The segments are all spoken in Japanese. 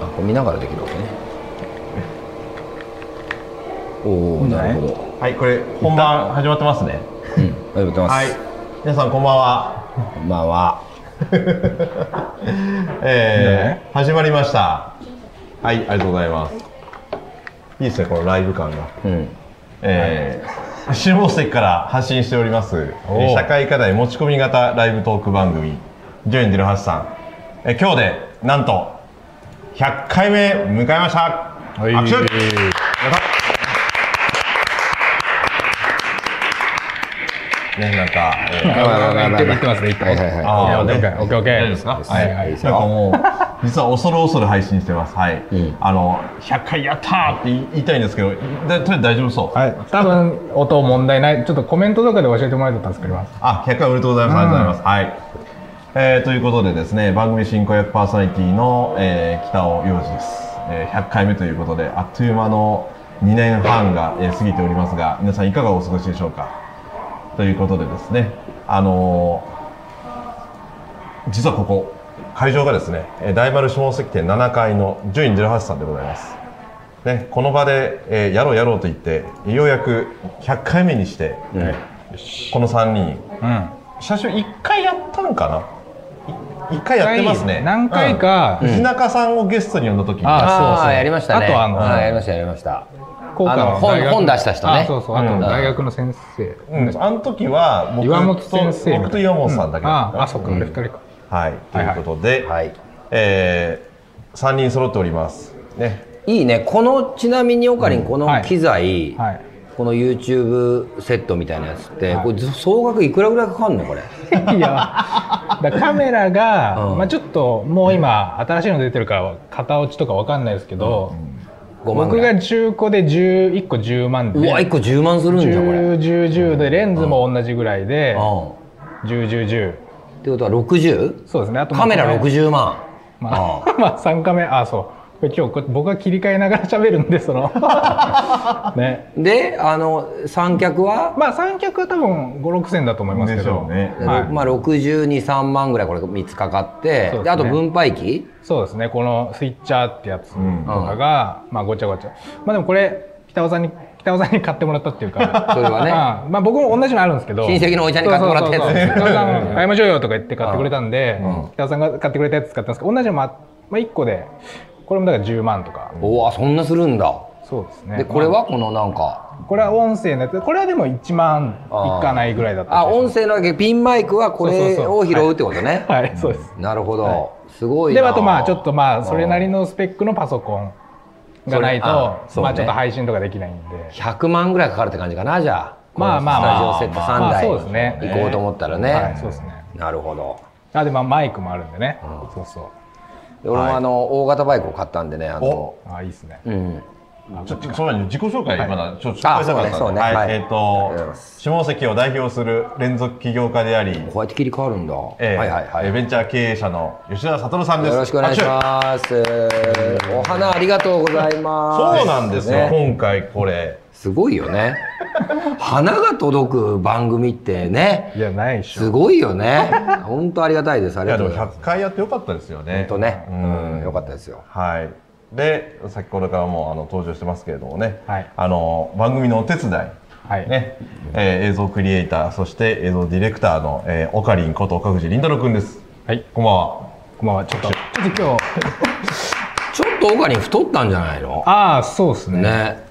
あこれ見ながらできるわけね。おおなるほど。はい、これ本番始まってますね。うんありがとうございます、はい、皆さんこんばんは。こんばんは。えー始まりました。はい、ありがとうございます。いいですね、このライブ感が。うん。えー、下関から発信しております、えー社会課題持ち込み型ライブトーク番組「ジョインデルハスさん」えー今日でなんと100回目迎えました、はい。拍手。ねなんか、えー。言ってますね言ってますはいはいはい。オッケーオッケー。オッケー大丈夫ですか？はい。はい。なんかもう実は恐る恐る配信してます。はい、うん。あの100回やったーって言い言いたいんですけどだとりあえず大丈夫そう？はい。多分音問題ない。ちょっとコメントとかで教えてもらえたら助かります。あ、100回おめでとうございます。ありがとうございます。はい。えーということでですね、番組進行役パーソナリティの、えー北尾洋二です、えー100回目ということで、あっという間の2年半が、えー過ぎておりますが、皆さんいかがお過ごしでしょうか？ということでですね、あのー実はここ、会場がですね、えー大丸下関店7階のジュイン08さんでございます。ね、この場で、えーやろうやろうと言って、ようやく100回目にして、この3人、うん。写真一回やったんかな？い一回やってますね。何回か。うん。藤中さんをゲストに呼んだ時に。ああそうそう。あやりましたね。あとあのあやりましたやりました。効果あの本本出した人ね。あそうそう。あとうん。大学の先生。うん、あの時は僕岩本と先生僕と岩本さんだけだった。ああそっか俺二人か。はい。ということで、はいえー、3人揃っております。ね。いいね。このちなみにオカリンこの機材、はいこの YouTube セットみたいなやつって、はい。これ総額いくらぐらいかかるのこれ？いやだカメラが、うん。まあ、ちょっともう今新しいの出てるから型落ちとかわかんないですけど、5万ぐ僕が中古で10 1個10万で。うわ1個10万するんじゃんこれ。うんっ1010でレンズも同じぐらいでて101010ことは 60? そうですね。あとカメラ60 60万。まあ、まあ3カメあそう。これ今日僕が切り替えながら喋るんでその。ね。であの三脚は、まあ三脚は多分56千だと思いますけど。ね。はい。まあ623万ぐらいこれ3つかかって。ね。であと分配器？そうですね。このスイッチャーってやつとん。かが、まあごちゃごちゃ。まあでもこれ北尾さんに北尾さんに買ってもらったっていうか。それはね。あ まあ僕も同じのあるんですけど。親戚のおじちゃんに買ってもらったやつ。北尾さん会いましょうよとか言って買ってくれたんで、うん。北尾さんが買ってくれたやつ使ったんですけど同じのもあ、まあ、1個でこれもだから10万とか、おおそんなするんだ。そうですね。でこれはこのなんか。これは音声のやつ。これはでも1万いかないぐらいだったあ音声のピンマイクはこれを拾うってことね。はい。そうです。なるほど。すごいな。であとまあちょっとまあそれなりのスペックのパソコンがないとまあちょっと配信とかできないんで。100万ぐらいかかるって感じかなじゃあ。まあまあまあ。スタジオセット3まあ台そうですね。行こうと思ったらね、はいそうですね。なるほど。あでまあマイクもあるんでね。そうそう。で俺もあの、大型バイクを買ったんでねあのおあいいですね。うん。ちょっとその前に自己紹介、はい。まだちょっと紹介したかったんで。えっ、と下関を代表する連続起業家であり、こうやって切り替わるんだ、えーはいはいはい。えーベンチャー経営者の吉田悟さんです。よろしくお願いします。お花ありがとうございます。そうなんですよ、ね今回これすごいよね。花が届く番組ってね。いやないでしょ。すごいよね。本当ありがたいです。あいやでもりがとうございます。100回やってよかったですよね。本当ね。うん。うんよかったですよ。はい。で先ほどからもうあの登場してますけれどもね、はい。あの番組のお手伝い。はい。ね、えー映像クリエイターそして映像ディレクターの、えー、オカリンこと岡藤凛太郎くんです。はい。こんばんは。こんばんは。ちょっとちょっと今日。ちょっとオカリン太ったんじゃないの？ああそうですね。ね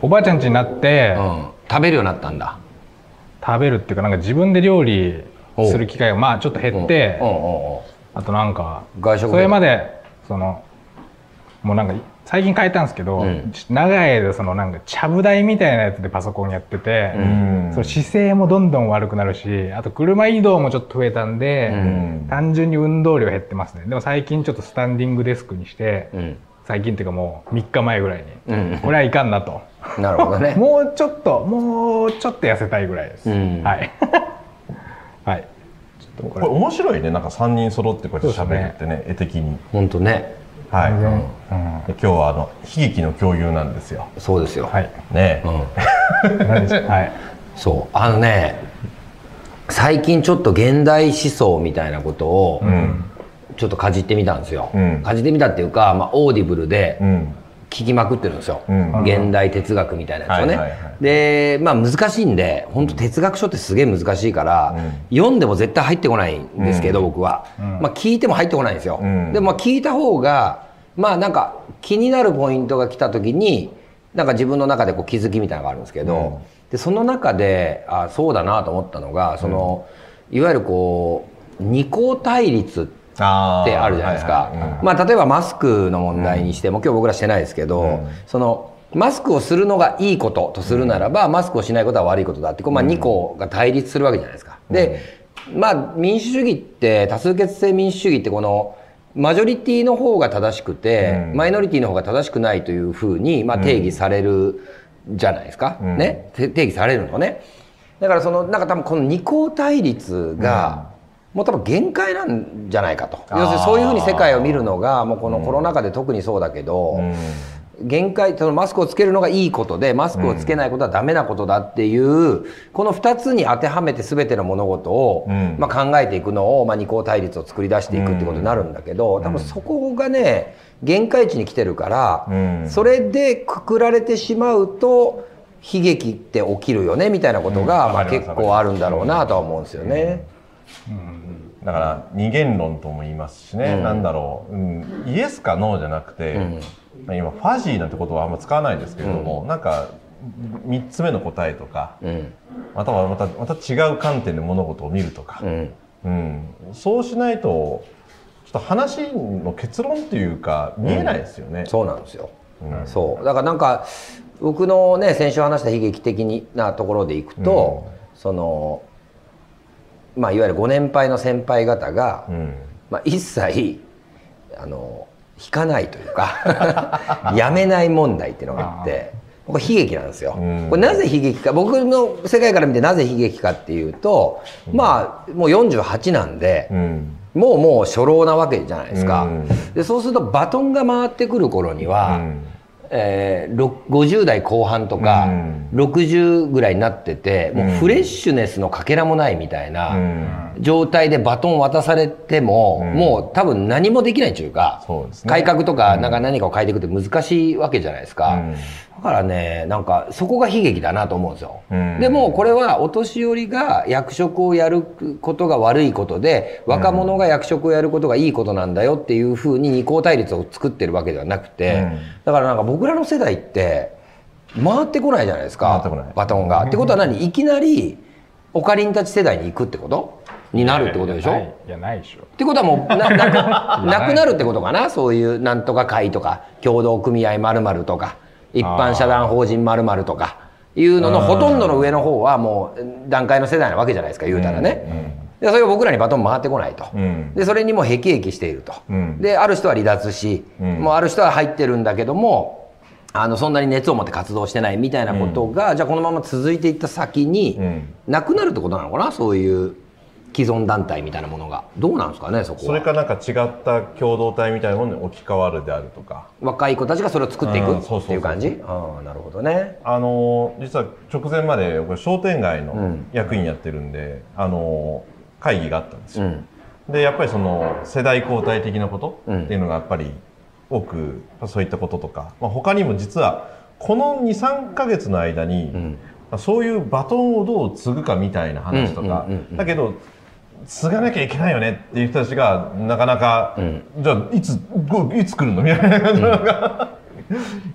おばあちゃん家になってうん。食べるようになったんだ。食べるっていうかなんか自分で料理する機会がまあちょっと減ってあとなんか外食で。それまでそのもうなんか最近変えたんですけど、うん。長い間そのなんかちゃぶ台みたいなやつでパソコンやってて、うん。その姿勢もどんどん悪くなるしあと車移動もちょっと増えたんで、うん。単純に運動量減ってますね。でも最近ちょっとスタンディングデスクにして、うん。最近っていうかもう3日前ぐらいに、うん。これはいかんなとなるほどね。もうちょっともうちょっと痩せたいぐらいです、うん。はい。はい。ちょっとここれ面白いね。なんか3人揃ってこうやって喋るってね。絵的に。本当ね。はい、うん。で今日はあの悲劇の共有なんですよ。そうですよ、はい。ねうん、はい。そう。あのね最近ちょっと現代思想みたいなことを、うん。ちちょっとかじってみたんですよ、うん。かじってみたっていうか、まあ、 Audible でうん聞きまくってるんですよ、うん。現代哲学みたいなやつをね、はいはいはい。でまあ難しいんで本当哲学書ってすげえ難しいから、読んでも絶対入ってこないんですけど、僕は、まあ聞いても入ってこないんですよ、うん。でもまあ聞いた方がまあなんか気になるポイントが来た時になんか自分の中でこう気づきみたいなのがあるんですけど、うん。でその中であそうだなと思ったのがその、いわゆるこう二項対立ってあってあるじゃないですか、はいはいはい。うん。まあ、例えばマスクの問題にしても、今日僕らしてないですけど、うん。そのマスクをするのがいいこととするならば、マスクをしないことは悪いことだってこう、まあ、2個が対立するわけじゃないですか。でまあ民主主義って多数決制民主主義ってこのマジョリティの方が正しくて、うん。マイノリティの方が正しくないというふうに、まあ、定義されるじゃないですか、うん。ね。て定義されるのね。だからそのなんか多分この二項対立が、もう多分限界なんじゃないかと。要するにそういうふうに世界を見るのがもうこのコロナ禍で特にそうだけど、うん。限界そのマスクをつけるのがいいことでマスクをつけないことはダメなことだっていう、この2つに当てはめて全ての物事を、うん。まあ、考えていくのを、まあ、二項対立を作り出していくってことになるんだけど、多分そこがね限界値に来てるから、うん。それでくくられてしまうと悲劇って起きるよねみたいなことが、まあ、結構あるんだろうなとは思うんですよね。だから二元論とも言いますしね、うん。なんだろう、うん、イエスかノーじゃなくて、今ファジーなんて言葉はあんま使わないですけれども、なんか3つ目の答えとかうん。またはまたまた違う観点で物事を見るとか。う、ん。うん。そうしないとちょっと話の結論っていうか見えないですよね。そうなんですよ。うん。そう。だからなんか僕のね先週話した悲劇的なところでいくと、そのまあいわゆるご年配の先輩方が、うん。まあ、一切あの引かないというか やめない問題っていうのがあってこれ悲劇なんですよ。うん。これなぜ悲劇か僕の世界から見てなぜ悲劇かっていうと、まあもう48なんで。うん。もうもう初老なわけじゃないですか、うん。でそうするとバトンが回ってくる頃には、うんえーろ50代後半とか、うん。60ぐらいになっててもううん。フレッシュネスのかけらもないみたいなうん。状態でバトン渡されても、うん。もう多分何もできないというか改革とかなんか何かを変えていくって難しいわけじゃないですか、うん。だからねなんかそこが悲劇だなと思うんですよ、うん。でもこれはお年寄りが役職をやることが悪いことで若者が役職をやることがいいことなんだよっていうふうに二項対立を作ってるわけではなくて、うん。だからなんか僕らの世代って回ってこないじゃないですかバトンが。ってことは何？いきなりオカリンたち世代に行くってこと？になるってことでしょ？いやない。でしょ。ってことはもう ななくなくなるってことかな？そういうなんとか会とか協同組合まるとか一般社団法人まるとかいうののうんほとんどの上の方はもう段階の世代なわけじゃないですか言うたらね。でそれが僕らにバトン回ってこないと。うんでそれにもうへきへきしていると。うんである人は離脱し、うんもうある人は入ってるんだけどもあのそんなに熱を持って活動してないみたいなことが、じゃあこのまま続いていった先に、うんなくなるってことなのかなそういう既存団体みたいなものが。どうなんですかねそこは。それかなんか違った共同体みたいなものに置き換わるであるとか。若い子たちがそれを作っていくっていう感じ？ああなるほどね。あの実は直前まで僕商店街のうん。役員やってるんで、あの会議があったんですよ、うん。でやっぱりその世代交代的なことうん。っていうのがやっぱり多くそういったこととか、まあ、他にも実はこの23か月の間に、ん。まあそういうバトンをどう継ぐかみたいな話とか、うんうんうんうん。だけど継がなきゃいけないよねっていう人たちがなかなか、ん。じゃあいつごいつ来るのみたいな感じのが、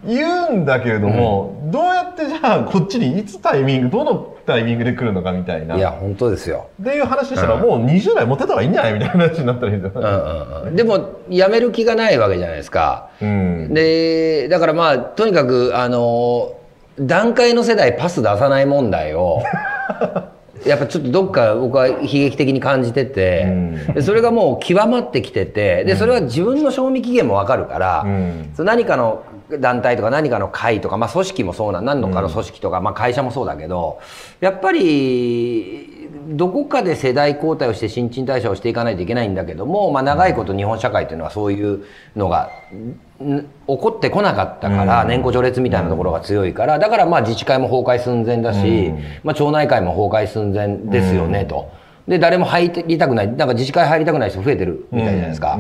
言うんだけれども、どうやってじゃあこっちにいつタイミングどのタイミングで来るのかみたいな。いや本当ですよ、っていう話したら、もう20代持ってた方がいいんじゃないみたいな話になったり。うんうんうん、でもやめる気がないわけじゃないですか。うん。でだからまあとにかくあの段階の世代パス出さない問題を やっぱちょっとどっか僕は悲劇的に感じてて、うん。でそれがもう極まってきててでそれは自分の賞味期限もわかるから、うん。その何かの団体とか何かの会とか、まあ、組織もそうなん何のかの組織とか、まあ、会社もそうだけどやっぱりどこかで世代交代をして新陳代謝をしていかないといけないんだけども、まあ、長いこと日本社会というのはそういうのがん起こってこなかったから、うん年功序列みたいなところが強いからだからまあ自治会も崩壊寸前だし、うんまあ、町内会も崩壊寸前ですよね、と。で誰も入りたくないなんか自治会入りたくない人増えてるみたいじゃないですか。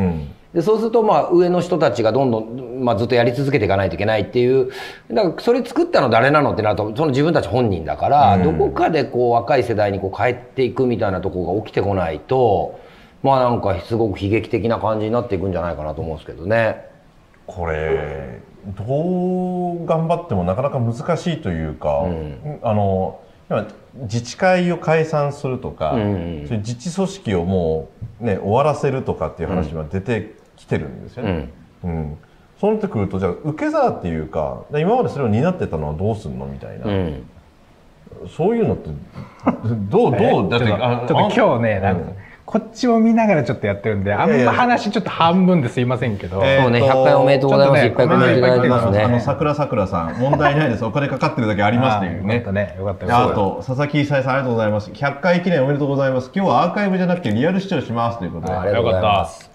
でそうするとまあ上の人たちがどんどん、まあ、ずっとやり続けていかないといけないっていうだからそれ作ったの誰なのってなるとその自分たち本人だから、どこかでこう若い世代にこう変えていくみたいなところが起きてこないとまあなんかすごく悲劇的な感じになっていくんじゃないかなと思うんですけどね。これどう頑張ってもなかなか難しいというか、あの今自治会を解散するとか、うんうんそういう自治組織をもう、ね、終わらせるとかっていう話は出てきてるんですよね。うん。そうなってくるとじゃあ受け皿っていうか今までそれを担ってたのはどうすんのみたいな、うん。そういうのってどう どうだってあちょっと今日ねなんか、うんこっちを見ながらちょっとやってるんであんま話ちょっと半分ですいませんけど、えーそうね、えっと100回おめでとうございます。ねいっぱいコメントいただいてますあのね。桜桜さん問題ないです。お金かかってるだけありますっていうねよかったね。よかったあと佐々木さんありがとうございます。100回記念おめでとうございます。今日はアーカイブじゃなくてリアル視聴しますということで。ありがとうございます。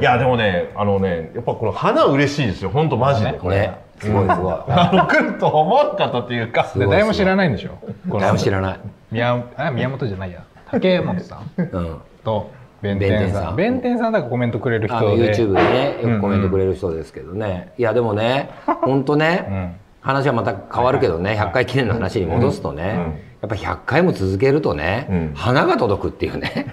いやでもねあのねやっぱこの花嬉しいですよ本当マジでこれ、ね、すごいすごい。あの来るとは思わなかったっていうか誰も知らないんでしょ？誰も知らない。宮あ宮本じゃないや。竹本さん。うん。と弁天さん。弁天さん。だからコメントくれる人で。YouTube でね、よくコメントくれる人ですけどね。いや、でもね、本当ね、話はまた変わるけどね、100回記念の話に戻すとね、やっぱ100回も続けるとね、うん。花が届くっていうね。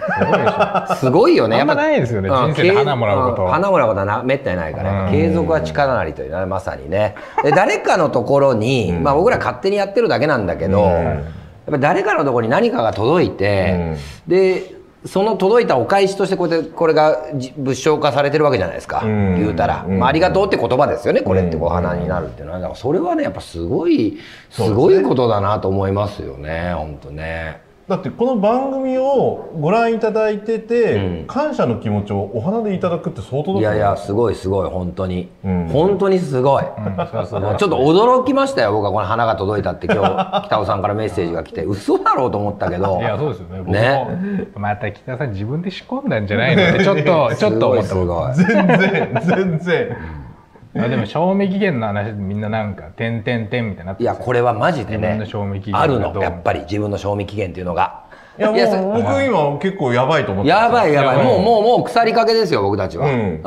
すごいよね。あんまやっぱないですよね。うん人生で花もらうこと。ん花もらうことはなめったにないから、継続は力なりというね、まさにね。で、誰かのところに、まあ僕ら勝手にやってるだけなんだけど、うん。やっぱ誰かのところに何かが届いて、で、その届いたお返しとしてこうやってこれがじ物証化されてるわけじゃないですか、うん。言うたら、うん。まあ、ありがとうって言葉ですよねこれってこううん花になるっていうのは。だからそれはねやっぱすごいすごいことだなと思いますよね本当ね。だってこの番組をご覧いただいてて、うん。感謝の気持ちをお花でいただくって相当だいやいやすすごいすごい本当に、うん。本当にすごい、そうそうもうちょっと驚きましたよ僕はこの花が届いたって今日 北尾さんからメッセージが来て。嘘だろうと思ったけど。いやそうですよね。ね。また北さん自分で仕込んだんじゃないのってちょっと ちょっと思った。全然全然。あでも賞味期限の話でみんななんか「てんてんてん」みたいになっていやこれはマジでねの賞味期限あるのやっぱり自分の賞味期限っていうのが。いやもう僕今結構やばいと思ってやばいやばい。もうもうもう腐りかけですよ僕たちは、うん。うん。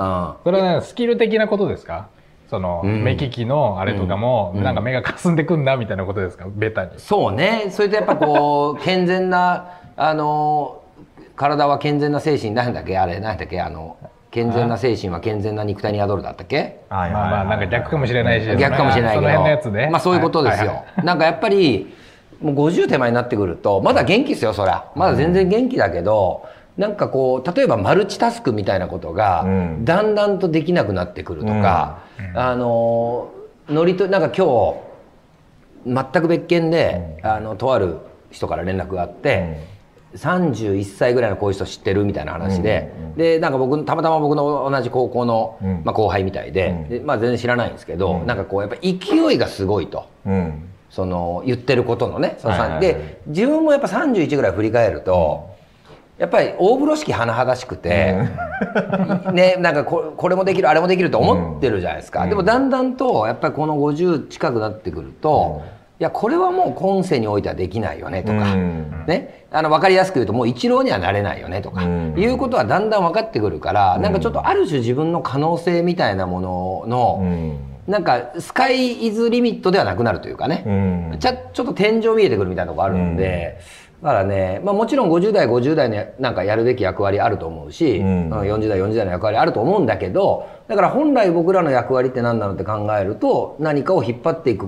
それはねスキル的なことですか？その、ん。目利きのあれとかも、なんか目が霞んでくんなみたいなことですか？ベタに。そうね。それとやっぱこう 健全なあの体は健全な精神なんだっけ？あれなんだっけ？あの健全な精神は健全な肉体に宿るだったっけ？はいまあまあなんか逆かもしれないし。逆かもしれないけど。その辺のやつでまあそういうことですよ、はいはいなんかやっぱりもう50手前になってくるとまだ元気ですよそりゃまだ全然元気だけど、なんかこう例えばマルチタスクみたいなことがうん。だんだんとできなくなってくるとか、あのノリとなんか今日全く別件で、あのとある人から連絡があって、31歳ぐらいのこういう人知ってるみたいな話で、でなんか僕たまたま僕の同じ高校の、うん。まあ、後輩みたいで,、でまあ、全然知らないんですけど、なんかこうやっぱ勢いがすごいと。うん。その言ってることのねそのはいはいで自分もやっぱ31ぐらい振り返ると、やっぱり大風呂敷甚だしくて、ね、なんかここれもできるあれもできると思ってるじゃないですか、でもだんだんとやっぱりこの50近くなってくると、いやこれはもう今世においてはできないよねとか、うん。ね、あの分かりやすく言うともう一郎にはなれないよねとか、うん。いうことはだんだん分かってくるから、なんかちょっとある種自分の可能性みたいなものの、うん。なんかスカイイズリミットではなくなるというかね、うん。ちゃちょっと天井見えてくるみたいなとこあるんで、だからね、まあ、もちろん50代50代のなんかやるべき役割あると思うし、うん。うん40代40代の役割あると思うんだけどだから本来僕らの役割って何なのって考えると何かを引っ張っていく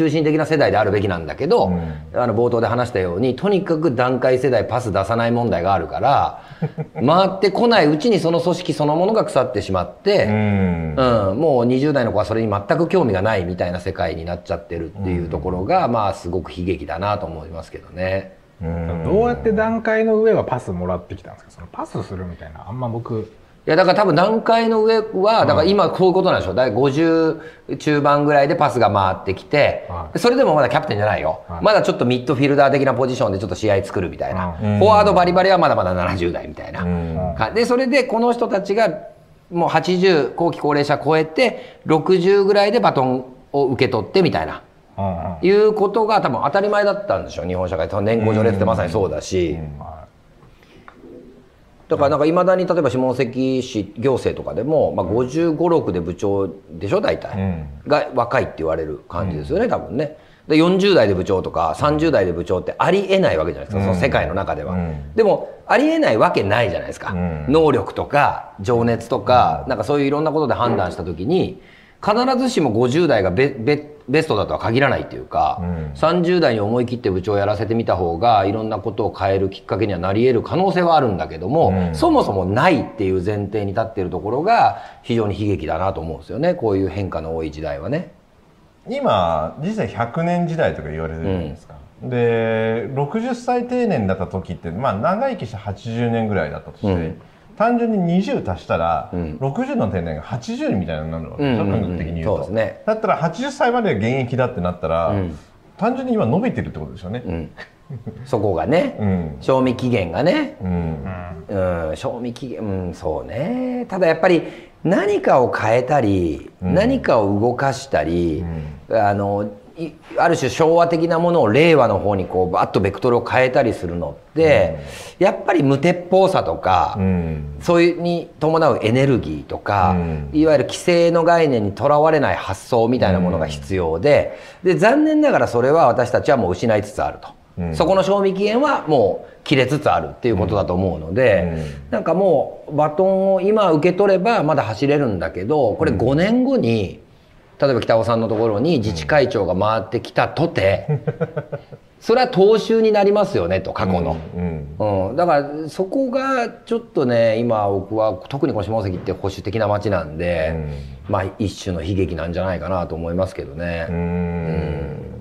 中心的な世代であるべきなんだけど、あの冒頭で話したようにとにかく段階世代パス出さない問題があるから 回ってこないうちにその組織そのものが腐ってしまって。うんうん、もう20代の子はそれに全く興味がないみたいな世界になっちゃってるっていうところが、まあすごく悲劇だなと思いますけどね。うんどうやって段階の上はパスもらってきたんですか？そのパスするみたいなあんま僕いやだから多分段階の上はだから今こういうことなんでしょう。だから50中盤ぐらいでパスが回ってきて、それでもまだキャプテンじゃないよ、はい。まだちょっとミッドフィルダー的なポジションでちょっと試合作るみたいな、うん。フォワードバリバリはまだまだ70代みたいな、でそれでこの人たちがもう80後期高齢者超えて60ぐらいでバトンを受け取ってみたいな。いうことが多分当たり前だったんでしょう。日本社会。年功序列ってまさにそうだし、だからなんかいまだに例えば下関市行政とかでも、まあ、55、6で部長でしょ大体、うん。が若いって言われる感じですよね、多分ね。で40代で部長とか30代で部長ってありえないわけじゃないですか、その世界の中では、うん。でもありえないわけないじゃないですか、うん。能力とか情熱とか、なんかそういういろんなことで判断した時に必ずしも50代がベベベストだとは限らないっていうか、うん。30代に思い切って部長をやらせてみた方がいろんなことを変えるきっかけにはなり得る可能性はあるんだけども、うん。そもそもないっていう前提に立っているところが非常に悲劇だなと思うんですよねこういう変化の多い時代はね。今実際100年時代とか言われてるじゃないですか、で60歳定年だった時ってまあ長生きして80年ぐらいだったとして、うん単純に20足したら、うん。60の定年が80みたいになるわけ。でしょ、うん。うんうん的に言うと。そうですね。だったら80歳まで現役だってなったら、うん。単純に今伸びてるってことですよね。うん、そこがね、うん。賞味期限がね、うん。うん、賞味期限、うん、そうね。ただやっぱり何かを変えたり、うん。何かを動かしたり、あのいある種昭和的なものを令和の方にこうバッとベクトルを変えたりするのって、やっぱり無鉄砲さとか、うん。そういうに伴うエネルギーとか、うん。いわゆる規制の概念にとらわれない発想みたいなものが必要で,、で残念ながらそれは私たちはもう失いつつあると、うん。そこの賞味期限はもう切れつつあるっていうことだと思うので、うん。なんかもうバトンを今受け取ればまだ走れるんだけどこれ5年後に例えば北尾さんのところに自治会長が回ってきたとて、それは踏襲になりますよねと過去の。うんうん、だからそこがちょっとね今僕は特にこの下関って保守的な街なんで、まあ一種の悲劇なんじゃないかなと思いますけどうね。ん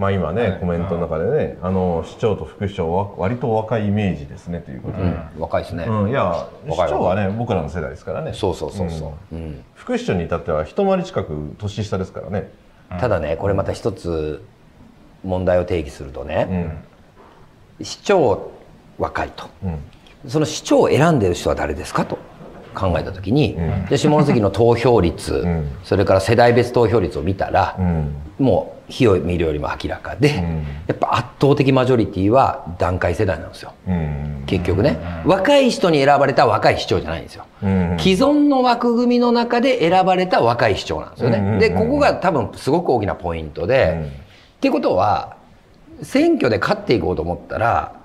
まあ今ね、コメントの中でね、あの市長と副市長は割とお若いイメージですねということで、うん。若いですね、うん。いや市長はね僕らの世代ですからね。そうそうそうそう、うん。副市長に至っては一回り近く年下ですからね。ただねこれまた一つ問題を定義するとうね、ん。市長若いと。うん。その市長を選んでる人は誰ですかと考えた時に、うん。で下関の投票率、ん。それから世代別投票率を見たら、うん。もう火を見るよりも明らかで、ん。やっぱ圧倒的マジョリティは団塊世代なんですよ。うん。結局ね、若い人に選ばれた若い市長じゃないんですよ、うん。既存の枠組みの中で選ばれた若い市長なんですよね、でここが多分すごく大きなポイントで、うん。っていうことは選挙で勝っていこうと思ったら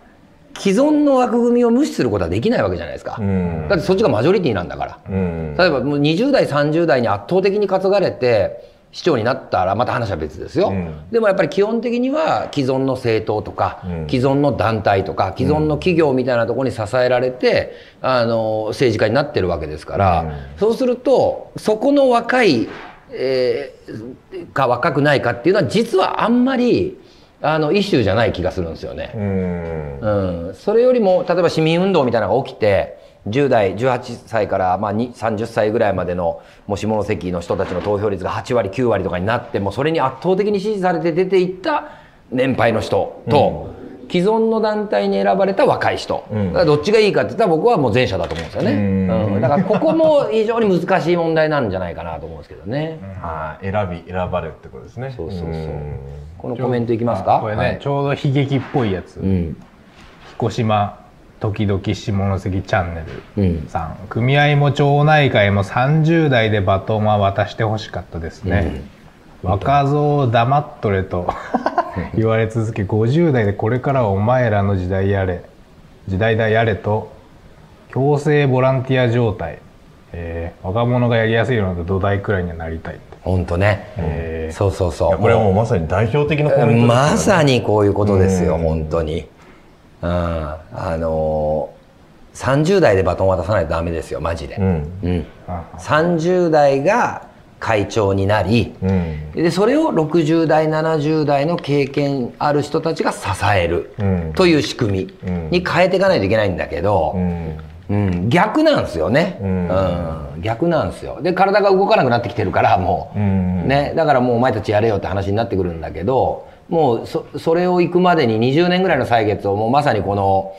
既存の枠組みを無視することはできないわけじゃないですか、うん。だってそっちがマジョリティなんだから、うん。例えばもう20代30代に圧倒的に担がれて市長になったらまた話は別ですよ、うん。でもやっぱり基本的には既存の政党とか、うん。既存の団体とか既存の企業みたいなところに支えられて、あの政治家になってるわけですから、うん。そうするとそこの若い、えーか若くないかっていうのは実はあんまりあのイシューじゃない気がするんですよね。うん。うん、それよりも例えば市民運動みたいなのが起きて10代18歳からまあに30歳ぐらいまでのもう下関の人たちの投票率が8割9割とかになってもそれに圧倒的に支持されて出ていった年配の人と、既存の団体に選ばれた若い人、うん。どっちがいいかって言ったら僕はもう前者だと思うんですよね、うん。うん。だからここも非常に難しい問題なんじゃないかなと思うんですけどね、はい選び選ばれるってことですね。そうそうそう。うん。このコメントいきますか？これね、はい。ちょうど悲劇っぽいやつ、うん。彦島時々下関チャンネうん。ルさん、組合も町内会も30代でバトンは渡してほしかったですね、若造黙っとれと 言われ続け50代でこれからはお前らの時代やれ時代だやれと強制ボランティア状態、えー若者がやりやすいような土台くらいにはなりたいって、本当ね、えーそうそうそう。これはもうまさに代表的なコメントですよねまさにこういうことですよ、うん。本当に。うん、あのー、30代でバトン渡さないとダメですよ、マジで。うん。うん、30代が会長になり、うん。でそれを60代70代の経験ある人たちが支えるうん。という仕組みに変えていかないといけないんだけど、うん。うん、逆なんですよね、ううん。ん逆なんですよ。で体が動かなくなってきてるからもう、うん。ね、だからもうお前たちやれよって話になってくるんだけどもうそそれを行くまでに20年ぐらいの歳月をもうまさにこの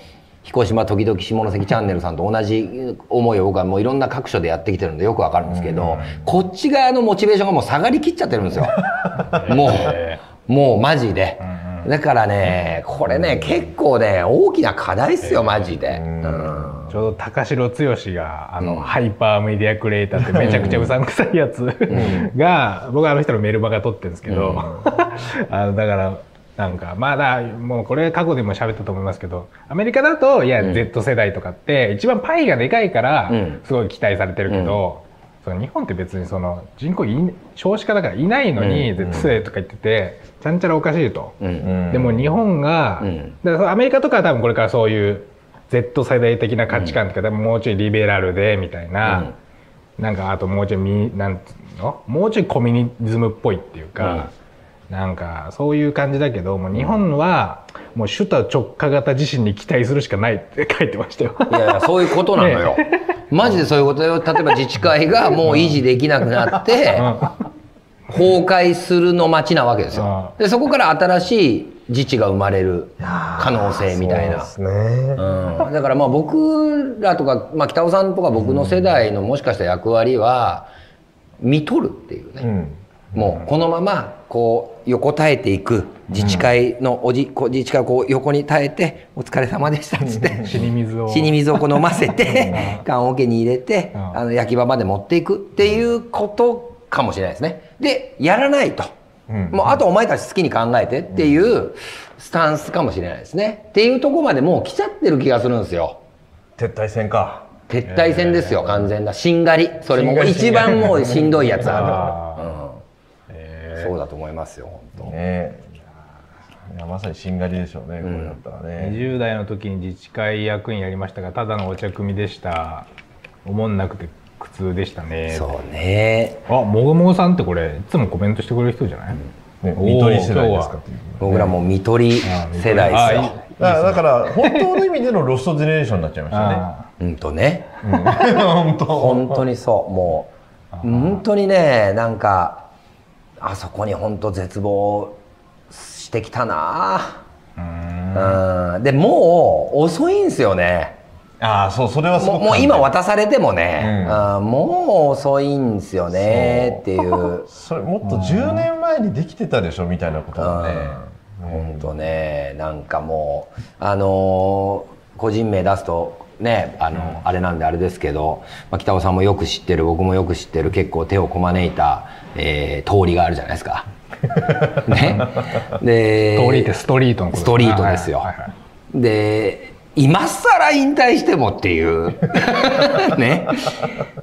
彦島時々下関チャンネルさんと同じ思いを僕はもういろんな各所でやってきてるんでよくわかるんですけど、こっち側のモチベーションがもう下がりきっちゃってるんですよ。もう。もうマジで、だからねこれね結構ね大きな課題っすよマジで。うん。ちょうど高城剛があの、ハイパーメディアクリエイターって めちゃくちゃうさんくさいやつが、僕はあの人のメルマガ撮ってるんですけど、あのだからなんかまあだもうこれ過去でも喋ったと思いますけどアメリカだといや、Z 世代とかって一番パイがでかいからうん。すごい期待されてるけど、その日本って別にその人口い少子化だからいないのに、うん。Z 世代とか言っててちゃんちゃらおかしいと。うん。うん。でも日本が、うん。だからアメリカとかは多分これからそういう Z 世代的な価値観とか、多分もうちょいリベラルでみたいな、なんかあともうちょいみなんつうの？もうちょいコミュニズムっぽいっていうか、なんかそういう感じだけどもう日本はもう首都直下型地震に期待するしかないって 書いてましたよ。いやいやそういうことなのよ、マジでそういうことよ。例えば自治会がもう維持できなくなって崩壊するの待ちなわけですよ。でそこから新しい自治が生まれる可能性みたいな。そうですね。うん、だからまあ僕らとか、まあ、北尾さんとか僕の世代のもしかした役割は見とるっていうね、うん。もうこのままこう横たえていく自治会のおじ、こう自治会をこう横に耐えて「お疲れ様でした」っつって死に水を。死に水をこう飲ませて棺桶に入れてうん。あの焼き場まで持っていくっていうことかもしれないですね。でやらないと、うん。もうあとお前たち好きに考えてっていうスタンスかもしれないですね。っていうところまでもう来ちゃってる気がするんですよ。撤退戦か。撤退戦ですよ、完全な。しんがり。それも一番もうしんどいやつあある、うん、そうだと思いますよ本当。ねいやまさにしんがりでしょうね、これだったらね。20代の時に自治会役員やりましたがただのお茶組でした。思んなくて苦痛でしたね。そうね。あもごもごさんってこれいつもコメントしてくれる人じゃない、ね、見取り世代ですか？っていう。僕らもう見取り世代ですよ。だからだから本当の意味でのロストジェネレーションになっちゃいましたね。あうんとね。本当。本当にそうもう。本当にねなんかあそこに本当絶望してきたな。うん。でもう遅いんですよね。ああそうそれはもうもう今渡されてもね、うん。あーもう遅いんですよねっていう。それもっと10年前にできてたでしょみたいなことがね。本当ねなんかもうあのー個人名出すとねあの、あれなんであれですけど、まあ、北尾さんもよく知ってる僕もよく知ってる結構手をこまねいた、えー通りがあるじゃないですか。ね、で通りってストリートのことストリートですよ。はいはいはいで今更引退してもっていう。ね。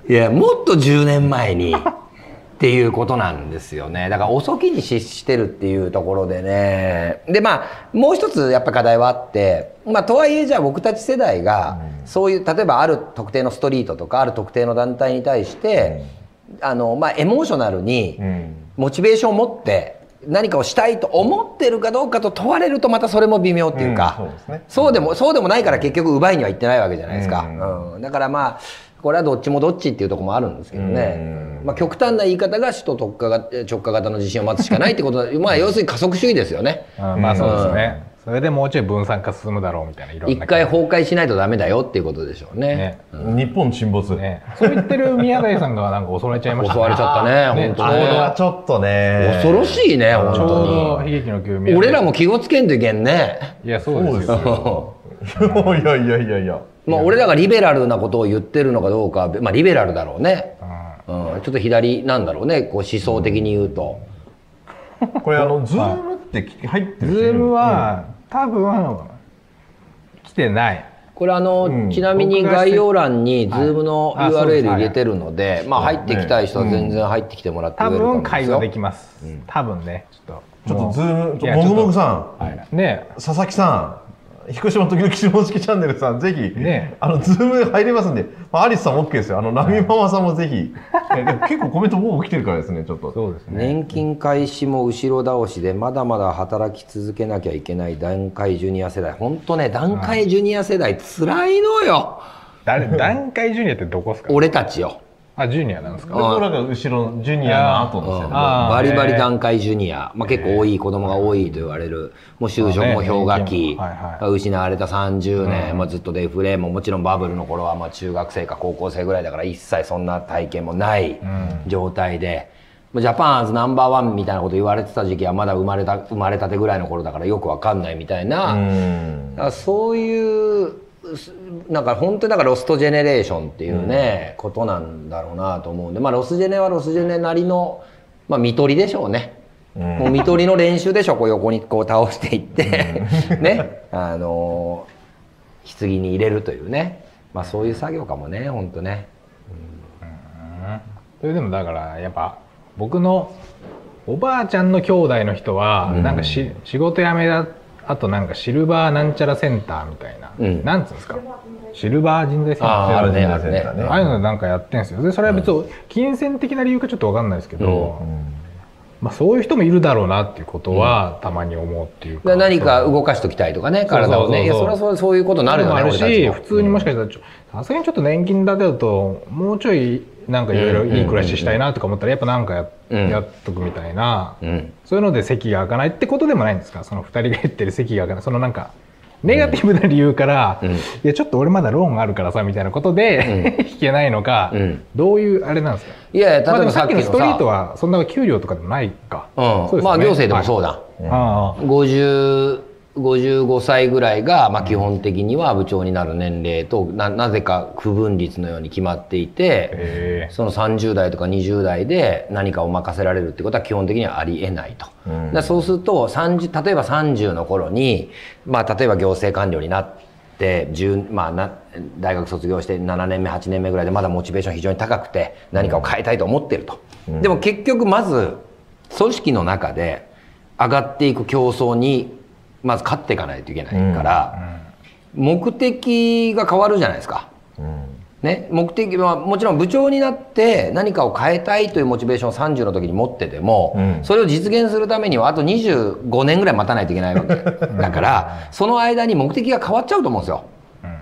いやもっと10年前にっていうことなんですよね。だから遅きに失してるっていうところでね。でまあもう一つやっぱ課題はあってまあとはいえじゃあ僕たち世代がそういう例えばある特定のストリートとかある特定の団体に対してあのまあエモーショナルにうん。モチベーションを持って何かをしたいと思ってるかどうかと問われるとまたそれも微妙っていうか、うんそうですね。そうでもそうでもないから結局奪いには行ってないわけじゃないですか、うん。うん。だからまあこれはどっちもどっちっていうところもあるんですけどね、まあ、極端な言い方が首都特化型直下型の地震を待つしかないってことだ。まあ要するに加速主義ですよね。うん。まあそうですね、それでもうちょい分散化進むだろうみたいないろんな。一回崩壊しないとダメだよっていうことでしょうね。ね。日本沈没。ね。そう言ってる宮台さんがなんか襲われちゃいました襲われちゃったねね本当あれはちょっとね。恐ろしいね本ちょう当ど悲劇の急俺らも気をつけんといけんね。いやそうですよ。いやいやいやいや。まあ、俺らがリベラルなことを言ってるのかどうかは、まあ、リベラルだろうね、うん。うん、ちょっと左なんだろうねこう思想的に言うと、これあの Zoom って入ってる Zoom は、多分来てない。これあの、うん。ちなみに概要欄に Zoom の URL 入れてるので、まあ、入ってきたい人は全然入ってきてもらって多くれる分会話でききます、多分ね。ちょっとちょっとズもームいやもぐもぐさん。はい。ね佐々木さん、彦島時々下式チャンネルさん、ぜひ、ねあの、 Zoom 入れますんで、まあ、アリスさん OK ですよ。あの、ナミママさんもぜひ。えでも結構コメント僕来てるからですね、ちょっと。そうですね。年金開始も後ろ倒しでまだまだ働き続けなきゃいけない団塊ジュニア世代。本当ね団塊ジュニア世代つらいのよ。誰団塊ジュニアってどこですか？俺たちよあジュニアなんですか？で僕らが後ろのジュニアの後ですよね。バリバリ段階ジュニア、まあ、結構多い子供が多いと言われる。もう就職も氷河期、はいはい。失われた30年、まあ、ずっとデフレ。ももちろんバブルの頃はまあ中学生か高校生ぐらいだから一切そんな体験もない状態で、まあジャパンズナンバーワンみたいなこと言われてた時期はまだ生まれた生まれたてぐらいの頃だからよくわかんないみたいな、そういうすなんか本当にだからロストジェネレーションっていうね、ことなんだろうなと思うんでまあロスジェネはロスジェネなりの、まあ、見取りでしょうね。もう見取りの練習でしょこう横にこう倒していって。ね。あの棺に入れるというね。まあそういう作業かもね本当ね。それでもだからやっぱ僕のおばあちゃんの兄弟の人は、なんかし仕事辞めだあとなんかシルバーなんちゃらセンターみたいな、うん。なんつうんですか？シルバー人材センター。あーあるねあるね。ああいうのなんかやってんすよ。でそれは別に金銭的な理由かちょっと分かんないですけど、まあ、そういう人もいるだろうなっていうことはたまに思うっていうか、で何か動かしときたいとかね体をね。いやそれはそうそういうことになるよねあるし普通にもしかしたらちょさすがにちょっと年金だけだともうちょいなんかいろいろいい暮らししたいなとか思ったらやっぱなんかや,、うん。やっとくみたいな、うん。そういうので席が開かないってことでもないんですか？その2人が言ってる席が開かない。そのなんかネガティブな理由から、うん。いやちょっと俺まだローンあるからさみたいなことで、引けないのか、うん。どういうあれなんですか？いやいや例えばさっきのストリートさはそんな給料とかでもないか、うん。そうですよね。まあ行政でもそうだ、はい。ああ50 55歳ぐらいが、まあ、基本的には部長になる年齢とななぜか区分率のように決まっていてその30代とか20代で何かを任せられるってことは基本的にはありえないと。うん。そうすると30例えば30の頃に、まあ、例えば行政官僚になって10、まあ、な大学卒業して7年目8年目ぐらいでまだモチベーション非常に高くて何かを変えたいと思ってると。でも結局まず組織の中で上がっていく競争にまず勝っていかないといけないから、目的が変わるじゃないですか。ね、目的はもちろん部長になって何かを変えたいというモチベーションを30の時に持ってても、うん。それを実現するためにはあと25年ぐらい待たないといけないわけ。だからその間に目的が変わっちゃうと思うんですよ。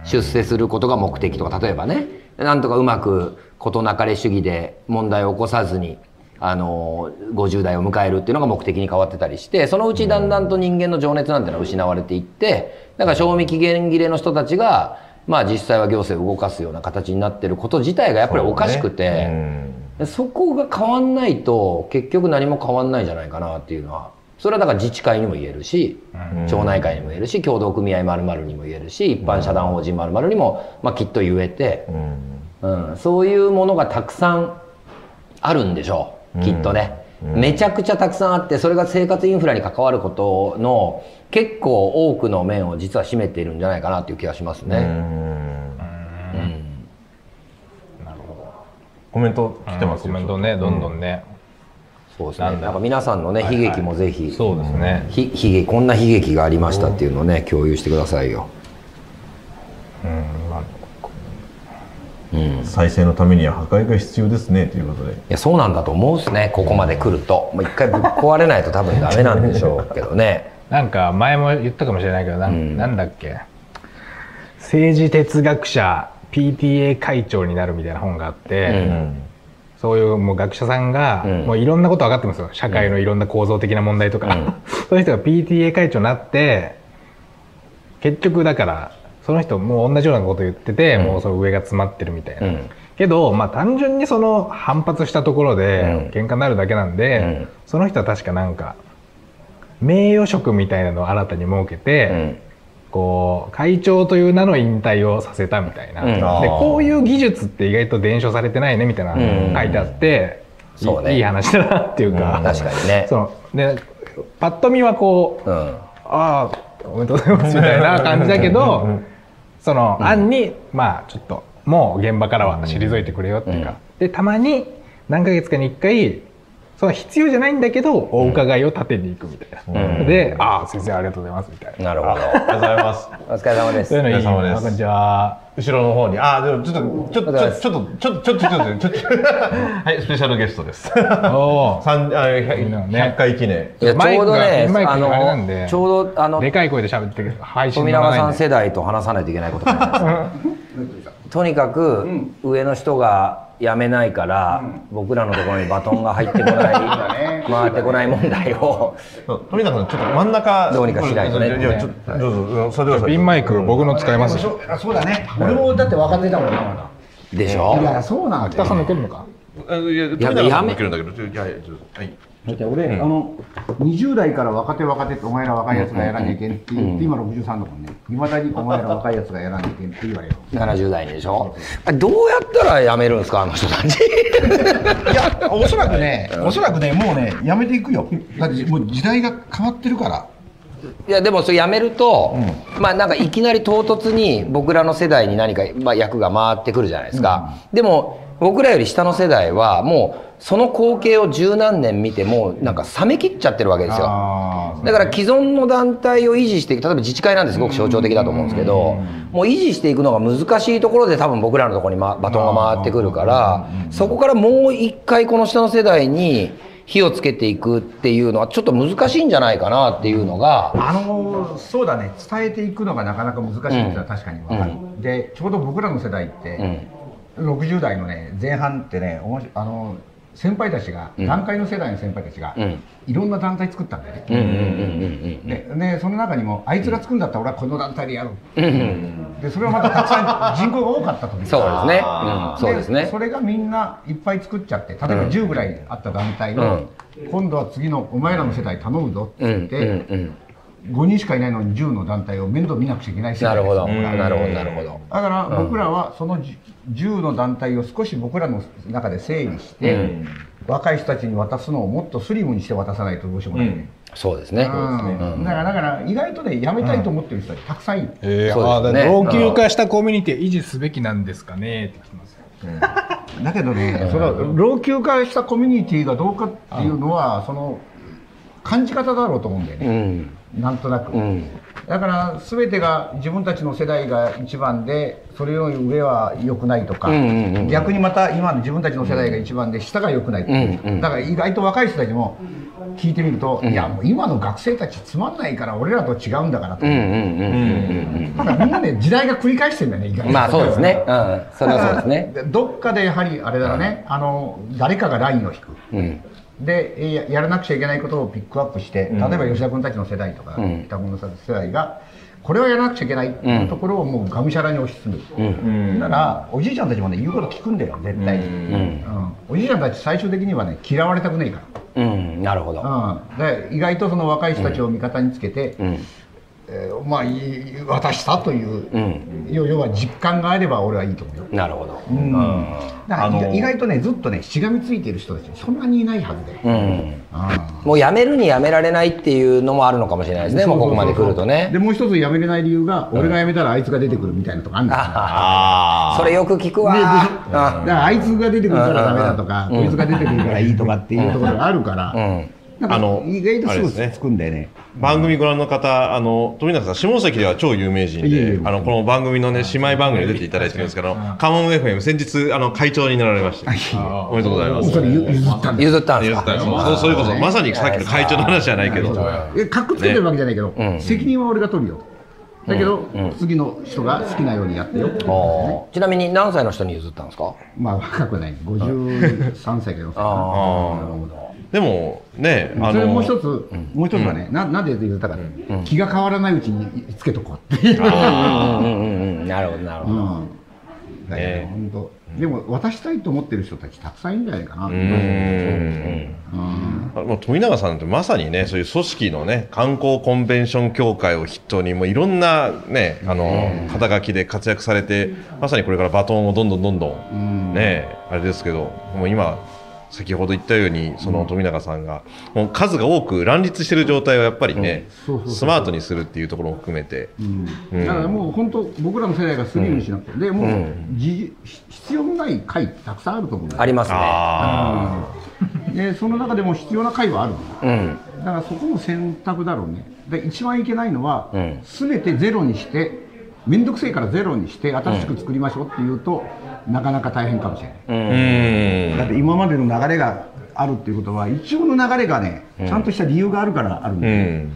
出世することが目的とか例えばね。なんとかうまく事なかれ主義で問題を起こさずにあの50代を迎えるっていうのが目的に変わってたりしてそのうちだんだんと人間の情熱なんてのは失われていってだから賞味期限切れの人たちがまあ実際は行政を動かすような形になってること自体がやっぱりおかしくて。そこが変わんないと結局何も変わんないんじゃないかなっていうのはそれはだから自治会にも言えるし、町内会にも言えるし協同組合まるにも言えるし一般社団法人まるにも、まあ、きっと言えて、うん、そういうものがたくさんあるんでしょうきっとね、めちゃくちゃたくさんあってそれが生活インフラに関わることの結構多くの面を実は占めているんじゃないかなっていう気がしますね。コメント来てますよコメントねどんどんね、そうですね。なんだ。なんか皆さんのね悲劇もぜひ、そうですね、ひ悲劇こんな悲劇がありましたっていうのをね共有してくださいよ。うん。まあうん、い再生のためには破壊が必要ですねということで。やそうなんだと思うっすね。ここまで来ると。もう一回ぶっ壊れないと多分ダメなんでしょうけどね。なんか前も言ったかもしれないけどなん,、うん。なんだっけ。政治哲学者 PTA 会長になるみたいな本があって、うん。そういうもう学者さんが、うん。もういろんなこと分かってますよ。社会のいろんな構造的な問題とか、うん。そういう人が PTA 会長になって結局だからその人もう同じようなこと言ってて、うん。もうその上が詰まってるみたいな、うん。けどまあ単純にその反発したところでうん。喧嘩になるだけなんで、うん。その人は確かなんか名誉職みたいなのを新たに設けて、うん。こう会長という名の引退をさせたみたいな、うん。でこういう技術って意外と伝承されてないねみたいなうん。書いてあって、いそうね。いい話だなっていうか、うん。確かにね。そのでパッと見はこううん。ああおめでとうございますみたいな感じだけどその案にまあちょっともう現場からは退いてくれよっていうか、でたまに何ヶ月かに1回その必要じゃないんだけど、お伺いを立てに行くみたいな。うん、で、ああ、先生ありがとうございますみたいな。なるほど。ありがとうございます。お疲れ様です。そうい様です。こんにちは。後ろの方に、ああ、でもちょっと、ちょっと、ちょっと、ちょっと、ちょっと、ちょっと、ちょっと、はい、スペシャルゲストです。お三、あ、百回記念。ちょうどね、あの、ちょうど、あの、でかい声で喋ってる配信。富永さん世代と話さないといけないこと。とにかく、上の人が。辞めないから、僕らのところにバトンが入ってこない、回ってこない問題を。そう。富永さんちょっと真ん中。どうにかしないとね。いやちょっとどうぞうんそれではピンマイク僕の使い。ますそうあそうだね俺もだって若手だもんなまでしょだいやそうなんだ北さん抜けるのかあいや富永さんもいけるんだけどはいだって俺、あの20代から若手若手ってお前ら若いやつがやらなきゃいけんって言って、今63だもんね。いまだにお前ら若いやつがやらなきゃいけんって言われる70代にでしょ？あどうやったら辞めるんですか？あの人たち。いやおそらくねおそらくねもうねやめていくよ。だってもう時代が変わってるから。いやでもそれ辞めると、まあなんかいきなり唐突に僕らの世代に何か、まあ、役が回ってくるじゃないですか、でも僕らより下の世代はもうその光景を十何年見てもうなんか冷めきっちゃってるわけですよ。だから既存の団体を維持していく例えば自治会なんてすごく象徴的だと思うんですけどもう維持していくのが難しいところで多分僕らのところに、ま、バトンが回ってくるからそこからもう一回この下の世代に火をつけていくっていうのはちょっと難しいんじゃないかなっていうのがあのそうだね。伝えていくのがなかなか難しいっていうのは確かに分かる、でちょうど僕らの世代って、60代のね前半ってねあの先輩たちが、団塊の世代の先輩たちが、ん。いろんな団体作ったんだよね、うんうんうんうんででその中にもあいつが作るんだったら俺はこの団体でやる、う。ん。うんでそれはまたたくさん人口が多かった時そうですね、うん、そうですね。それがみんないっぱい作っちゃって例えば10ぐらいあった団体を、うん。今度は次のお前らの世代頼むぞってうん言って、うんうん5人しかいないのに10の団体を面倒見なくちゃいけないなるほど。なるほどなるほど。だから僕らはその10 10の団体を少し僕らの中で整理して、若い人たちに渡すのをもっとスリムにして渡さないとどうしようもない。ね、そうですね。うん。だからだから意外とねやめたいと思ってる人たちたくさんいる、えーそうですね。老朽化したコミュニティ維持すべきなんですかねって聞きますよだけどね、それは老朽化したコミュニティがどうかっていうのは、その感じ方だろうと思うんだようね、ん。なんとなく。うん。だから全てが自分たちの世代が一番でそれより上は良くないとか、うんうんうん。逆にまた今の自分たちの世代が一番で下が良くないうんうん。だから意外と若い人たちも聞いてみると、いやもう今の学生たちつまんないから俺らと違うんだからと、うんうんうんうんだからみんなね時代が繰り返してんだよね意外と。まあそうですね。うん。それはそうですね。どっかでやはりあれだね、あの誰かがラインを引く。うんでえややらなくちゃいけないことをピックアップして、例えば吉田君たちの世代とか、うん。北君の世代がこれはやらなくちゃいけないっていうところをもうがむしゃらに押し進める、うん。だからおじいちゃんたちもね言うこと聞くんだよ絶対に、うん。おじいちゃんたち最終的にはね嫌われたくないかうん。なるほど。ら、うん、で意外とその若い人たちを味方につけて、うんえーまあいい渡したという、うん。要要は実感があれば俺はいいと思うよ。なるほど。だからあの意外とねずっとねしがみついてる人たちそんなにいないはずで、うん。あもうやめるにやめられないっていうのもあるのかもしれないですねもうここまで来るとね。でもう一つやめれない理由が、俺が辞めたらあいつが出てくるみたいなとこあるんですよ。あそれよく聞くわ。だからあいつが出てくるからダメだとか、こいつが出てくるからいいとかっていうところがあるから、うんあの意外とすぐあれですね。つくんだよね。番組ご覧の方、あの富永さん、下関では超有名人であのこの番組のね姉妹番組に出ていただいてるんですけど、カモン FM 先日あの会長になられまして、おめでとうございます。譲譲ったんだ。よ譲ったんですか？譲ったよ。そうそれこそまさにさっきの会長の話じゃないけど、えかっこつけてるわけじゃないけど、ん。責任は俺が取るよ。だけど、次の人が好きなようにやってよ。ってね。ちなみに何歳の人に譲ったんですか？まあ若くない。53歳か4歳かな。ああなるほどでもね、あそれもう一のつ、もう一つはね、ななんで言ったか、気が変わらないうちにつけとこうっていう。うん。うんうんうんなるほどなるほど。うん。だけど本当でも渡したいと思ってる人たちたくさんいるんじゃないかな。うーんあもう富永さんってまさにねそういう組織のね観光コンベンション協会を筆頭にもういろんなねあの肩書きで活躍されてまさにこれからバトンをどんどんどんどんねあれですけどもう今先ほど言ったようにその富永さんがもう数が多く乱立している状態をやっぱりねスマートにするっていうところも含めて。だからもう本当僕らの世代がスリムにしなくて、でもう、じ必要のない会ってたくさんあると思うありますね。あでその中でも必要な会はあるのうん。だからそこも選択だろうね。で一番いけないのは、ん。全てゼロにして面倒くせえからゼロにして新しく作りましょうっていうと、なかなか大変かもしれない、ーうん。だって今までの流れがあるっていうことは一応の流れがね、ちゃんとした理由があるからあるんうで、ん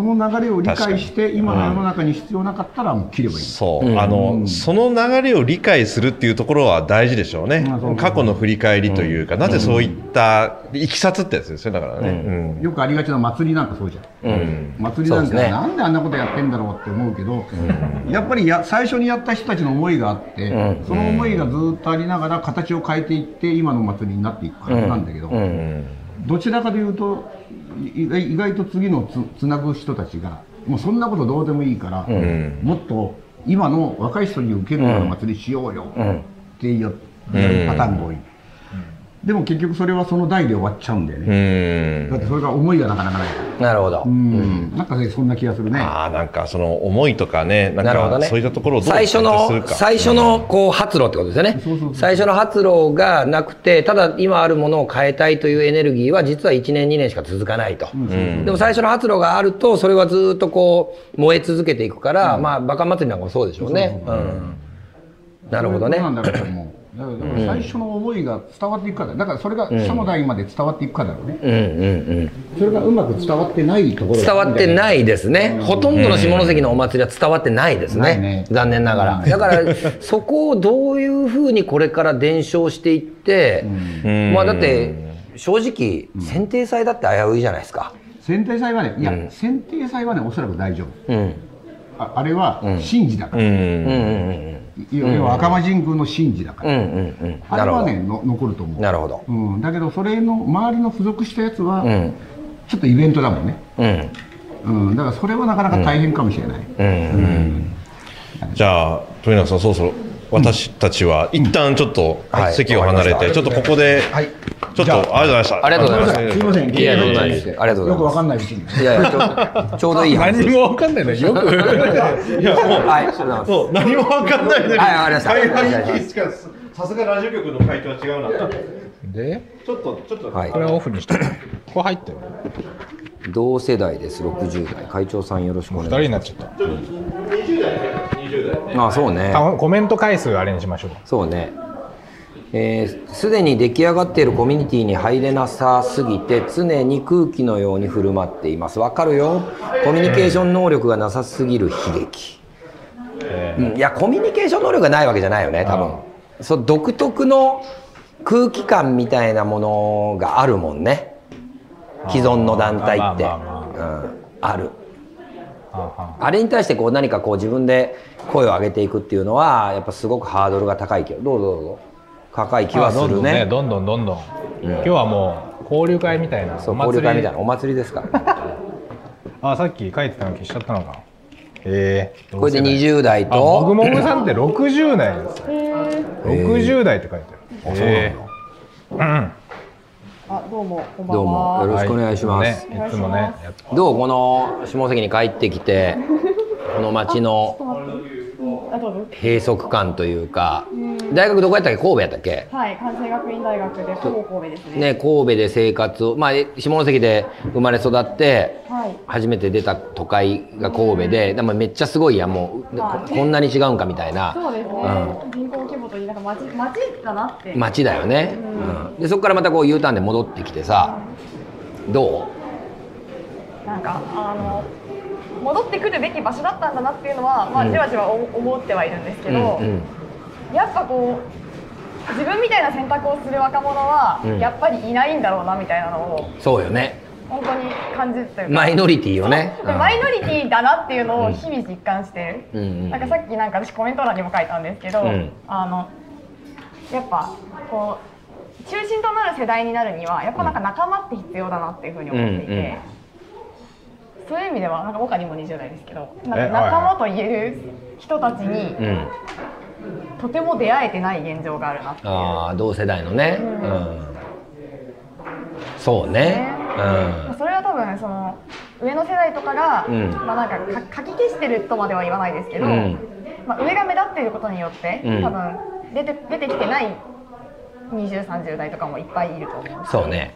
そその流れを理解して今の世の中に必要なかったらもう切ればいい、そう、うん。あの、その流れを理解するっていうところは大事でしょうね。過去の振り返りというか、なぜそういったいきさつってやつですよだからね。うん。よくありがちな祭りなんかそうじゃん、うん。祭りなんか、そうですね。なんであんなことやってんだろうって思うけど、やっぱりや最初にやった人たちの思いがあって、うん。その思いがずっとありながら形を変えていって今の祭りになっていくはずなんだけど、うん。どちらかというとい意外と次のつつなぐ人たちがもうそんなことどうでもいいから、ん。もっと今の若い人に受けるような祭りしようようんっていうパターンが多い、でも結局それはその代で終わっちゃうんだようね、ん。だってそれが思いがなかなかないから。なるほど、うん、なんかねそんな気がするね。ああなんかその思いとかねなんなるほどね。かそういったところをどう最初の感じするか。最初のこう発露ってことですよね。そうそうそう最初の発露がなくてただ今あるものを変えたいというエネルギーは実は1年2年しか続かないと、ん。でも最初の発露があるとそれはずっとこう燃え続けていくから、まあバカ祭りなんかもそうでしょうね。うん。なるほどね。そうなんだろうと思うだから最初の思いが伝わっていくかだだからそれが下の代まで伝わっていくかだろうね、うんうんうん。それがうまく伝わってないところ伝わってないいですね、ほとんどの下関のお祭りは伝わってないですね,、ないね。残念ながら、だからそこをどういうふうにこれから伝承していって、うん。まあだって正直選定祭だって危ういじゃないですか、選定祭はねいや、うん。選定祭はねおそらく大丈夫。うん、ああれは神事だから、うん。うんうんうん要は赤間神宮の神事だから、うんうんうん。あれはねの残ると思う。なるほど。うん、だけどそれの周りの付属したやつは、うん。ちょっとイベントだもんね、うん。うん、だからそれはなかなか大変かもしれない、うん。うん。じゃあ富永さんそろそろ私たちは一旦ちょっとはい。席を離れて、ちょっとここではい。ちょっとありがとうございました。ありがとうございます。すいません。いやいですありがとうございますよくわかんないうちにいやいやちょちょうどいい話。何もわかんないのよ。く。い。やもうはいありがとうございます。そう何も分かんないのに。はいわかりさすがラジオ局の会長は違うな。で？ちょっとちょっと、はいこれはオフにして。ここ入ってる同世代です60代。会長さんよろしくお2願いしま人になっちゃった。20代20代すあそうね。あコメント回数あれにしましょう。そうね。えーすで、に出来上がっているコミュニティに入れなさすぎて常に空気のように振る舞っています。わかるよ。コミュニケーション能力がなさすぎる悲劇、うん、いやコミュニケーション能力がないわけじゃないよね多分。そう独特の空気感みたいなものがあるもんね既存の団体って、うん、ある。ああれに対してこう何かこう自分で声を上げていくっていうのはやっぱすごくハードルが高いけどどうぞどうぞ。高い気はするね。どんどんどんどん。今日はもう交流会みたいなそう交流会みたいなお祭りですから、あさっき書いてたの消しちゃったのか。ええこれで20代あもぐともぐさんって60代ですよ。60代って書いてある。ええうんあ、どうも、こんばんどうもは。よろしくお願いします、ね、いつもねどうこの下関に帰ってきてこの町の。閉塞感というか大学どこやったっけ？神戸やったっけはい、関西学院大学で、ほぼ神戸ですね。ね神戸で生活をまあ下関で生まれ育ってはい。初めて出た都会が神戸ででもめっちゃすごいやんもう。こはい。こんなに違うんかみたいな。そうですね。人口規模といい、なんか町、町だなって。街だよね、うん。でそこからまたこう U ターンで戻ってきてさどなんか、あの。戻ってくるべき場所だったんだなっていうのは、まあ、うんじわじわ思思ってはいるんですけう、ど。うんうんやっぱこう。自分みたいな選択をする若者は、うんやっぱりいないんだろうなみたいなのを。そうよね本当に感じるというか。マイノリティよねマイノリティだなっていうのを日々実感してる。うんうんなんかさっきなんか私コメント欄にも書いたんですけど、うんあのやっぱこう中心となる世代になるにはやっぱなんか仲間って必要だなっていうふうに思っていて、うんうんそういう意味ではなんか僕はにも20代ですけどなんえか仲間と言える人たちにうん。とても出会えてない現状があるなっていう。ああ同世代のね、ううん。んそうね。まあそれは多分その上の世代とかが、うん。まあなんかか書き消してるとまでは言わないですけど、うん。まあ上が目立っていることによって、うん。多分出て出てきてない20、30代とかもいっぱいいると思うんですそうね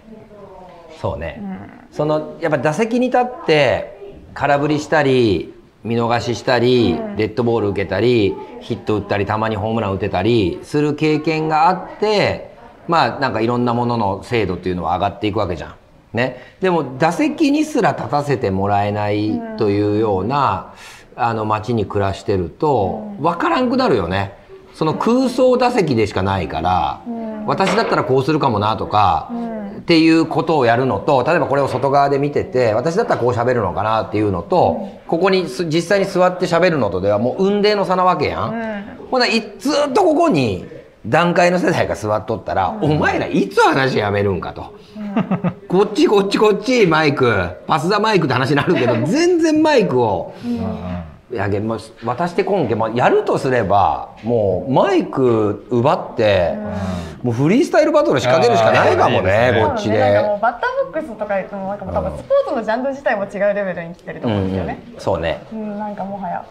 そうね、うん。そのやっぱ打席に立って空振りしたり見逃ししたり、うん。デッドボール受けたりヒット打ったりたまにホームラン打てたりする経験があってまあなんかいろんなものの精度っていうのは上がっていくわけじゃん。ね、でも打席にすら立たせてもらえないというような、あの街に暮らしてると分からんくなるよね。その空想打席でしかないから、私だったらこうするかもなとか、っていうことをやるのと例えばこれを外側で見てて私だったらこう喋るのかなっていうのと、ここにす実際に座って喋るのとではもう雲泥の差なわけやん。ほないずっとここに段階の世代が座っとったら、お前らいつ話やめるんかと。こっちこっちこっちマイク。パスダマイクって話になるけど全然マイクを、いやげま渡してこんけ、まあ、やるとすればもうマイク奪って、もうフリースタイルバトル仕掛けるしかないかもねこっちで。バッターボックスとか言ってもなんかもう多分スポーツのジャンル自体も違うレベルに来てるとうん思うんですよね。うん、そうね。うん、なんかもはや。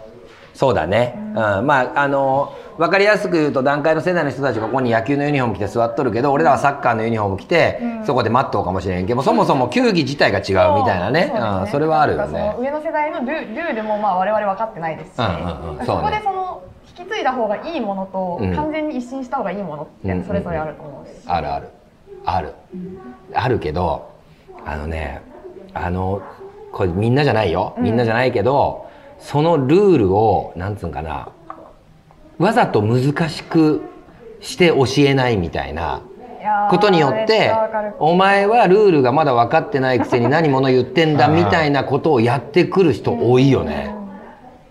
そうだね、うん。まああの分かりやすく言うと段階の世代の人たちがここに野球のユニフォーム着て座っとるけど俺らはサッカーのユニフォーム着て、そこで待っとうかもしれんけどそもそも球技自体が違うみたいなね。そううん、それはあるよね。上の世代のルルールもまあ我々分かってないですし、うんうんうん。そこそうね。でその引き継いだ方がいいものと、うん。完全に一新した方がいいものうんってそれぞれあると思うし、あるある。ある。あるけどあのねあのこれみんなじゃないよ。みんなじゃないけど、そのルールをなんつうんかなわざと難しくして教えないみたいなことによっめてお前はルールがまだ分かってないくせに何物言ってんだ みたいなことをやってくる人多いよね。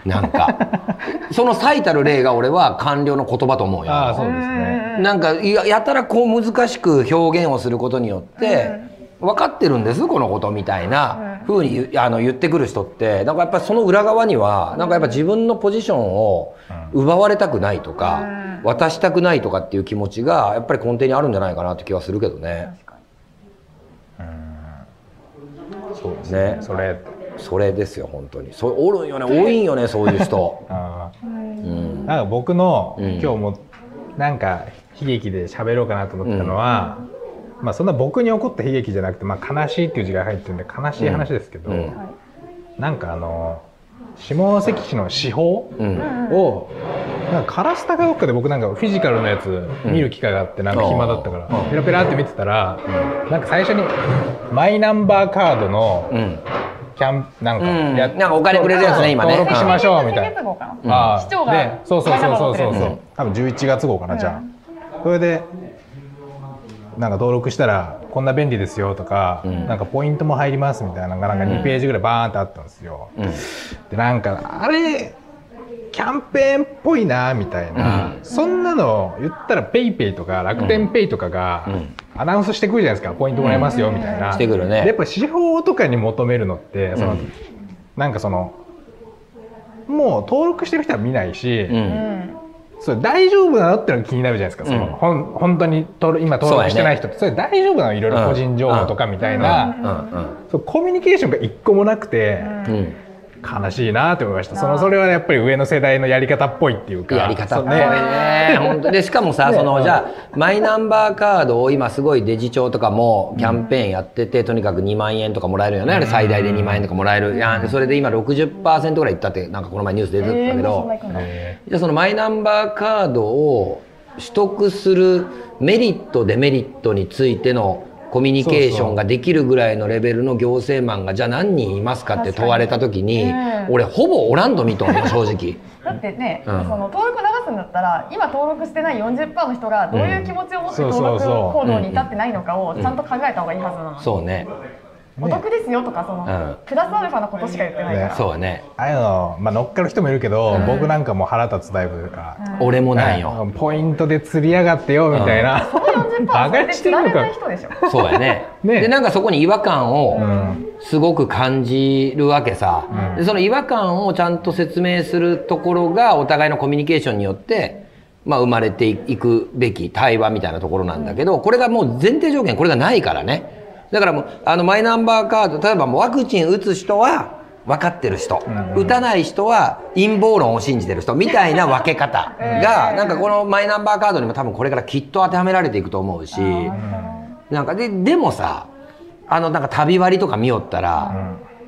なんか。その最たる例が俺は官僚の言葉と思うよ。ああそうですね。なんかややたらこう難しく表現をすることによって、分かってるんですこのことみたいなふうに言あの言ってくる人ってなんかやっぱりその裏側にはなんかやっぱ自分のポジションを奪われたくないとか、渡したくないとかっていう気持ちがやっぱり根底にあるんじゃないかなって気はするけどね。そうですね。それ。それですよ本当に。そおるんよね。多いんよねそういう人。あー。うん。なんか僕の、うん。今日もなんか悲劇で喋ろうかなと思ったのは、まあそんな僕に起こった悲劇じゃなくて、まあ、悲しいっていう字が入ってるんで悲しい話ですけど、うんなんかあの下関市の司法うん。をなんかカラスタかどっかで僕なんかフィジカルのやつ見る機会があってなんか暇だったから、うん。ペラペラって見てたら、なんか最初にマイナンバーカードのうん。キャンなんかうん。や、なんかお金くれるやつね今ね。登録しましょうみたいな。先月号かな、ああ市長がでそうそうそうそうそう。う多分11月号かな、じゃあ。それでなんか登録したらこんな便利ですよとか、ん。なんかポイントも入りますみたいなのがなんか2ページぐらいバーンってあったんですよ、うん。でなんかあれキャンペーンっぽいなみたいな、そんなの言ったらペイペイとか楽天ペイとかがん。アナウンスしてくるじゃないですか。ポイントもらえますよみたいな、してくるね。でやっぱ司法とかに求めるのってその、なんかそのもう登録してる人は見ないし、うん。うんそれ大丈夫なのってのが気になるじゃないですか、そのうんほん本当に今登録してない人って。そ,、れ大丈夫なの？いろいろ個人情報とかみたいな、コミュニケーションが一個もなくて、悲しいなって思いました。そのそれはやっぱり上の世代のやり方っぽいっていうか。やり方っぽいね。本当。でしかもさ、ね。そのうん。じゃあマイナンバーカードを今すごいデジ庁とかもキャンペーンやってて、とにかく2万円とかもらえるよね。あれ最大で2万円とかもらえる。いやそれで今60%ぐらいいったってなんかこの前ニュース出てたけど。じゃあそのマイナンバーカードを取得するメリットデメリットについてのコミュニケーションができるぐらいのレベルの行政マンがじゃあ何人いますかって問われた時に確かにうん俺ほぼおらんと見とんよ正直。だってね、うんその登録流すんだったら今登録してない40%の人がどういう気持ちを持ってうん登録行動に至ってないのかをちゃんと考えた方がいいはずなのに、そうね。お得ですよとかその、うん。プラスアルファのことしか言ってないから、ねそうね。ああいうの、まあ、乗っかる人もいるけど、うん。僕なんかもう腹立つタイプというか、俺もないよ。うん。ポイントで釣りやがってよみたいな、その40%はそれでしてるのか。ない人でしょそうやね。ね。でなんかそこに違和感をん。すごく感じるわけさ、うん。でその違和感をちゃんと説明するところがお互いのコミュニケーションによって、まあ、生まれていくべき対話みたいなところなんだけどこれがもう前提条件これがないからねだからもうあのマイナンバーカード例えばもうワクチン打つ人は分かってる人、ん。打たない人は陰謀論を信じてる人。みたいな分け方が なんかこのマイナンバーカードにも多分これからきっと当てはめられていくと思うし。なんかででもさあのなんか旅割とか見よったら、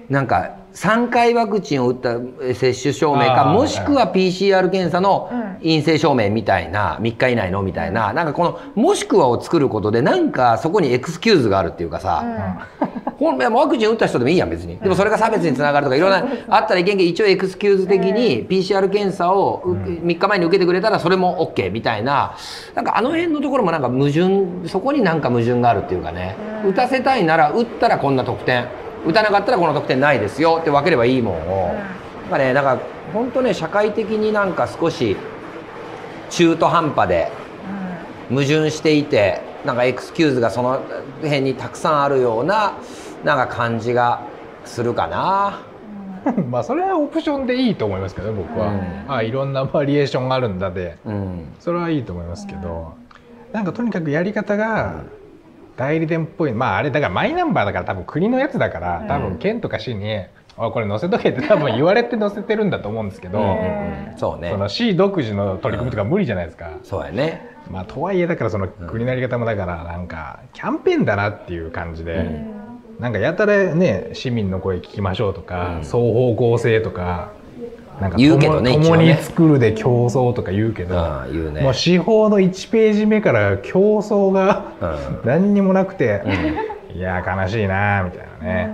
なんか3回ワクチンを打ったえ接種証明かもしくは PCR 検査のうん。陰性証明みたいな3日以内のみたいななんかこの「もしくは」を作ることでなんかそこにエクスキューズがあるっていうかさ、ほんワクチン打った人でもいいやん別に。でもそれが差別につながるとかいろんなあったらいけんけど一応エクスキューズ的に PCR 検査をう3日前に受けてくれたらそれも OK みたいななんかあの辺のところもなんか矛盾そこになんか矛盾があるっていうかね。打たせたいなら打ったらこんな得点打たなかったらこの得点ないですよって分ければいいもん。を、なんかねなんか本当ね社会的になんか少し中途半端で矛盾していてなんかエクスキューズがその辺にたくさんあるようななんか感じがするかな。まあそれはオプションでいいと思いますけどね僕は、うん。あいろんなバリエーションがあるんだで。うん。それはいいと思いますけど、なんかとにかくやり方が代理店っぽい。まああれだからマイナンバーだから多分国のやつだから多分県とか市に「おいこれ載せとけ」って多分言われて載せてるんだと思うんですけど、そうね。その市独自の取り組みとか無理じゃないですか。そうやね。まあとはいえだからその国のやり方もだからなんかキャンペーンだなっていう感じで、なんかやたらね市民の声聞きましょうとか、双方向性とかなんか言うけどね共一応ね。に作るで競争とか言うけど、うん言うね。もう司法の1ページ目から競争がうん。何にもなくて、いや悲しいなみたいなね、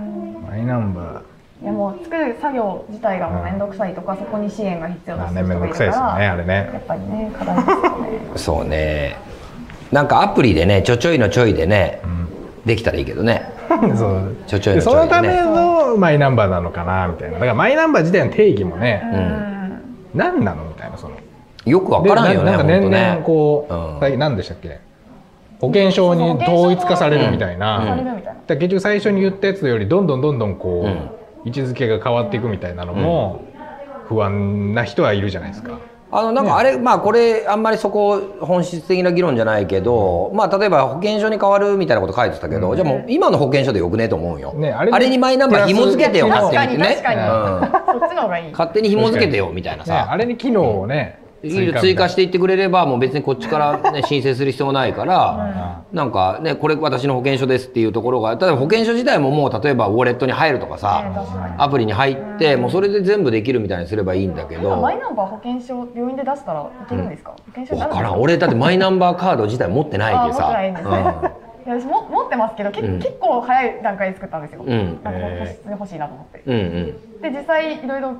マイナンバいやもう作る作業自体がもう面倒くさいとか、そこに支援が必要だ人がいるね面倒くさいですよねあれね。やっぱりね課題ですよね。そうね。なんかアプリでね ちょちょいのちょいでね、できたらいいけどね。そう。ちょちょいでのちょいでそのためね。のマイナンバーなのかなみたいな。だからマイナンバー自体の定義もね、うん。何なのみたいなその。よくわからんよねでななんか年々ね。こう、うん。最近何でしたっけ？保険証に統一化されるみたいな、されるみたいな。だから結局最初に言ったやつよりどんどんどんどんこう、うん。位置づけが変わっていくみたいなのも不安な人はいるじゃないですか。あのなんかあれ、まあこれあんまりそこ本質的な議論じゃないけど、まあ例えば保険証に変わるみたいなこと書いてたけど、じゃあもう今の保険証でよくねと思うよ。ねあれにマイナンバー紐付けてよっちの方がいい。勝手に紐付けてよみたいなね、さ。あれに機能をね、追加していってくれればもう別にこっちから、ね、申請する必要もないから、なんかねこれ私の保険証ですっていうところが例えば保険証自体ももう例えばウォレットに入るとかねさアプリに入ってもうそれで全部できるみたいにすればいいんだけど。マイナンバー保険証病院で出したらいけるんですか、保険証分からん。俺だってマイナンバーカード自体持ってないですね、いや私も持ってますけど、けうん。結構早い段階で作ったんですよ、うん。なんか欲しいなと思って。うんうん。で実際いろいろ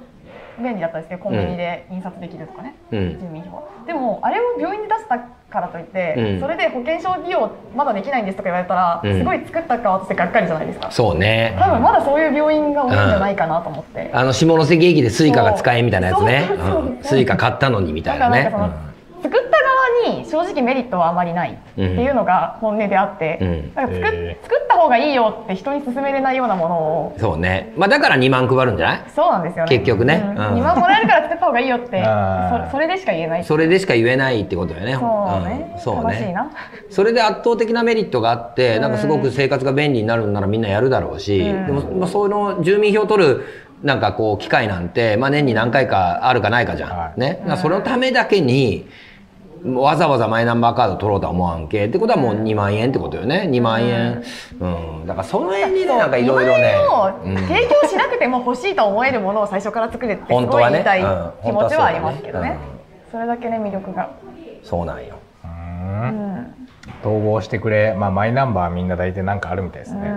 便利だったんですけどコンビニで印刷できるとかね、うん。住民票は。でもあれを病院で出したからといって、うん。それで保険証利用まだできないんですとか言われたら、うん。すごい作った側としてがっかりじゃないですか。そうね。多分まだそういう病院が多いんじゃないかなと思って、あの下関駅で Suicaが使えみたいなやつね。 Suica買ったのにみたいなね作った側に正直メリットはあまりないっていうのが本音であって、うん。か作っへー。作った方がいいよって人に勧めれないようなものをそうね。まあだから2万配るんじゃない？そうなんですよね。結局ね。うん。うん。2万もらえるから作った方がいいよってそそれでしか言えないそれでしか言えないってことよね。そうね、ん。そうね。正しいな。それで圧倒的なメリットがあってなんかすごく生活が便利になるんならみんなやるだろうし、うん。でも、まあ、その住民票取るなんかこう機会なんて、まあ、年に何回かあるかないかじゃん、はい。ね、そのためだけにわざわざマイナンバーカード取ろうとは思わんけ。ってことはもう2万円ってことよね。2万円。うん、だからその辺にねなんかいろいろね。2うん。万円を提供しなくても欲しいと思えるものを最初から作れってす本当はね。ごい言いたいうん。気持ちはありますけどね。それだけね魅力が。そうなんよ。ううん。ん統合してくれ、まあ、マイナンバーみんな大体なんかあるみたいですね。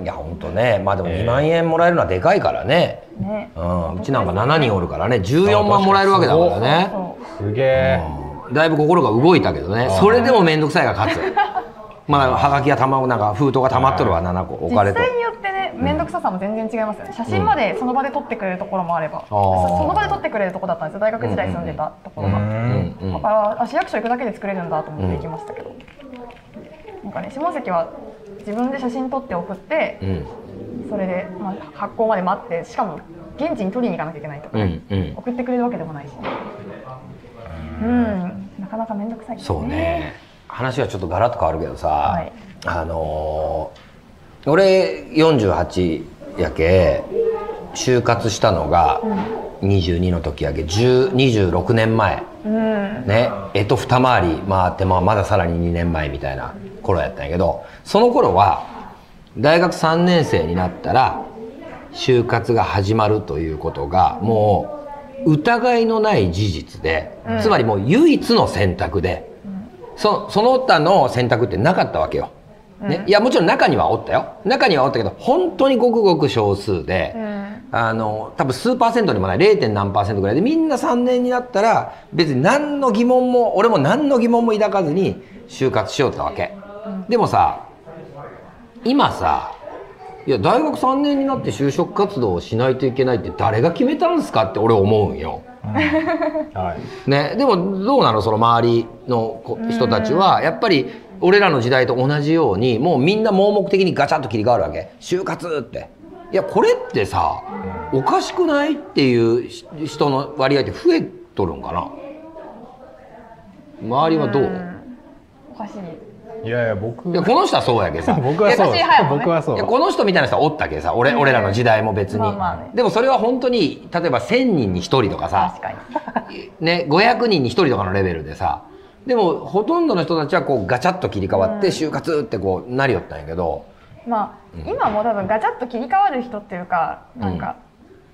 ういや本当ね。まあでもええ。2万円もらえるのはでかいからね、んね。うん、うちなんか7人おるからね。14万もらえるわけだからね。そう。すげえ。うんだいぶ心が動いたけどね。それでも面倒くさいが勝つ。まあはがきがたまなんか封筒がたまっとるわ7個置かれと。実際によってね面倒くささも全然違いますよね。写真までその場で撮ってくれるところもあれば、そその場で撮ってくれるところだったんですよ。大学時代住んでたところが、うん。うん。うん。だからあ市役所行くだけで作れるんだと思って行きましたけど、なんかね下関は自分で写真撮って送ってうん。それで、まあ、発行まで待ってしかも現地に取りに行かなきゃいけないとか、うん。うん。送ってくれるわけでもないし、うん、なかなか面倒くさいですそうね。話はちょっとガラッと変わるけどさ、はい。あのー俺48やけ就活したのが22の時やけ10 26年前。うん。ね。えと二回り回って、まあ、まださらに2年前みたいな頃やったんやけどその頃は大学3年生になったら就活が始まるということがもう疑いのない事実で、つまりもう唯一の選択で、そその他の選択ってなかったわけよ。ね、いやもちろん中にはおったよ。中にはおったけど本当にごくごく少数で、うん。あの多分数パーセントにもない 0. 何パーセントぐらいでみんな3年になったら別に何の疑問も俺も何の疑問も抱かずに就活しようってわけ、でもさ今さいや大学3年になって就職活動をしないといけないって誰が決めたんですかって俺思うんよ。はい。ね、でもどうなの？その周りの子人たちは。やっぱり俺らの時代と同じようにもうみんな盲目的にガチャッと切り替わるわけ。就活って。いやこれってさおかしくないっていうし人の割合って増えとるんかな？周りはどう、おかしいいやいや僕いやこの人はそうやけどさ。僕はそう。僕はそう。この人みたいな人はおったけさ俺,、俺らの時代も別に、まあまあね。でもそれは本当に例えば1,000人に1人とかさ確かに。ね、500人に1人とかのレベルでさでもほとんどの人たちはこうガチャッと切り替わって就活ってこうなりよったんやけど、まあ、今も多分ガチャッと切り替わる人っていうかなんか、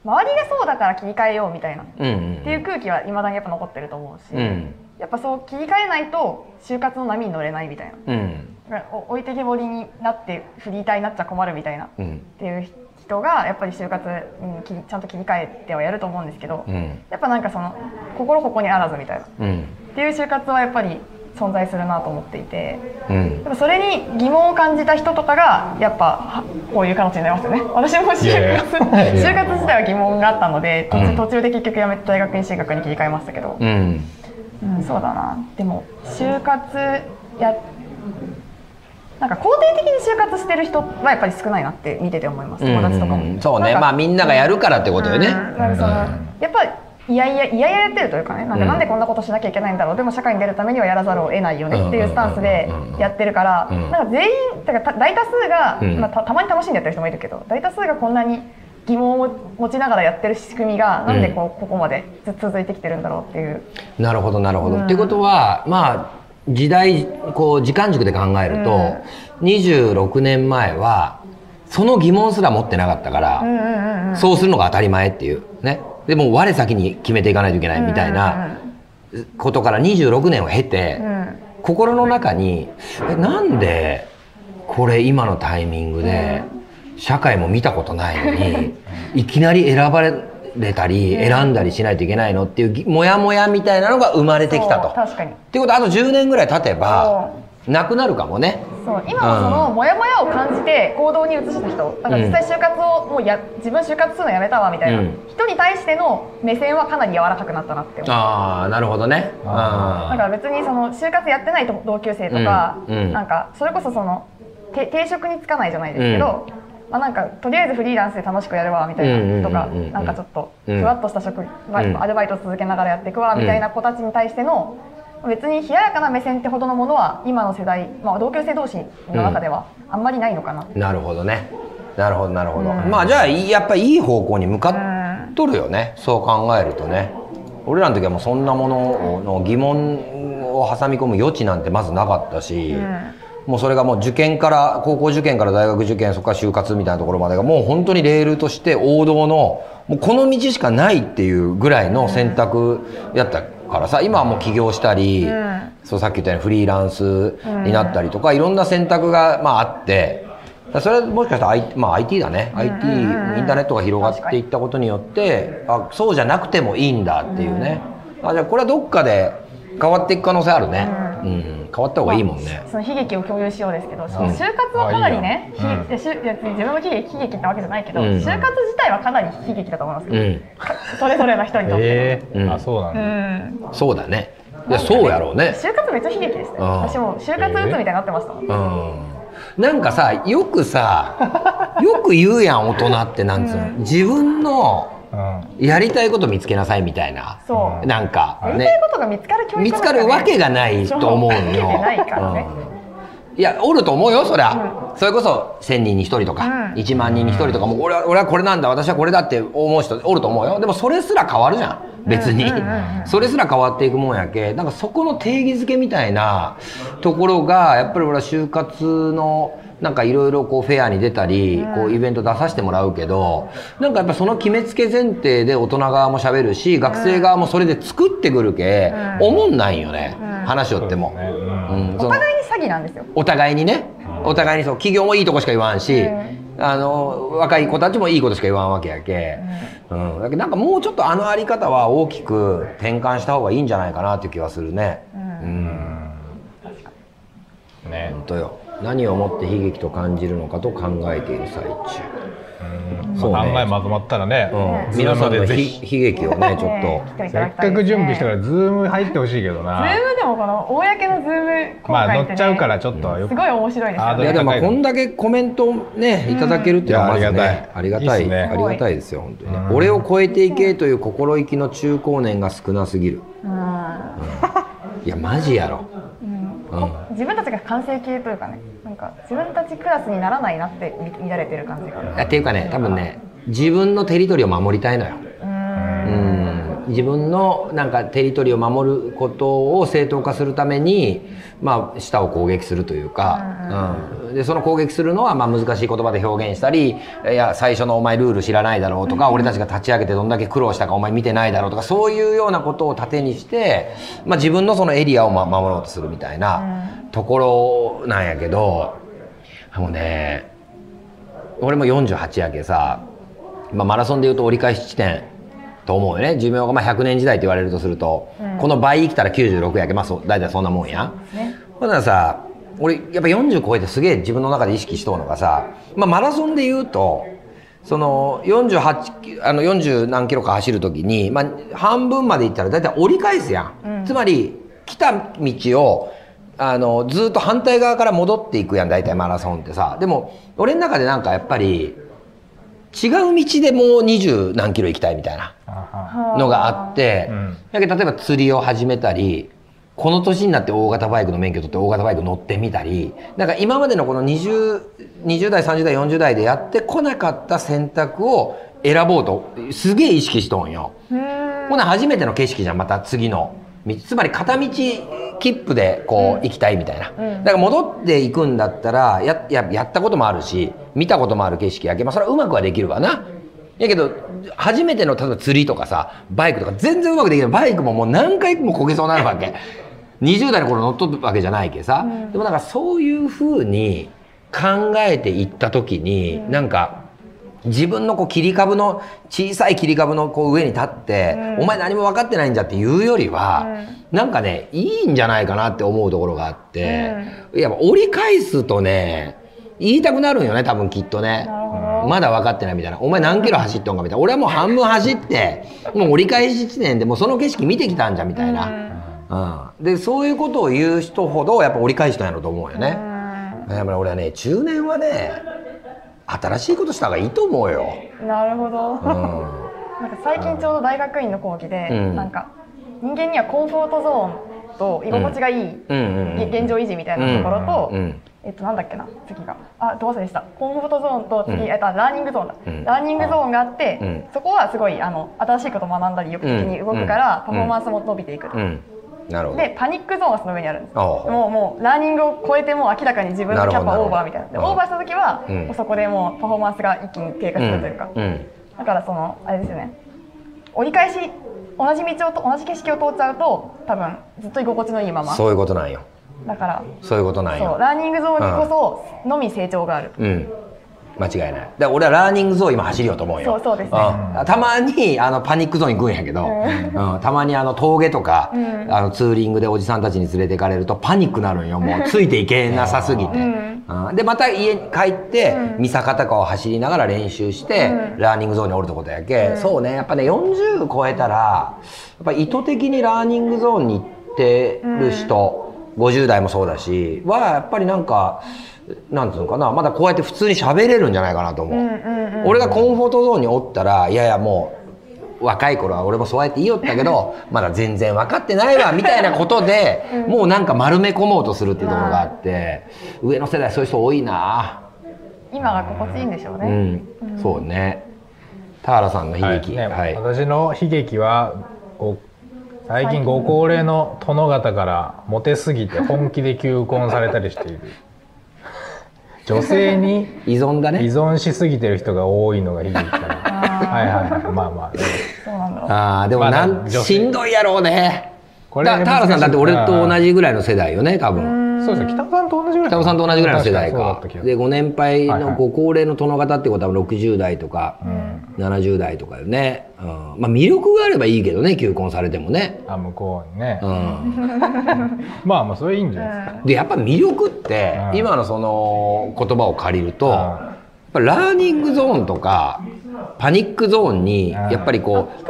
周りがそうだから切り替えようみたいな、うんうんっていう空気はいまだにやっぱ残ってると思うし、うんやっぱそう切り替えないと就活の波に乗れないみたいな。うん。お置いてけぼりになってフリーターになっちゃ困るみたいな、っうん。ていう人がやっぱり就活にちゃんと切り替えてはやると思うんですけど、うん。やっぱなんかその心ここにあらずみたいな。っうん。ていう就活はやっぱり存在するなと思っていて。うん。それに疑問を感じた人とかがやっぱはこういう形になりますよね。私も就活就活自体は疑問があったので途中で結局やめて大学院進学に切り替えましたけど、うんうん、そうだな。でも就活やなんか肯定的に就活してる人はやっぱり少ないなって見てて思います。友達とかも、うんうんそうねまあみんながやるからってことよね、うん。なんかそのやっぱりいやいやいやいややってるというかねなんかうん。なんでこんなことしなきゃいけないんだろう。でも社会に出るためにはやらざるを得ないよねっていうスタンスでやってるからうんなんか全員だからた大多数が、うんまあ、たたまに楽しんでやってる人もいるけど大多数がこんなに疑問を持ちながらやってる仕組みがなんでこうここまでず続いてきてるんだろうっていう。なるほどなるほど。うん。っていうことはまあ時代こう時間軸で考えると、26年前はその疑問すら持ってなかったから、うんうんうんうん。そうするのが当たり前っていうね。でも我先に決めていかないといけないみたいなことから26年を経て、うん。うん心の中にえなんでこれ今のタイミングで社会も見たことないのに いきなり選ばれたり選んだりしないといけないのっていうぎモヤモヤみたいなのが生まれてきたと。確かに。っていうことはあと10年ぐらい経てばなくなるかもね。そう今のそのモヤモヤを感じて行動に移した人。なんか実際就活をもうや自分就活するのやめたわみたいなうん。人に対しての目線はかなり柔らかくなったなって思う。ああなるほどね。あだから別にその就活やってない同級生とか、うん。うん。なんかそれこそそのて定職に就かないじゃないですけど、まあ、なんかとりあえずフリーランスで楽しくやるわみたいなとかうんうんうんうん。なんかちょっとうん。ふわっとした職、まあうんアルバイト続けながらやっていくわみたいな子たちに対しての別に冷ややかな目線ってほどのものは今の世代、まあ、同級生同士の中ではあんまりないのかな、ーなるほどね。なるほどなるほど。うん。まあじゃあいいやっぱりいい方向に向かっとるよね。そう考えるとね。俺らの時はもうそんなものの疑問を挟み込む余地なんてまずなかったし、もうそれがもう受験から高校受験から大学受験そこから就活みたいなところまでがもう本当にレールとして王道のもうこの道しかないっていうぐらいの選択やったからさ今はもう起業したり、ん。そうさっき言ったようにフリーランスになったりとか、いろんな選択がまああってそれはもしかしたら、I まあ、IT だね、IT インターネットが広がっていったことによってあそうじゃなくてもいいんだっていうね、あじゃあこれはどっかで変わっていく可能性あるね、うん変わった方がいいもんね。その悲劇を共有しようですけど、就活はかなりね、ひいやしゅいや自分も悲劇悲劇ってわけじゃないけど、うん就活自体はかなり悲劇だと思いますよ、うん、それぞれの人にとって。ええうんあそうなんうだ、んそうだね。いやそうやろうね。就活めっちゃ悲劇ですね。うん私も就活打つみたいになってましたもん。うん。なんかさよくさよく言うやん大人ってなんつうの、自分のうんやりたいこと見つけなさいみたいな。そう。なんかやりたねいことが見つかる教育見つかるわけがないと思うの。いからね。う。んいやおると思う。よそりゃ、それこそ1,000人に1人とか、う。ん1万人に1人とかも俺は俺はこれなんだ私はこれだって思う。人おると思う。よでもそれすら変わるじゃん別に、それすら変わっていくもんやけなんかそこの定義づけみたいなところがやっぱり俺は就活のなんかいろいろこうフェアに出たり、こうイベント出させてもらうけどなんかやっぱその決めつけ前提で大人側も喋るし学生側もそれで作ってくるけ、思んないんよね、話しよっても。お互いに詐欺なんですよ。お互いにね。お互いにそう企業もいいとこしか言わんし、うん。あの若い子たちもいいことしか言わんわけやけ、うん。だけどなんかもうちょっとあのあり方は大きく転換した方がいいんじゃないかなっていう気はするね。うん、ね。本当よ何をもって悲劇と感じるのかと考えている最中。そうね。考えまとまったらね、うん、皆さんの悲劇をねちょっねとせっかく準備したからズーム入ってほしいけどズなームでもこの公のズーム公まあ開って、ね乗っちゃうからちょっとよく。すごい面白いですよね。いやでもまあこんだけコメントねいただけるっていうのはまずねありがたい。ありがたい。いいっすね。ありがたいですよ本当にね。俺を超えていけという心意気の中高年が少なすぎる。いやマジやろ自分たちが完成形というかねなんか自分たちクラスにならないなって見乱れてる感じが。っていうかね多分ね自分のテリトリーを守りたいのよ。うん自分のなんかテリトリーを守ることを正当化するために、まあ、舌を攻撃するというか、うん、でその攻撃するのはまあ難しい言葉で表現したりいや最初のお前ルール知らないだろうとか、俺たちが立ち上げてどんだけ苦労したかお前見てないだろうとかそういうようなことを盾にして、まあ、自分のそのエリアをま守ろうとするみたいなところなんやけどもうね俺も48やけさ、まあ、マラソンでいうと折り返し地点と思うよね。寿命がまあ100年時代って言われるとすると、この倍生きたら96やけまあそう大体そんなもんや。ほんならさ俺やっぱ40超えてすげえ自分の中で意識しとうのがさ、まあ、マラソンで言うとその48あの40何キロか走る時に、まあ、半分まで行ったら大体折り返すやん、つまり来た道をあのずっと反対側から戻っていくやん大体マラソンってさ。でも俺の中でなんかやっぱり違う道でもう二十何キロ行きたいみたいなのがあって、ん。だけど例えば釣りを始めたりこの年になって大型バイクの免許取って大型バイク乗ってみたりなんか今までのこの 20, 20代30代40代でやってこなかった選択を選ぼうとすげえ意識しとんよ。ほな初めての景色じゃんまた次の。道つまり片道切符でこう行きたいみたいな、だから戻っていくんだったらやややったこともあるし見たこともある景色やけまあそれはうまくはできるわな。やけど初めての例えば釣りとかさバイクとか全然うまくできない。バイクももう何回もこけそうになるわけ。20代の頃乗っとるわけじゃないけさ、でもなんかそういうふうに考えていった時に、なんか自分のこう切り株の小さい切り株のこう上に立って、お前何も分かってないんじゃっていうよりは、なんかねいいんじゃないかなって思うところがあって、やっぱ折り返すとね言いたくなるんよね多分きっとね。まだ分かってないみたいな「お前何キロ走っとんか」みたいな。俺はもう半分走ってもう折り返し地点でもうその景色見てきたんじゃんみたいな、うん。でそういうことを言う人ほどやっぱ折り返したんやろと思うよね。だから俺はね中年はね新しいことした方がいいと思うよ。なるほど、うん。なんか最近ちょうど大学院の講義で、うん。なんか人間にはコンフォートゾーンと居心地がいい、現状維持みたいなところと、うん。うんえっとなんだっけな次が。あど忘れした。コンフォートゾーンと次、うん。えっとラーニングゾーンだ、うん。ラーニングゾーンがあって、うん。そこはすごいあの新しいことを学んだり意欲的に動くから、うん。パフォーマンスも伸びていくなるほど。でパニックゾーンはその上にあるんです。もうもうラーニングを超えてもう明らかに自分のキャパオーバーみたいな。でオーバーした時は、うん。もうそこでもうパフォーマンスが一気に低下するというか、だからそのあれですよね。折り返し同じ道をと同じ景色を通っちゃうと多分ずっと居心地のいいまま。そういうことなんよ。だからそういうことなんそうよ。ラーニングゾーンにこそのみ成長がある、うん。間違いない。だから俺はラーニングゾーン今走りようと思うよ。そうそうですね。ん。たまにあのパニックゾーン行くんやけど、うん。たまにあの峠とか、ん。あのツーリングでおじさんたちに連れて行かれるとパニックなるんよ。もう ついていけなさすぎて。うん。うん。でまた家に帰って、三坂とかを走りながら練習して、うん。ラーニングゾーンにおるってことやけ、そうね。やっぱね40超えたらやっぱ意図的にラーニングゾーンに行ってる人、50代もそうだしはやっぱりなんかなんていうのかなまだこうやって普通に喋れるんじゃないかなと思う。うんうんうん俺がコンフォートゾーンにおったらいやいやもう若い頃は俺もそうやって言いよったけど まだ全然分かってないわみたいなことで、もうなんか丸め込もうとするっていうところがあって上の世代そういう人多いな。今が心地いいんでしょううね、ん、そうね。田原さんの悲劇。ねはい、私の悲劇はご最近ご高齢の殿方からモテすぎて本気で求婚されたりしている。女性に依存だ依ね存しすぎてる人が多いのが悲劇かなはいはいはい。まあまあ。そうなんだろうあーでもなん、まだ女性。しんどいやろうね。これだ田原さんだって俺と同じぐらいの世代よね多う分そうですね。北尾さんと同じぐらい北尾さんと同じぐらいの世代か。でる。ご年配のご高齢の殿方ってことは60代とか70代とかよね、うん、まあ魅力があればいいけどね求婚されてもね、あ向こうにね。うん、まあまあそれいいんじゃないですか。でやっぱ魅力ってうん。今のその言葉を借りるとうん。やっぱラーニングゾーンとかパニックゾーンにうん。やっぱりこう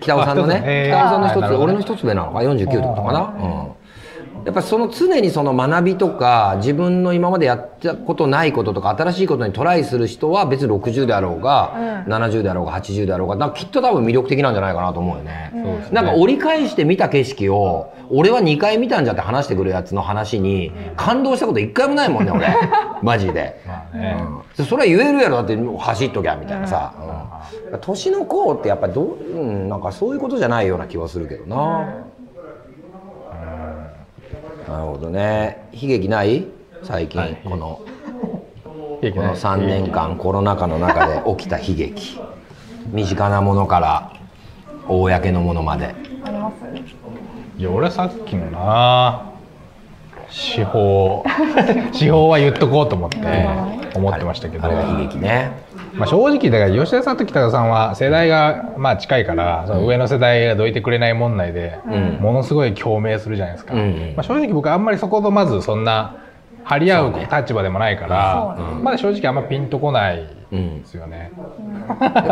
北尾さんのね北尾さんの一つ俺の一つ上なのか49ってことかな、うん、やっぱその常にその学びとか自分の今までやったことないこととか新しいことにトライする人は別に60であろうが、70であろうが80であろうがなんかきっと多分魅力的なんじゃないかなと思うよね。そうですね。なんか折り返して見た景色を俺は2回見たんじゃって話してくるやつの話に感動したこと一回もないもんね俺。マジで。うん。それは言えるやろ。だって走っときゃみたいなさ、うん。年の子ってやっぱどう、うん、なんかそういうことじゃないような気はするけどな、なるほどね。悲劇ない？最近、はい。このい。この3年間コロナ禍の中で起きた悲劇。身近なものから公のものまで。いや俺さっきのな司法司法は言っとこうと思って思ってましたけど。あれが悲劇ねまあ、正直だから吉田さんと北田さんは世代がまあ近いからその上の世代がどいてくれない問題でん。ものすごい共鳴するじゃないですか、うんうん。まあ、正直僕はあんまりそことまずそんな張り合う立場でもないから、そうまだ正直あんまピンとこないうんですよね、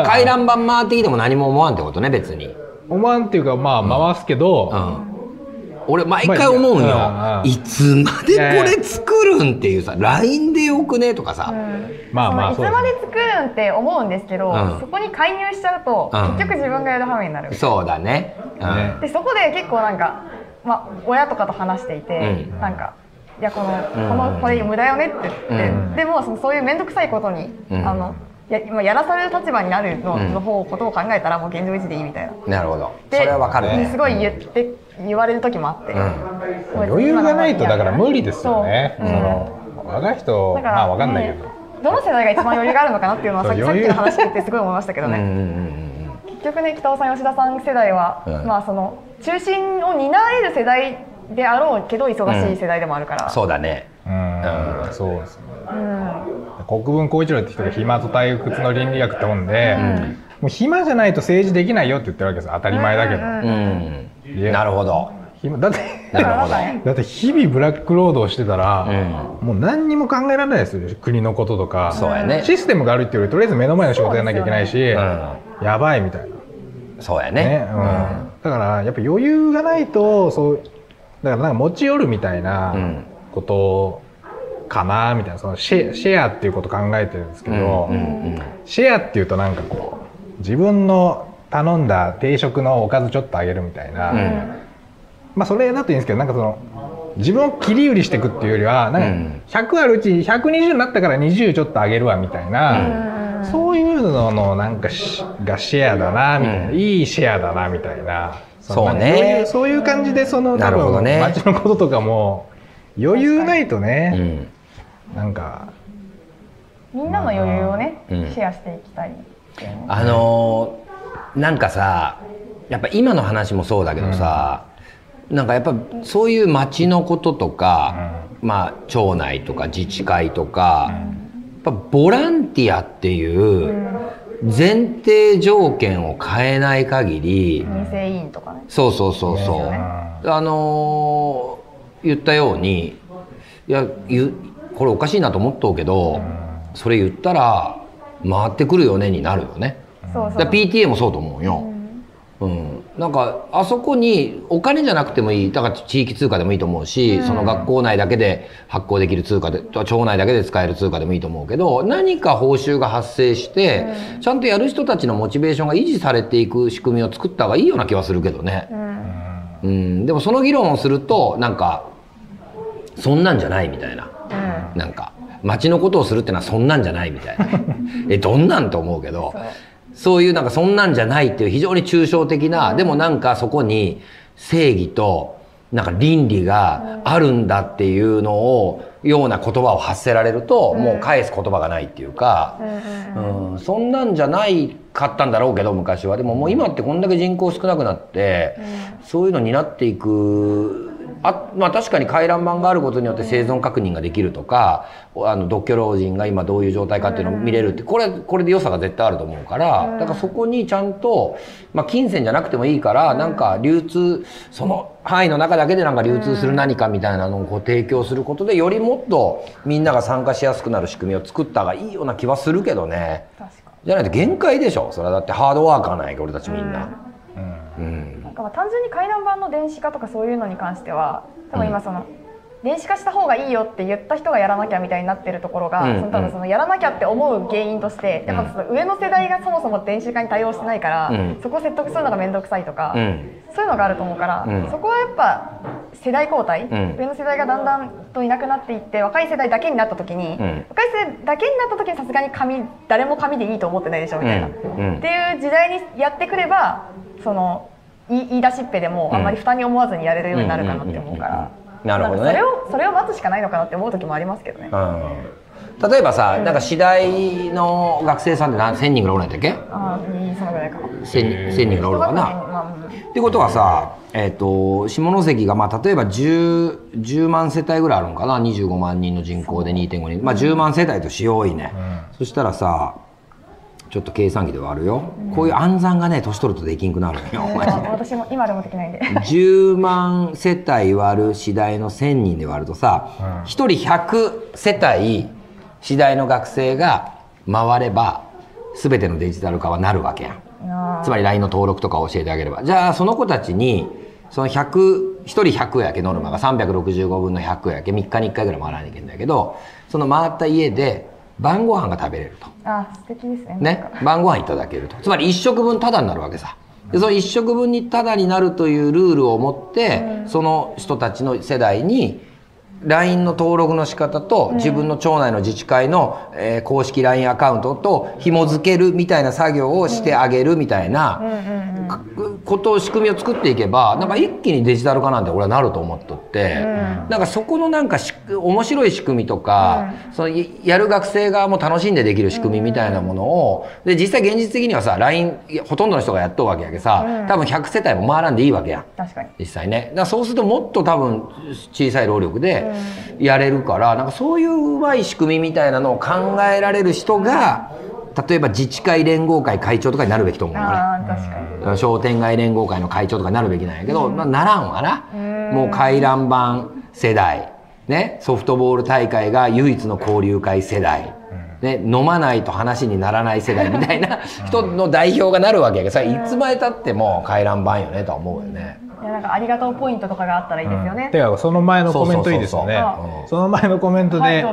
回覧板回ってきても何も思わんってことね別に。思わんっていうかまあ回すけど、うん。俺毎回思うんよ、まあいつまでこれ作るんっていうさ LINE でよくねとかさ、まあまあそうそのいつまで作るんって思うんですけど、うん。そこに介入しちゃうと、うん。結局自分がやる羽目になる、そうだね、うん。ね。でそこで結構なんか、まあ、親とかと話していて、うん。なんかいやこのうん。このこれ無駄よねって言って、うん。でもそのそういう面倒くさいことに、うん。あのや今やらされる立場になるの,、うん。の方ことを考えたらもう現状維持でいいみたいな。なるほど。そでれはわかるね。すごい言って言われる時もあって、余裕がないとだから無理ですよね。その若い人まあわかんないけど、ねどの世代が一番余裕があるのかなっていうのはさっきさっきの話聞いてすごい思いましたけどね、うんうんうん結局ね北尾さん吉田さん世代は、うんまあその中心を担える世代であろうけど忙しい世代でもあるから、うんそうだね。うんうんそうですね。うん。国分光一郎って人が暇と退屈の倫理学って本で、もう暇じゃないと政治できないよって言ってるわけですよ。当たり前だけど、なるほど。暇だってなるほどだって日々ブラック労働してたら、うもう何にも考えられないですよ。国のこととか。そうやね。システムが悪いっていうよりとりあえず目の前の仕事やんなきゃいけないし、うん。やばいみたいな。そうやね。ねうん。だからやっぱ余裕がないとそうだからなんか持ち寄るみたいなうん。ことかなみたいな。そのシェシェアっていうこと考えてるんですけど、シェアっていうとなんかこう自分の頼んだ定食のおかずちょっとあげるみたいな、うんまあそれだといいんですけどなんかその自分を切り売りしていくっていうよりはなんうん。か100あるうち120になったから20ちょっとあげるわみたいな、そういうののなんかしがシェアだなみたいな、うん。いいシェアだなみたいな。そうね。そういうそういう感じでそのな多分るほどね。街のこととかも余裕ないとうね、ん。なんかみんなの余裕をね、うん。シェアしていきたいねあのーなんかさやっぱ今の話もそうだけどさ、なんかやっぱそういう町のこととか、まあ町内とか自治会とか、やっぱボランティアっていう前提条件を変えない限り、二世委員とかね。そうそうそうそう、ね。あのー言ったようにいや言うこれおかしいなと思っとうけど、それ言ったら回ってくるよねになるよね。そうそう。PTA もそうと思うよ。うん、なんかあそこにお金じゃなくてもいい。だから地域通貨でもいいと思うし、その学校内だけで発行できる通貨で町内だけで使える通貨でもいいと思うけど何か報酬が発生して、ちゃんとやる人たちのモチベーションが維持されていく仕組みを作った方がいいような気はするけどね。うん、でもその議論をするとなんかそんなんじゃないみたいな。なんか街のことをするってのはそんなんじゃないみたいな。えどんなんと思うけどそういうなんかそんなんじゃないっていう非常に抽象的なでもなんかそこに正義となんか倫理があるんだっていうのをような言葉を発せられるともう返す言葉がないっていうか、うん、そんなんじゃないかったんだろうけど昔は。でももう今ってこんだけ人口少なくなって、そういうのになっていくあまあ、確かに回覧板があることによって生存確認ができるとかあの独居老人が今どういう状態かっていうのを見れるってこれこれで良さが絶対あると思うからだからそこにちゃんと、まあ、金銭じゃなくてもいいからなんか流通その範囲の中だけでなんか流通する何かみたいなのをこう提供することでよりもっとみんなが参加しやすくなる仕組みを作った方がいいような気はするけどね。確かじゃないと限界でしょ。それはだってハードワーカーなんやけど俺たちみんな。うん。なんかまあ単純に回覧板の電子化とかそういうのに関しては多分今その、電子化した方がいいよって言った人がやらなきゃみたいになってるところが、うん。その多分そのやらなきゃって思う原因として、やっぱその上の世代がそもそも電子化に対応してないから、うん。そこを説得するのが面倒くさいとか、うん。そういうのがあると思うから、うん。そこはやっぱ世代交代、ん。上の世代がだんだんといなくなっていって若い世代だけになった時に、ん。若い世代だけになった時にさすがに紙誰も紙でいいと思ってないでしょみたいな、うん。うん。っていう時代にやってくればその言い出しっぺでもあんまり負担に思わずにやれるようになるかなって思うから、うんうんうんうんなるほどね。それをそれを待つしかないのかなって思う時もありますけどね。うん。例えばさ、なんか次第の学生さんって何1000人ぐらいおるんやったっけ？ああそのぐらいか。1000, 人ぐらいおるかな。まあってことはさ、えっと下関が、まあ、例えば 10, 10万世帯ぐらいあるのかな？25万人の人口で2.5人、まあ、10万世帯としよういね、そしたらさちょっと計算機で割るよ、こういう暗算がね年取るとできんくなるのよ、マジで。私も今でもできないんで。10万世帯割る次第の1000人で割るとさ、1人100世帯次第の学生が回れば全てのデジタル化はなるわけやん。あつまり LINE の登録とか教えてあげれば。じゃあその子たちにその100 1人100やけノルマが365分の100やけ3日に1回ぐらい回らなきゃいけないんだけどその回った家で晩ご飯が食べれると。あ素敵ですね。ね、晩ご飯いただけるとつまり1食分タダになるわけさでその1食分にタダになるというルールを持って、その人たちの世代に LINE の登録の仕方と自分の町内の自治会の、えー公式 LINE アカウントと紐付けるみたいな作業をしてあげるみたいな、かことを仕組みを作っていけばなんか一気にデジタル化なんて俺はなると思っとって、なんかそこのなんかし面白い仕組みとか、そのいやる学生側も楽しんでできる仕組みみたいなものをで実際現実的にはさ LINE ほとんどの人がやっとうわけやけさ、多分100世帯も回らんでいいわけやん。確かに。実際ね。だからそうするともっと多分小さい労力でやれるから、なんかそういううまい仕組みみたいなのを考えられる人が例えば自治会連合会会長とかになるべきと思うのね。ああ確かに。商店街連合会の会長とかになるべきなんやけど、まあ、ならんわな、もう回覧板世代、ね、ソフトボール大会が唯一の交流会世代、ね、飲まないと話にならない世代みたいな 人の代表がなるわけやけどさいつまでたっても回覧板よねとは思うよね。いやなんかありがとうポイントとかがあったらいいですよね。てかその前のコメントいいですよね。その前のコメントで、はい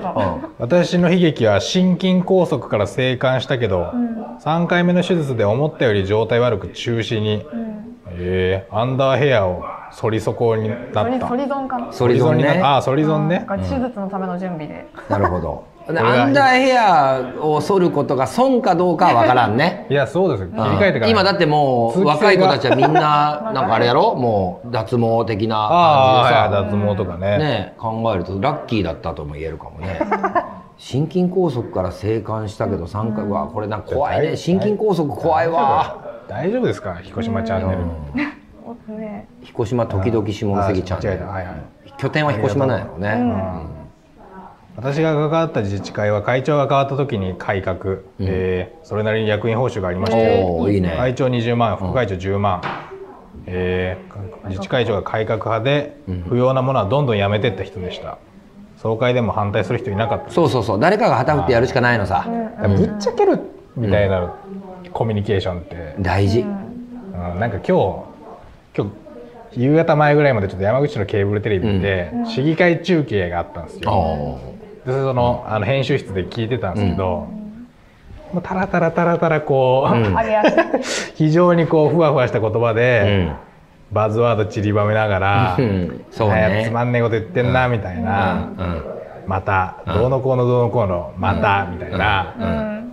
私の悲劇は心筋梗塞から生還したけど、3回目の手術で思ったより状態悪く中止に、えーアンダーヘアを反り底になった。ソリソリゾンかな。ソリゾンね。反りになった。あー反りゾンねなんか手術のための準備で。なるほど。アンダーヘアを剃ることが損かどうかは分からんね。いやそうですよ。切り替えてから。今だってもう若い子たちはみんななんかあれやろ？もう脱毛的なああ感じでさ。はい脱毛とかね。ね考えるとラッキーだったとも言えるかもね。心筋梗塞から生還したけど3回はこれなんか怖いね。心筋梗塞怖いわ。大丈夫。ですか？彦島チャンネル。おね。彦島時々下関チャンネル。はいはい。拠点は彦島なんやろうね私が関わった自治会は会長が変わった時に改革、えーそれなりに役員報酬がありましておおいいね。会長20万副会長10万、えー自治会長が改革派で、不要なものはどんどんやめてった人でした。総会でも反対する人いなかった。そうそうそう。誰かが旗振ってやるしかないのさ。ぶっちゃけるみたいなコミュニケーションって、大事。うん。なんか今日今日夕方前ぐらいまでちょっと山口のケーブルテレビで、市議会中継があったんですよ、おでそのあの編集室で聞いてたんですけど、もうタラタラタラタラこう、あれや非常にこうふわふわした言葉ーで、バズワード散りばめながら、うん。そうね。つまんねえこと言ってんなみたいな、うん。またどうのこうのどうのこうのまたみたいな、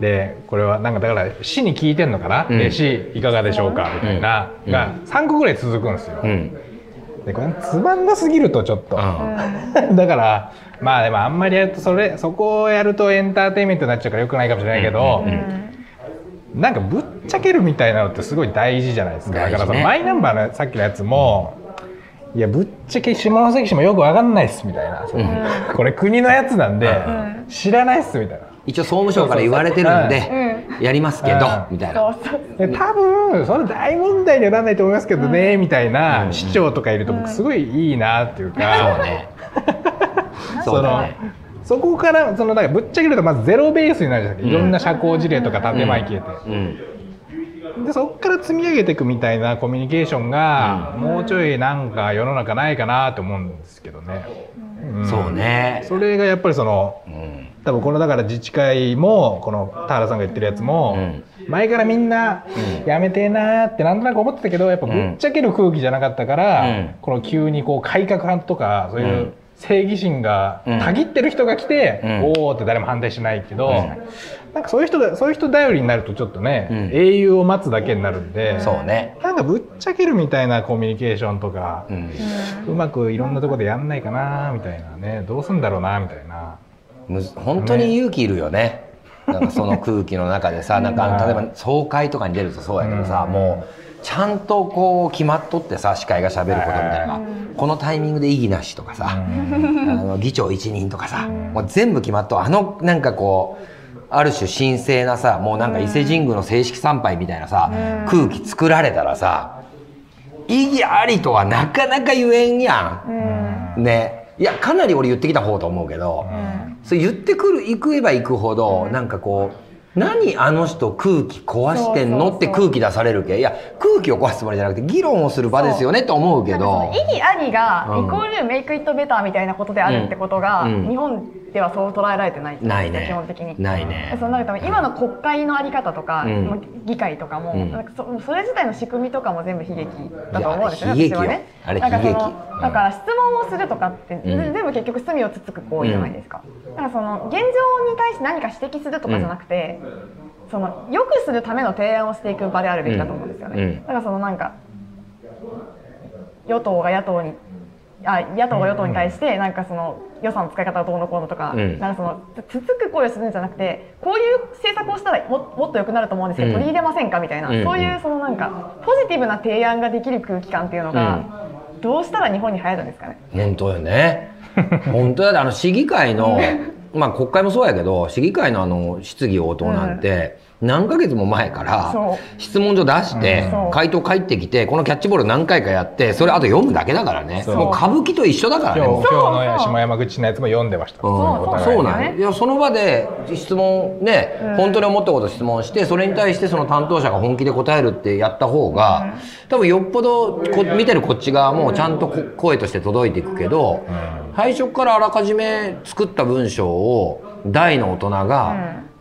でこれはなんかだから市に聞いてんのかな、ん。で市いかがでしょうか？みたいな、が3個ぐらい続くんですよ。うんでこれつまんなすぎるとちょっと、だからまあでもあんまりやるとそれそこをやるとエンターテインメントになっちゃうからよくないかもしれないけど、なんかぶっちゃけるみたいなのってすごい大事じゃないですか、ね。だからそのマイナンバーのさっきのやつもいやぶっちゃけ下関市もよくわかんないっすみたいな、そのこれ国のやつなんで、知らないっすみたいな一応総務省から言われてるんでやりますけどうん。みたいな。多分それ大問題にはならないと思いますけどね、みたいな市長とかいると僕すごいいいなっていうか、そうね。そうだね。そこからそのだからぶっちゃけるとまずゼロベースになるじゃないですか、いろんな社交辞令とか建前消えて、うん。でそこから積み上げていくみたいなコミュニケーションが、もうちょいなんか世の中ないかなと思うんですけどね、んそうね。それがやっぱりそのうん多分このだから自治会もこの田原さんが言ってるやつも、前からみんなやめてえなーってなんとなく思ってたけどやっぱぶっちゃける空気じゃなかったから、うん。この急にこう改革派とかそういううん。正義心がたぎってる人が来て、うん。おおって誰も反対しないけど、なんかそういう人がそういう人頼りになるとちょっとね、うん。英雄を待つだけになるんで、そうね。なんかぶっちゃけるみたいなコミュニケーションとか、うん。うまくいろんなところでやんないかなみたいなねどうすんだろうなみたいな。むず本当に勇気いるよね。なんかその空気の中でさ なんか例えば総会とかに出るとそうやけどさ、もうちゃんとこう決まっとってさ司会がしゃべることみたいな。このタイミングで異議なしとかさ、あの議長一任とかさ、もう全部決まっとあのなんかこうある種神聖なさもうなんか伊勢神宮の正式参拝みたいなさ、空気作られたらさ意義ありとはなかなか言えんやん。ねいやかなり俺言ってきた方と思うけど、そう言ってくる行くえば行くほど、なんかこう何あの人空気壊してんの？って空気出されるけいや空気を壊すつもりじゃなくて議論をする場ですよねと思うけど。の意義ありがうん。イコールメイクイットベターみたいなことであるってことが、うん。日本ではそう捉えられてないないね。基本的に。ないね。そのなんか多分今の国会のあり方とか、うん。まあ議会とかも、うん。そそれ自体の仕組みとかも全部悲劇だと思うんですよね私はね。あれ悲劇。だから質問をするとかって、ん。全部結局罪をつつく行為じゃないですか。だからその現状に対して何か指摘するとかじゃなくて、その良くするための提案をしていく場であるべきだと思うんですよね。うん。だからそのなんか与党が野党にあ野党が与党に対してなんかその予算の使い方がどうのこうのとか,、うん。なんかそのつつく声をするんじゃなくてこういう政策をしたらももっと良くなると思うんですけど、うん。取り入れませんかみたいな、うんそういうそのなんかポジティブな提案ができる空気感っていうのが、どうしたら日本に流行るんですかね？本当よね。本当やであの市議会のまあ国会もそうやけど市議会のあの質疑応答なんて、何ヶ月も前から質問状出して、回答返ってきてこのキャッチボール何回かやってそれあと読むだけだからね。もう歌舞伎と一緒だからね。今日今日の下山口のやつも読んでました。う。んそう。そうなんいやその場で質問ね、本当に思ったこと質問してそれに対してその担当者が本気で答えるってやった方が、多分よっぽどこ見てるこっち側もちゃんとこ声として届いていくけど、最初からあらかじめ作った文章を大の大人が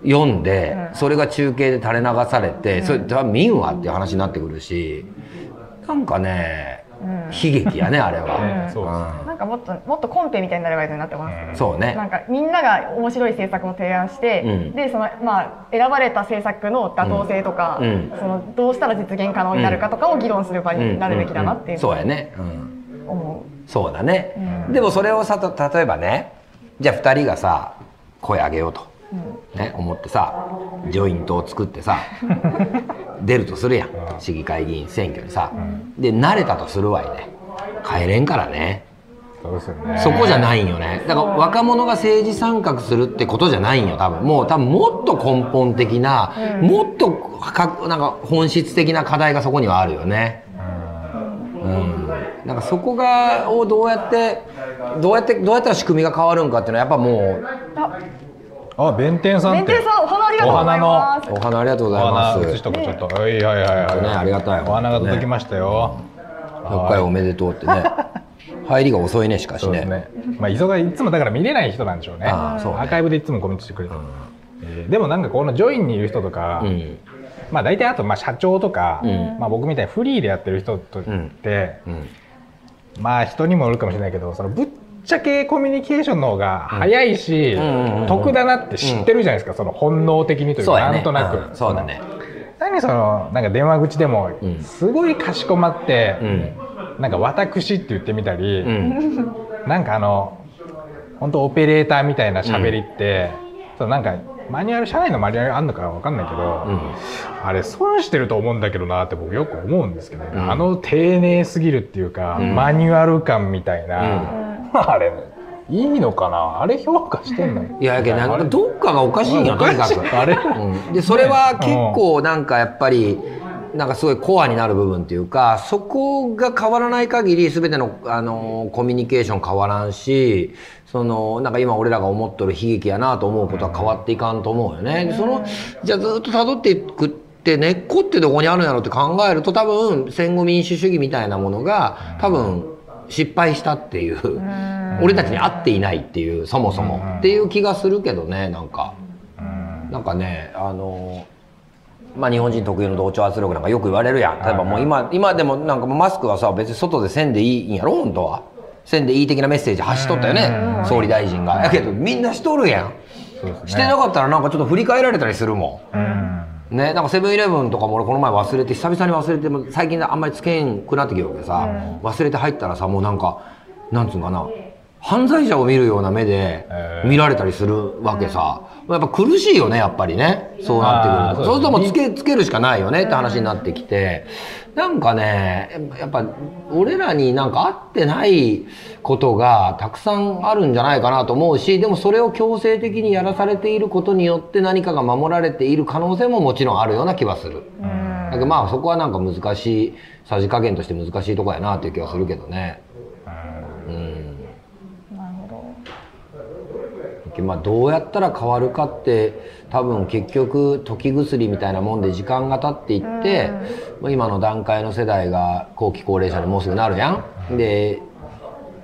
読んで、それが中継で垂れ流されて、それじゃあ見んわっていう話になってくるしなんかね、悲劇やねあれは。なんかもっともっとコンペみたいになればいいのになって思います。そうね。なんかみんなが面白い政策を提案して、うん。でそのまあ選ばれた政策の妥当性とか、うん。そのどうしたら実現可能になるかとかを議論する場になるべきだなっていうそうやね、う。ん、思そうだね、でもそれをさた例えばねじゃあ2人がさ声上げようと、ね、思ってさジョイントを作ってさ 出るとするやん。市議会議員選挙にさ、で慣れたとするわいね。帰れんからね。そうですよね。そこじゃないんよね。だから若者が政治参画するってことじゃないんよ多分。もう多分もっと根本的な、もっとかなんか本質的な課題がそこにはあるよね。うん、なんかそこがをどうやってどうやってどうやったら仕組みが変わるんかっていうのはやっぱもうう。あ、あ弁天さんって。弁天さんお花ありがとうございます。お花ありがとうございお花ます。写しとこちょっと。はいはいはいはい。ねありがたいお花が届きましたよ。100回おめでとうってね入りが遅いねしかしね。まあ忙いいつもだから見れない人なんでしょうね。あーそうねアーカイブでいつもコメントしてくれてる。えーでもなんかこのジョインにいる人とか、うんまあ大体あとまあ社長とか、んまあ僕みたいにフリーでやってる人とって、うんまあ人にもよるかもしれないけど、そのぶっちゃけコミュニケーションの方が早いし、ん。うんうんうん得だなって知ってるじゃないですか、その本能的にというか、なんとなく、うん。そうだね。何そのなんか電話口でもん。すごいかしこまって、うん。なんか私って言ってみたり、うん。なんかあの本当オペレーターみたいな喋りって、そのなんかマニュアル社内のマニュアルあんのかわかんないけど、あれ損してると思うんだけどなって僕よく思うんですけど、ね。ん。あの丁寧すぎるっていうか、ん。マニュアル感みたいな、あれいいのかな？あれ評価してんの？いややけどなんかどっかがおかしいん。やとにかく。あれ。うん。でそれは結構なんかやっぱりなんかすごいコアになる部分っていうかそこが変わらない限り全てのあのコミュニケーション変わらんしそのなんか今俺らが思っとる悲劇やなと思うことは変わっていかんと思うよね。でそのじゃあずっと辿っていくって根っこってどこにあるんやろって考えると多分戦後民主主義みたいなものが多分失敗したっていう俺たちに合っていないっていうそもそも。っていう気がするけどねなんか。なんかねあのまあ日本人特有の同調圧力なんかよく言われるやん。例えばもう今今でもなんかマスクはさ別に外でせんでいいんやろ本当は。せんでいい的なメッセージ発しとったよね総理大臣が。やけどみんなしとるやん。ね。してなかったらなんかちょっと振り返られたりするもんね、なんかセブンイレブンとかも俺この前忘れて久々に忘れても最近あんまりつけんくなってきようけどさ、忘れて入ったらさもうなんかなんつうのかな犯罪者を見るような目でえー。見られたりするわけさ、やっぱ苦しいよねやっぱりね。そうなってくると。そうするともうつけつけるしかないよねって話になってきてなんかねやっぱ俺らになんか合ってないことがたくさんあるんじゃないかなと思うしでもそれを強制的にやらされていることによって何かが守られている可能性ももちろんあるような気はする。だけどまあそこはなんか難しいさじ加減として難しいとこやなっていう気はするけどね。うんなるほまあ、どうやったら変わるかって多分結局時薬みたいなもんで時間が経っていって、まあ今の段階の世代が後期高齢者にもうすぐなるやん。で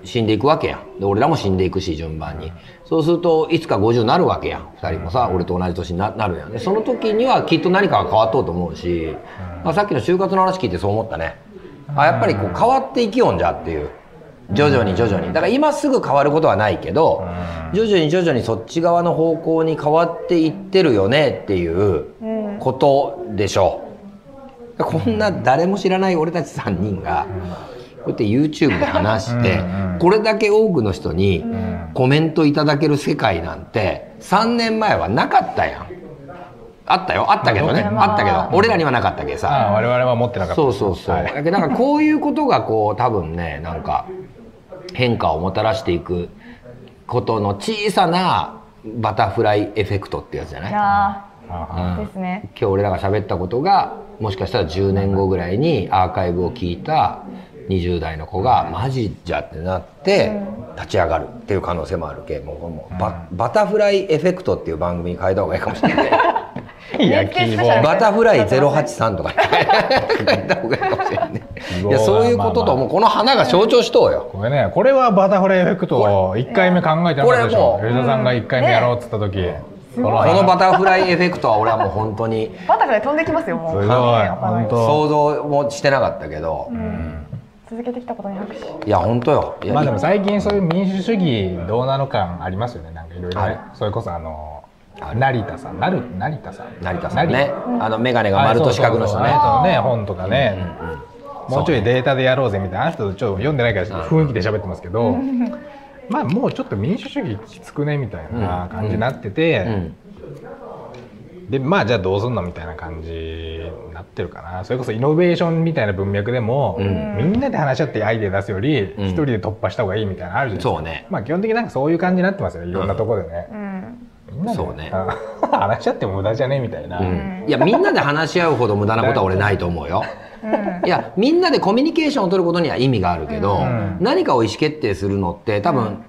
死んでいくわけやん。で俺らも死んでいくし順番に。そうするといつか50になるわけやん。2人もさ俺と同じ年にななるやん。でその時にはきっと何かが変わっとうと思うし、まあ、さっきの就活の話聞いてそう思ったね。あやっぱりこう変わっていきよんじゃっていう徐々に徐々に。だから今すぐ変わることはないけど徐々に徐々にそっち側の方向に変わっていってるよねっていうことでしょう。こんな誰も知らない俺たち3人がこうやって YouTube で話してこれだけ多くの人にコメントいただける世界なんて3年前はなかったやん。あったよ。あったけどね。まああったけど。俺らにはなかったけどさ。ああ我々は持ってなかったそうそうそう、はい。だけどなんかこういうことがこう多分ねなんか変化をもたらしていくことの小さなバタフライエフェクトってやつじゃない？いやあーですね。今日俺らが喋ったことがもしかしたら10年後ぐらいにアーカイブを聞いた20代の子がマジじゃってなって立ち上がるっていう可能性もあるけもうもうババタフライエフェクトっていう番組に変えた方がいいかもしれない。いや希望。バタフライ083とか変えた方がいいかもしれない。ねいやそういうことともうこの花が象徴しとうよ。これね。これはバタフライエフェクトを1回目考えてなかったでしょ。これもう吉田さんが1回目やろうっつった時、このこのバタフライエフェクトは俺はもう本当に。バタフライ飛んできますよもう。すごい。想像もしてなかったけど、続けてきたことに拍手。いや本当よ。まあでも最近そういう民主主義どうなの感ありますよね。なんかいろいろあねそれこそあの成田さん。成成田さん。成田さんね。あの眼鏡が丸と四角の人ね。あそうそうそう。あの人のね本とかね、もうちょいデータでやろうぜみたいな。あの人ちょっと読んでないから雰囲気で喋ってますけど、まあもうちょっと民主主義きつくねみたいな感じになってて、うん。でまあじゃあどうすんのみたいな感じになってるかな。それこそイノベーションみたいな文脈でも、ん。みんなで話し合ってアイデア出すより一、うん。人で突破した方がいいみたいなのあるじゃないですか。そうね。まあ基本的になんかそういう感じになってますよ。ねいろんなところでね、うん。みんなで。そうね。あ話し合っても無駄じゃねみたいな、うん。いやみんなで話し合うほど無駄なことは俺ないと思うよ。いやみんなでコミュニケーションを取ることには意味があるけど、ん。何かを意思決定するのって多分、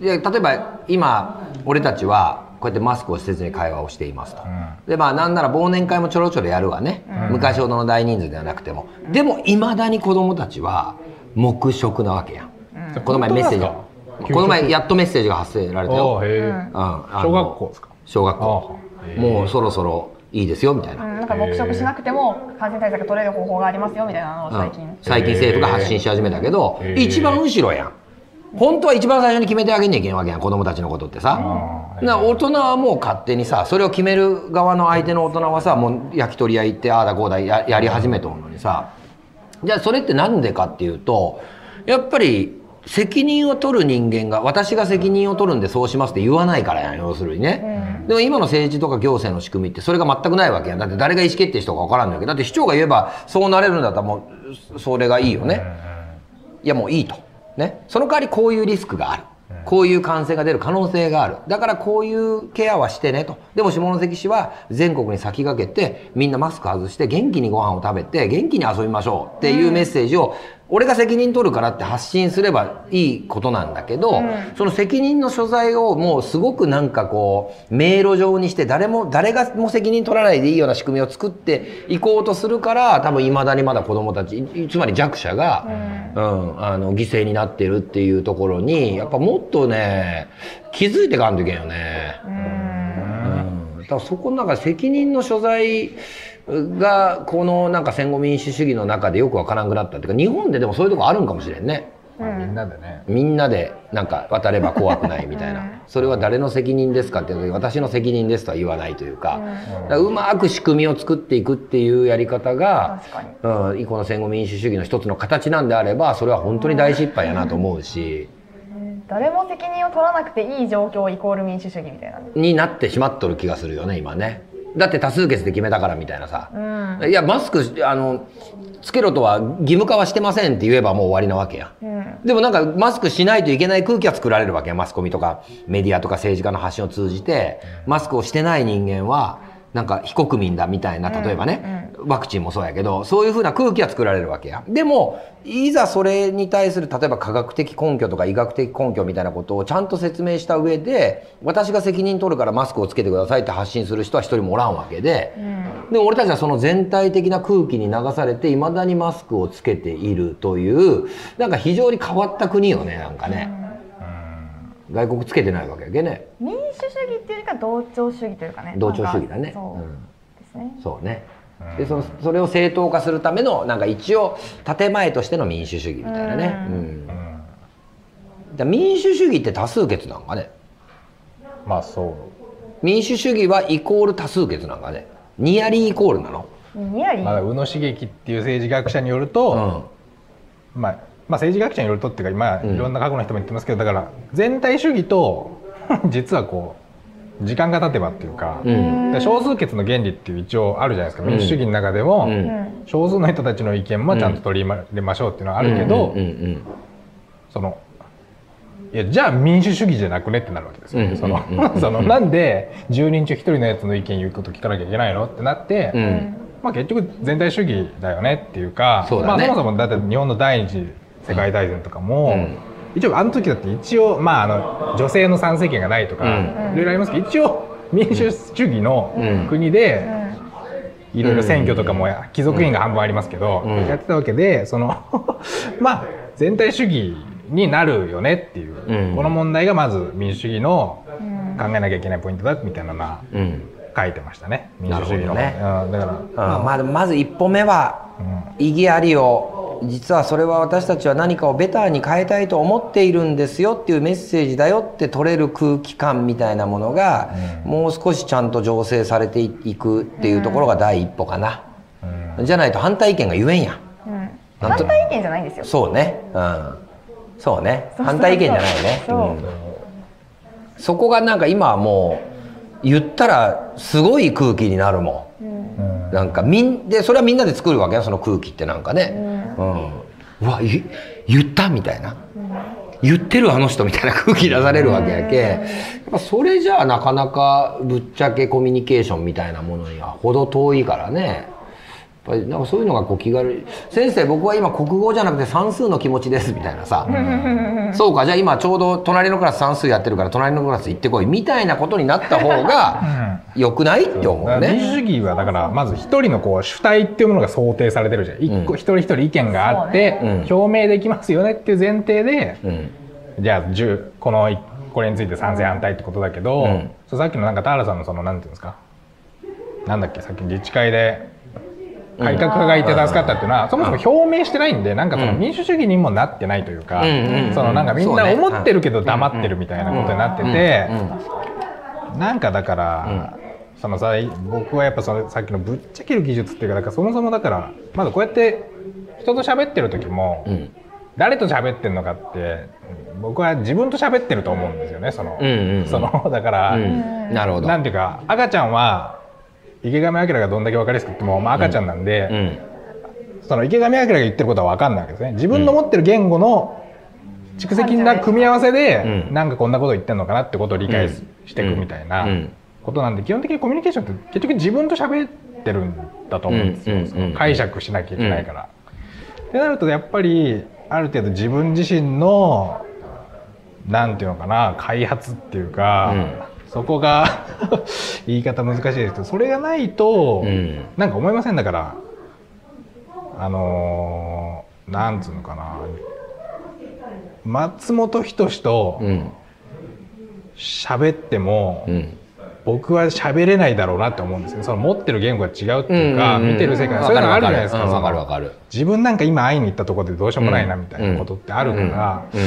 いや例えば今俺たちはこうやってマスクをせずに会話をしていますと。でまあなんなら忘年会もちょろちょろやるわね、昔ほどの大人数ではなくても。でもいまだに子供たちは黙食なわけやん、この前メッセージこの前やっとメッセージが発せられたおよ、うん。小学校ですか？小学校。もうそろそろいいですよみたいな、うんなんか黙食しなくても感染対策取れる方法がありますよみたいなのを最近、うん。最近。政府が発信し始めたけど、一番後ろやん。本当は一番最初に決めてあげんにゃいけんわけやん子供たちのことってさ。あーな大人はもう勝手にさそれを決める側の相手の大人はさもう焼き鳥屋行ってああだこうだややり始めとるのにさ。じゃあそれってなんでかっていうとやっぱり責任を取る人間が私が責任を取るんでそうしますって言わないからやん要するにね、でも今の政治とか行政の仕組みってそれが全くないわけやん。だって誰が意思決定したか分からんわけだって市長が言えばそうなれるんだったらもうそれがいいよね、いやもういいと、ね、その代わりこういうリスクがある。こういう感染が出る可能性がある。だからこういうケアはしてねと。でも下関市は全国に先駆けてみんなマスク外して元気にご飯を食べて元気に遊びましょうっていうメッセージを俺が責任取るからって発信すればいいことなんだけど、その責任の所在をもうすごくなんかこう迷路状にして誰も誰がも責任取らないでいいような仕組みを作っていこうとするから多分いまだにまだ子どもたちいつまり弱者が、うん。あの犠牲になってるっていうところにやっぱもっとね気づいてかんといけんよね。うん、だからそこの中で責任の所在がこのなんか戦後民主主義の中でよくわからんくなったっていうか日本ででもそういうとこあるんかもしれんね。まあみんなでね。みんなでなんか渡れば怖くないみたいな、それは誰の責任ですかっていうと私の責任ですとは言わないというか,、だからうまく仕組みを作っていくっていうやり方がうん、この戦後民主主義の一つの形なんであればそれは本当に大失敗やなと思うし、誰も責任を取らなくていい状況イコール民主主義みたいな。になってしまっとる気がするよね今ね。だって多数決で決めたからみたいなさ、うん。いやマスクあのつけろとは義務化はしてませんって言えばもう終わりなわけや。うん。でもなんかマスクしないといけない空気は作られるわけや。マスコミとかメディアとか政治家の発信を通じてマスクをしてない人間はなんか非国民だみたいな例えばね、ワクチンもそうやけどそういうふうな空気は作られるわけや。でもいざそれに対する例えば科学的根拠とか医学的根拠みたいなことをちゃんと説明した上で私が責任取るからマスクをつけてくださいって発信する人は一人もおらんわけで、でも俺たちはその全体的な空気に流されていまだにマスクをつけているというなんか非常に変わった国よねなんかね、外国つけてないわけやけね。民主主義っていうよりか同調主義というかね。同調主義だね。そううん。ですね。そうね。でそのそれを正当化するためのなんか一応建前としての民主主義みたいなね、ううん。だから民主主義って多数決なんかね。まあそう。民主主義はイコール多数決なんかね。ニアリーイコールなの。ニアリー、まあ、宇野茂樹っていう政治学者によるうと、ん。まあ、まあ政治学者によるとっていうか今うん。いろんな過去の人も言ってますけどだから全体主義と 実はこう時間が経てばっていうか、うん。で少数決の原理っていう一応あるじゃないですか。民主主義の中でも、少数の人たちの意見もちゃんと取り入れましょうっていうのはあるけど、そのいやじゃあ民主主義じゃなくねってなるわけですよ、うんその そのなんで10人中1人のやつの意見言うこと聞かなきゃいけないのってなって、うんうん。まあ、結局全体主義だよねっていうかそうだね。まあ、そもそもだって日本の第二次世界大戦とかも、うん。一応あの時だって一応、まあ、あの女性の参政権がないとか、うん。いろいろありますけど一応民主主義のうん。国で、うん。いろいろ選挙とかも貴族院が半分ありますけど、うん。やってたわけでその まあ全体主義になるよねっていう、うん。この問題がまず民主主義のうん。考えなきゃいけないポイントだみたいなのはうん書いてましたね。民主主義の、なるほうんだから、うん。まあ、まず一歩目は意義ありを実はそれは私たちは何かをベターに変えたいと思っているんですよっていうメッセージだよって取れる空気感みたいなものが、もう少しちゃんと醸成されていくっていうところが第一歩かな、じゃないと反対意見が言えんやん。うん。反対意見じゃないんですよ。そうね。うん。そうね。そうそう。そう反対意見じゃないね。そう。うん。そこがなんか今はもう言ったらすごい空気になるもん。うん。なんかみんでそれはみんなで作るわけよその空気ってなんかね。うん、うわい言ったみたいな、言ってるあの人みたいな空気出されるわけやけ、やっぱそれじゃあなかなかぶっちゃけコミュニケーションみたいなものには程遠いからねぱりなんかそういうのがこう気軽に「先生僕は今国語じゃなくて算数の気持ちです」みたいなさ「そうかじゃあ今ちょうど隣のクラス算数やってるから隣のクラス行ってこい」みたいなことになった方が良くないって思うだから民主ね。主義はだからまず一人のこう主体っていうものが想定されてるじゃん。一個、うん。一人一人意見があって、表明できますよねっていう前提で、うん。じゃあ10このいこれについて賛成反対ってことだけど、うん。さっきのなんか田原さんのそのなんていうんですか？なんだっけ？さっき自治会で改革派がいて助かったっていうのは、そもそも表明してないんでなんかそのうん。民主主義にもなってないというか、そのなんかみんな思ってるけど黙ってるみたいなことになってて、うん。なんかだから、そのさ僕はやっぱそのさっきのぶっちゃける技術っていうかだからそもそもだからまずこうやって人と喋ってる時も、うん。誰と喋ってるのかって僕は自分と喋ってると思うんですよねその,、うんうんうん。そのだから、うん。なるほど。なんていうか赤ちゃんは池上彰がどんだけ分かりやすく言っても、まあ、赤ちゃんなんで、うん。その池上彰が言ってることは分かんないわけですね自分の持ってる言語の蓄積な組み合わせで、うん。なんかこんなこと言ってんのかなってことを理解していくみたいなうん。ことなんで基本的にコミュニケーションって結局自分と喋ってるんだと思うんですよ、解釈しなきゃいけないから。ってなるとやっぱりある程度自分自身のなんていうのかな開発っていうか、そこが 言い方難しいですけどそれがないと、うん。なんか思いませんだから。あのーなんつうのかな。松本人志とうん。喋っても、うん。僕は喋れないだろうなって思うんですよその持ってる言語が違うっていうか、うんうんうん。見てる世界そういうのあるじゃないですか。わかるそのわかかる自分なんか今会いに行ったところでどうしようもないなみたいなことってあるから、うん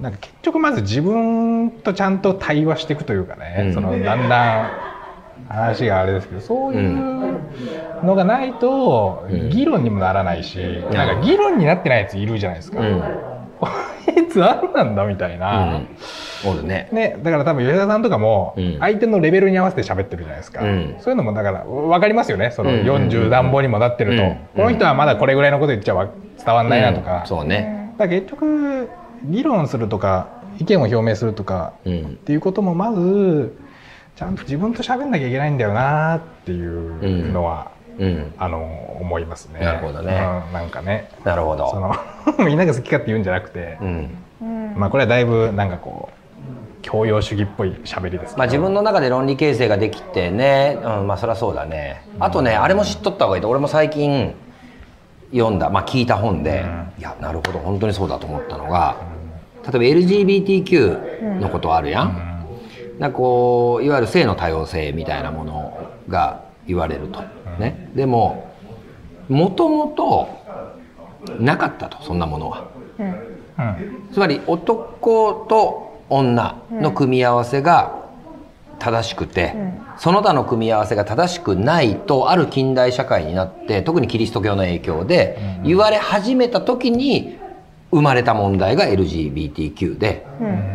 なんか結局まず自分とちゃんと対話していくというかね、うん。そのだんだん話があれですけどそういうのがないとうん。議論にもならないし、なんか議論になってないやついるじゃないですか。うん。こいつあんなんだみたいな、おるね。ね、だから多分吉田さんとかもうん。相手のレベルに合わせて喋ってるじゃないですか、うん。そういうのもだから分かりますよね。そのうん。40暖房にもなってると、うん。この人はまだこれぐらいのこと言っちゃわ伝わんないなとか,、うん。そうね。だ結局議論するとか意見を表明するとかうん。っていうこともまずちゃんと自分と喋んなきゃいけないんだよなっていうのは、うん。あの思いますね。なるほどね。うんなんかね。なるほど。その みんなが好きかって言うんじゃなくて、うん。うん。まあこれはだいぶなんかこう教養主義っぽい喋りですけどまあ、自分の中で論理形成ができてね、うん、まあそりゃそうだね。あとねあれも知っとった方がいいと。俺も最近読んだ、まあ、聞いた本で、いやなるほど。本当にそうだと思ったのが例えば LGBTQ のことあるやん、なんかこういわゆる性の多様性みたいなものが言われると、ね。でももともとなかったとそんなものは。うん。うん。つまり男と女の組み合わせが正しくて、その他の組み合わせが正しくないとある近代社会になって特にキリスト教の影響で言われ始めた時に生まれた問題が LGBTQ で、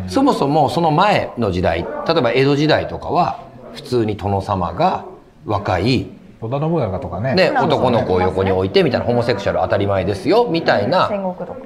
そもそもその前の時代例えば江戸時代とかは普通に殿様が若い織田信長とかね。男の子を横に置いてみたいなホモセクシャル当たり前ですよみたいな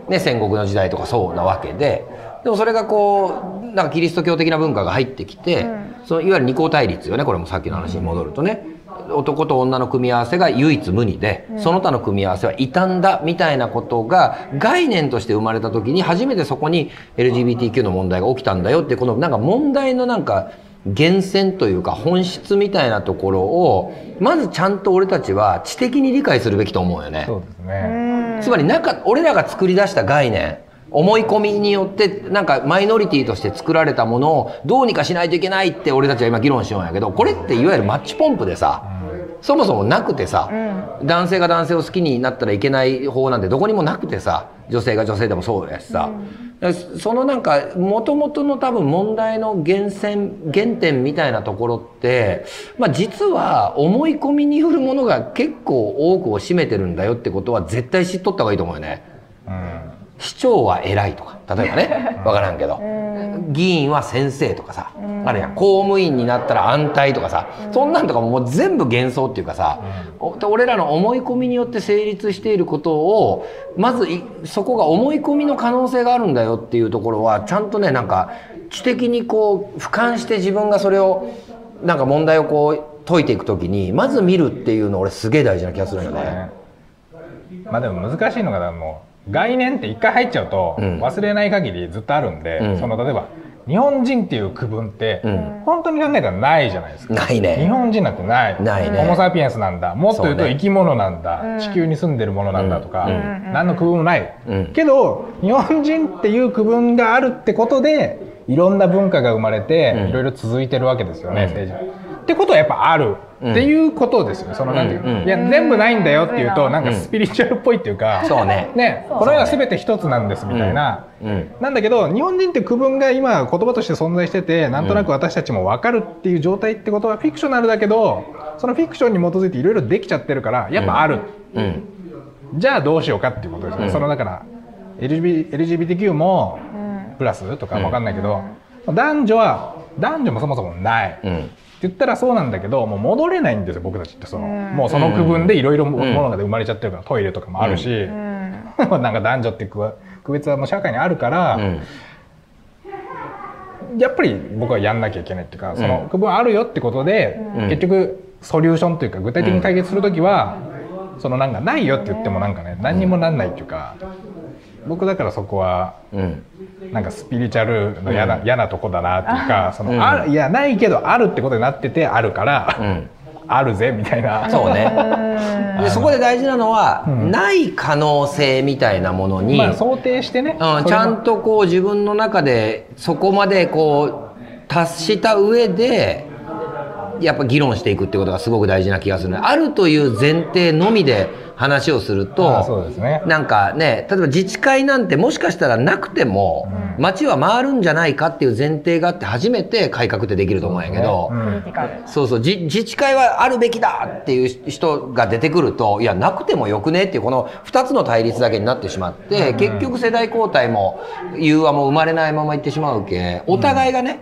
ね、戦国の時代とかそうなわけででもそれがこうなんかキリスト教的な文化が入ってきて、うん。そのいわゆる二項対立よねこれもさっきの話に戻るとね、男と女の組み合わせが唯一無二で、その他の組み合わせは異端だみたいなことが概念として生まれた時に初めてそこに LGBTQ の問題が起きたんだよってこのなんか問題のなんか源泉というか本質みたいなところをまずちゃんと俺たちは知的に理解するべきと思うよね。そうですうね、ん。つまりなんか俺らが作り出した概念思い込みによってなんかマイノリティとして作られたものをどうにかしないといけないって俺たちは今議論しようんやけどこれっていわゆるマッチポンプでさ、そもそもなくてさ、男性が男性を好きになったらいけない方なんてどこにもなくてさ女性が女性でもそうやしさ、そのなんかもともとの多分問題の源泉原点みたいなところって、まあ、実は思い込みによるものが結構多くを占めてるんだよってことは絶対知っとった方がいいと思うよね。うん市長は偉いとか例えばね 分からんけど。議員は先生とかさあるやん。公務員になったら安泰とかさそんなんとかももう全部幻想っていうかさお俺らの思い込みによって成立していることをまずいそこが思い込みの可能性があるんだよっていうところはちゃんとねなんか知的にこう俯瞰して自分がそれをなんか問題をこう解いていくときにまず見るっていうの俺すげえ大事な気がするんよね。ね。まあでも難しいのがもう概念って一回入っちゃうとうん。忘れない限りずっとあるんで、うん。その例えば日本人っていう区分ってうん。本当に考えたらないじゃないですか。ないね日本人なんてない。ないね。ホモ・サピエンスなんだ。もっと言うと生き物なんだ、うん。地球に住んでるものなんだとか、うん。うん。何の区分もない、うん。けど日本人っていう区分があるってことでいろんな文化が生まれて、うん。いろいろ続いてるわけですよね、うん。政治ってことはやっぱある、うんっていうことですよそのなんていうか、うんうん。いや全部ないんだよっていうとうん。なんかスピリチュアルっぽいっていうか、そうね。ね。この世は全て一つなんですみたいな、うん。なん。だけど日本人って区分が今言葉として存在しててなんとなく私たちも分かるっていう状態ってことはフィクショナルだけどそのフィクションに基づいていろいろできちゃってるからやっぱある、うん。じゃあどうしようかっていうことですね、うん。そのだから LGBT LGBTQ もうん。プラスとかわかんないけど、男女は男女もそもそもない、言ったらそうなんだけどもう戻れないんですよ僕たちってその、うん。もうその区分でいろいろものが生まれちゃってるからトイレとかもあるし、うん。なんか男女って区区別はもう社会にあるから、うん。やっぱり僕はやんなきゃいけないっていうか、その区分あるよってことで、うん。結局ソリューションというか具体的に解決する時は、そのなんかないよって言ってもなんかね何にもなんないっていうか僕だからそこはうん。なんかスピリチュアルの嫌な,、嫌なとこだなっていうかその、うん。あいやないけどあるってことになっててあるから、うん。あるぜみたいな。そうね。うん。でそこで大事なのは、ん。ない可能性みたいなものに、まあ、想定してね、うん、ちゃんとこう自分の中でそこまでこう達した上でやっぱ議論していくってことがすごく大事な気がするね。あるという前提のみで話をするあそうとですね。なんかね例えば自治会なんてもしかしたらなくても街は回るんじゃないかっていう前提があって初めて改革ってできると思うんやけど。そうそうじ自治会はあるべきだっていう人が出てくるといやなくてもよくねっていうこの2つの対立だけになってしまって、結局世代交代も融和も生まれないままいってしまうけお互いがね、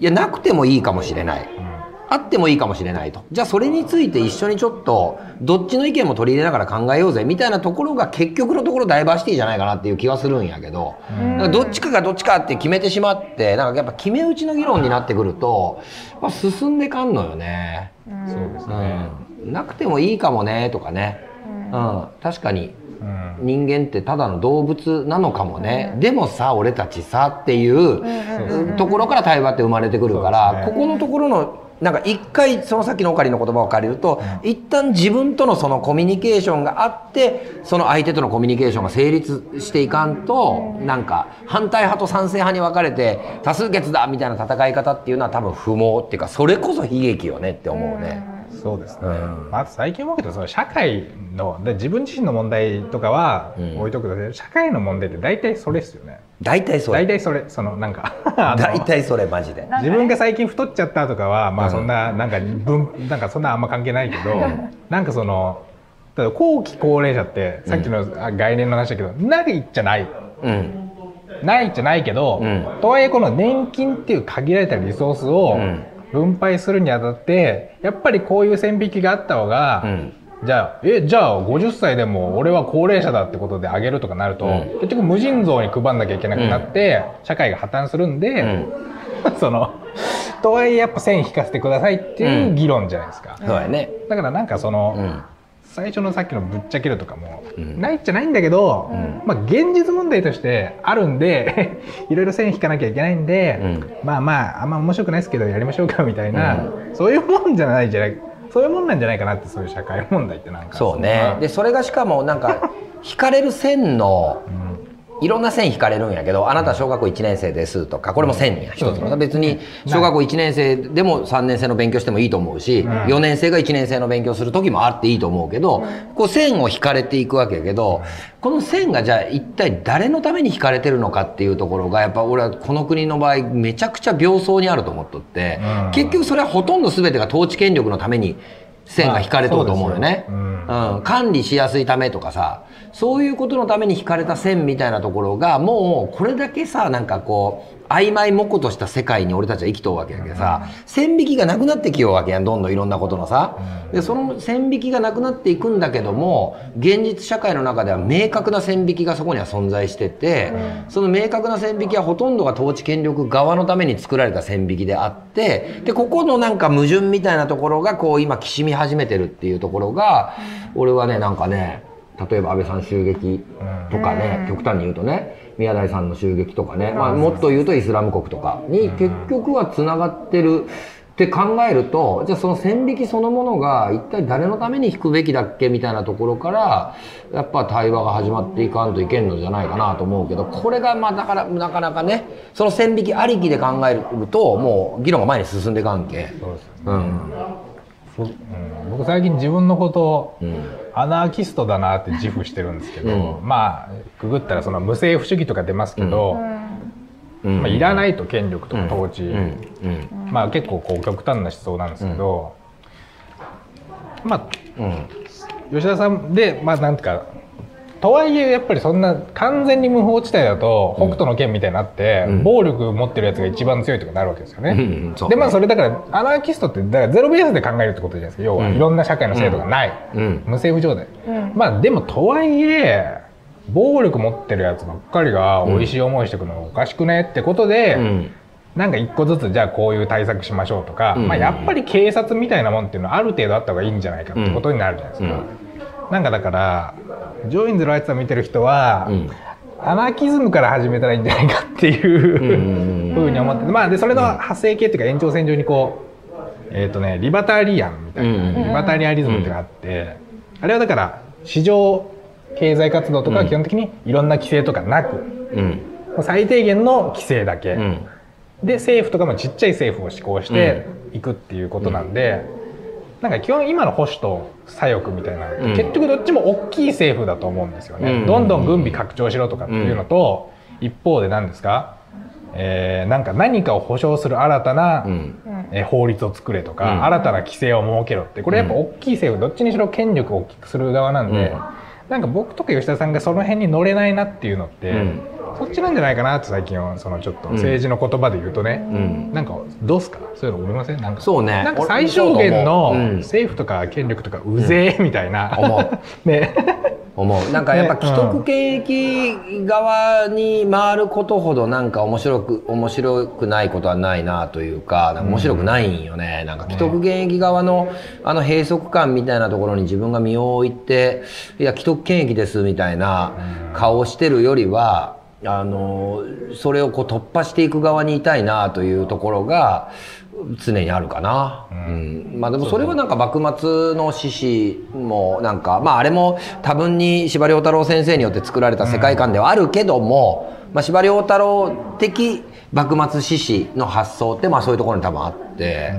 いやなくてもいいかもしれない。あってもいいかもしれないと。じゃあそれについて一緒にちょっとどっちの意見も取り入れながら考えようぜみたいなところが結局のところダイバーシティじゃないかなっていう気はするんやけど、だからどっちかがどっちかって決めてしまってなんかやっぱ決め打ちの議論になってくると、まあ、進んでかんのよね。そうですね、うん、なくてもいいかもねとかね、うん。確かに。うん人間ってただの動物なのかもね、でもさ俺たちさっていうところから対話って生まれてくるから、ここのところのなんか一回そのさっきのおかりの言葉を借りると、一旦自分とのそのコミュニケーションがあってその相手とのコミュニケーションが成立していかんとなんか反対派と賛成派に分かれて多数決だみたいな戦い方っていうのは多分不毛っていうかそれこそ悲劇よねって思うね。そうですね、うん。まあ、最近思うけどその社会ので自分自身の問題とかはうん。置いとくとして、社会の問題って大体それですよね。大体それ。大体それそのなんか 大体それマジで。自分が最近太っちゃったとかはまうん。あそんななんか分なんかそんなあんま関係ないけどなんかそのだから後期高齢者ってさっきのあ概念の話だけどないじゃない。うん。ないじゃないけど、うん。とはいえこの年金っていう限られたリソースをうん分配するにあたってやっぱりこういう線引きがあった方が、うん。じゃあえじゃあ50歳でも俺は高齢者だってことであげるとかなると、うん。結局無尽蔵に配んなきゃいけなくなって、社会が破綻するんで、そのとはいえやっぱ線引かせてくださいっていう議論じゃないですか、そうやね。だからなんかその、うん最初のさっきのぶっちゃけるとかも、うん。ないじゃないんだけど、まあ現実問題としてあるんで いろいろ線引かなきゃいけないんで、まあまああんま面白くないですけどやりましょうかみたいな、そういうもんじゃないじゃないそういうもんなんじゃないかなってそういう社会問題ってなんか。そうね。でそれがしかもなんか引かれる線のいろんな線引かれるんやけどあなたは小学校1年生ですとかこれも線や一つの。別に小学校1年生でも3年生の勉強してもいいと思うし4年生が1年生の勉強する時もあっていいと思うけどこう線を引かれていくわけやけどこの線がじゃあ一体誰のために引かれてるのかっていうところがやっぱ俺はこの国の場合めちゃくちゃ病巣にあると思っとってうん。結局それはほとんど全てが統治権力のために線が引かれとると思うよね。うん、管理しやすいためとかさそういうことのために引かれた線みたいなところがもうこれだけさなんかこう曖昧模糊とした世界に俺たちは生きとうわけやけどさ、線引きがなくなってきようわけやんどんどんいろんなことのさ、でその線引きがなくなっていくんだけども現実社会の中では明確な線引きがそこには存在してて、その明確な線引きはほとんどが統治権力側のために作られた線引きであってでここのなんか矛盾みたいなところがこう今きしみ始めてるっていうところが、俺はねなんかね例えば安倍さん襲撃とかね、極端に言うとね宮台さんの襲撃とかね、まあ、もっと言うとイスラム国とかに結局はつながってるって考えるとじゃあその線引きそのものが一体誰のために引くべきだっけみたいなところからやっぱ対話が始まっていかんといけんのじゃないかなと思うけどこれがまあだからなかなかねその線引きありきで考えるともう議論が前に進んでいかんけ。そうですうんそうん僕最近自分のことをうん。アナーキストだなって自負してるんですけど、うん。まあくぐったらその無政府主義とか出ますけど、うん。まあ、いらないと権力とか統治、うん。うん。まあ結構こう極端な思想なんですけど、まあうん。吉田さんでまあなんかとはいえやっぱりそんな完全に無法地帯だと北斗の剣みたいになって、うん。暴力持ってるやつが一番強いとかなるわけですよね。でまあそれだからアナーキストってだからゼロベースで考えるってことじゃないですか。要は、うん。いろんな社会の制度がない、うん。無政府状態。うん。まあでもとはいえ暴力持ってるやつばっかりが美味しい思いしてくるのがおかしくねってことで、うん。なんか一個ずつじゃあこういう対策しましょうとか、うん。まあ、やっぱり警察みたいなもんっていうのはある程度あった方がいいんじゃないかってことになるじゃないですか。なんかだからジョインズ・ライツさん見てる人は、うん。アナーキズムから始めたらいいんじゃないかっていううん。ふうに思ってて、まあ、でそれの派生系っていうか延長線上にこう、えーとね、リバタリアンみたいな、うん。リバタリアリズムっていうのがあって、あれはだから市場経済活動とかは基本的にいろんな規制とかなく、最低限の規制だけ。うん。で政府とかもちっちゃい政府を施行していくっていうことなんで、なんか基本今の保守と左翼みたいな、うん。結局どっちも大きい政府だと思うんですよね、うん。どんどん軍備拡張しろとかっていうのと、一方で何ですか、えーなんか何かを保障する新たな、うん。えー法律を作れとか、うん。新たな規制を設けろって。これやっぱ大きい政府どっちにしろ権力を大きくする側なんで、うんなんか僕とか吉田さんがその辺に乗れないなっていうのって、うん。そっちなんじゃないかなって最近はそのちょっと政治の言葉で言うとね、うん。なんかどうすか？そういうの思いません？なんかそうね。なんか最小限の政府とか権力とかうぜえみたいな、ね思う。なんかやっぱね既得権益側に回ることほどなんか面白く面白くないことはないなというかなんか面白くないんよね、なんか既得権益側のあの閉塞感みたいなところに自分が身を置いていや既得権益ですみたいな顔をしてるよりはあのそれをこう突破していく側にいたいなというところが常にあるかな、うん。まあでもそれはなんか幕末の志士もなんかまああれも多分に司馬遼太郎先生によって作られた世界観ではあるけども、まあ、司馬遼太郎的幕末志士の発想ってまあそういうところに多分あって、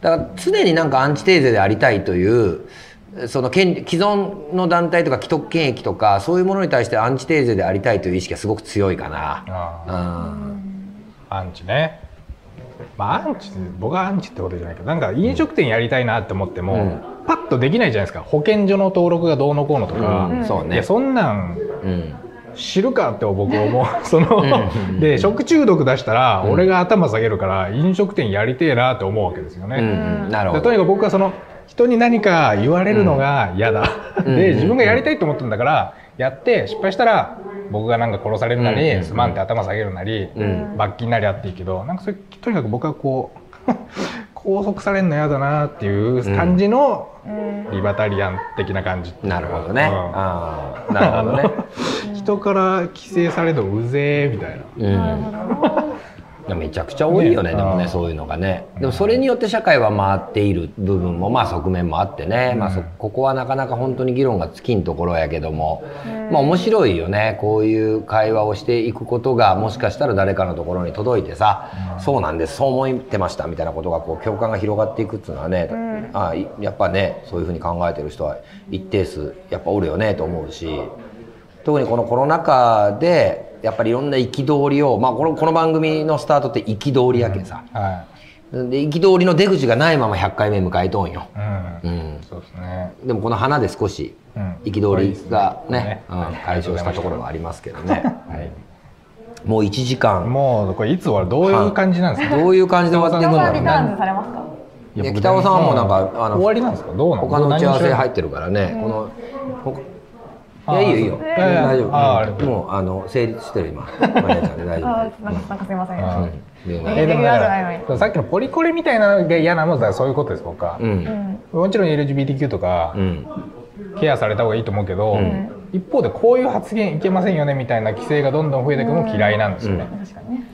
だから常になんかアンチテーゼでありたいというその権既存の団体とか既得権益とかそういうものに対してアンチテーゼでありたいという意識がすごく強いかな。あうん。アンチねまあアンチ僕はアンチってことじゃないけどなんか飲食店やりたいなって思っても、うん。パッとできないじゃないですか。保健所の登録がどうのこうのとか、うん。そうね。いやそんなんうん。知るかって僕思う。そので食中毒出したら俺が頭下げるから飲食店やりてえなって思うわけですよね。うん。なるほど。でとにかく僕はその人に何か言われるのが嫌だ、うん。で自分がやりたいと思ってるんだからやって失敗したら僕がなんか殺されるなり、うんすまんって頭下げるなり、ん罰金なりあっていいけどなんかそれとにかく僕はこう 拘束されるの嫌だなっていう感じのリバタリアン的な感じっていうかなるほどね。うんああ、なるほどね。人から規制されるとうぜえみたいな。うん。めちゃくちゃ多いよねね。でもねうん。そういうのがね。でもそれによって社会は回っている部分もまあ側面もあってね、まあ、そここはなかなか本当に議論が尽きんところやけども、まあ面白いよね。こういう会話をしていくことがもしかしたら誰かのところに届いてさ、そうなんですそう思ってましたみたいなことがこう共感が広がっていくっていうのはね、あいやっぱねそういうふうに考えてる人は一定数やっぱおるよねと思うし。特にこのコロナ禍でやっぱりいろんな憤りを、まあ、このこの番組のスタートって憤りやけさ、はで憤りの出口がないまま100回目迎えとんよ、い。うん。うん、そうですね。でもこの花で少しうん。憤りがね,、うんうん、解消したところはありますけどね、はい、もう1時間。もうこれいつ終わる？どういう感じなんですか？どういう感じで終わっていくんだろうね北尾さんはもうなんかあの終わりなんですか？どうなの。他の打ち合わせ入っってるからね、このやいいよいいよ、いやいや大丈夫、うもうあの成立してる今マネージャーで大丈あ夫なんかすみません。えーじゃだないのからさっきのポリコレみたいなのが嫌なのはそういうことです僕はう。んうんもちろん LGBTQ とかうんケアされた方がいいと思うけど、ん一方でこういう発言いけませんよねみたいな規制がどんどん増えていくのも嫌いなんですよね。確かにね。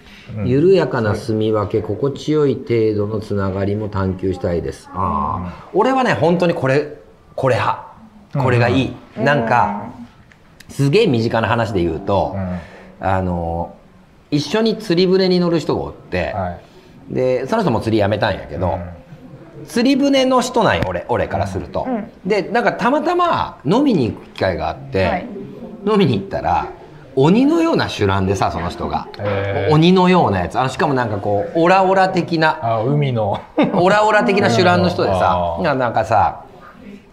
緩やかな住み分け心地よい程度のつながりも探求したいですああ、俺はね本当にこれこれ派これがいい、なんかすげえ身近な話で言うと、うん。あの一緒に釣り船に乗る人がおって、はい。でその人も釣りやめたんやけど、釣り船の人なんよ俺俺からすると、うん。でなんかたまたま飲みに行く機会があって、はい。飲みに行ったら鬼のような酒乱でさその人が、へー。鬼のようなやつ。あのしかもなんかこうオラオラ的なあ海の。オラオラ的な酒乱の人でさなんかさ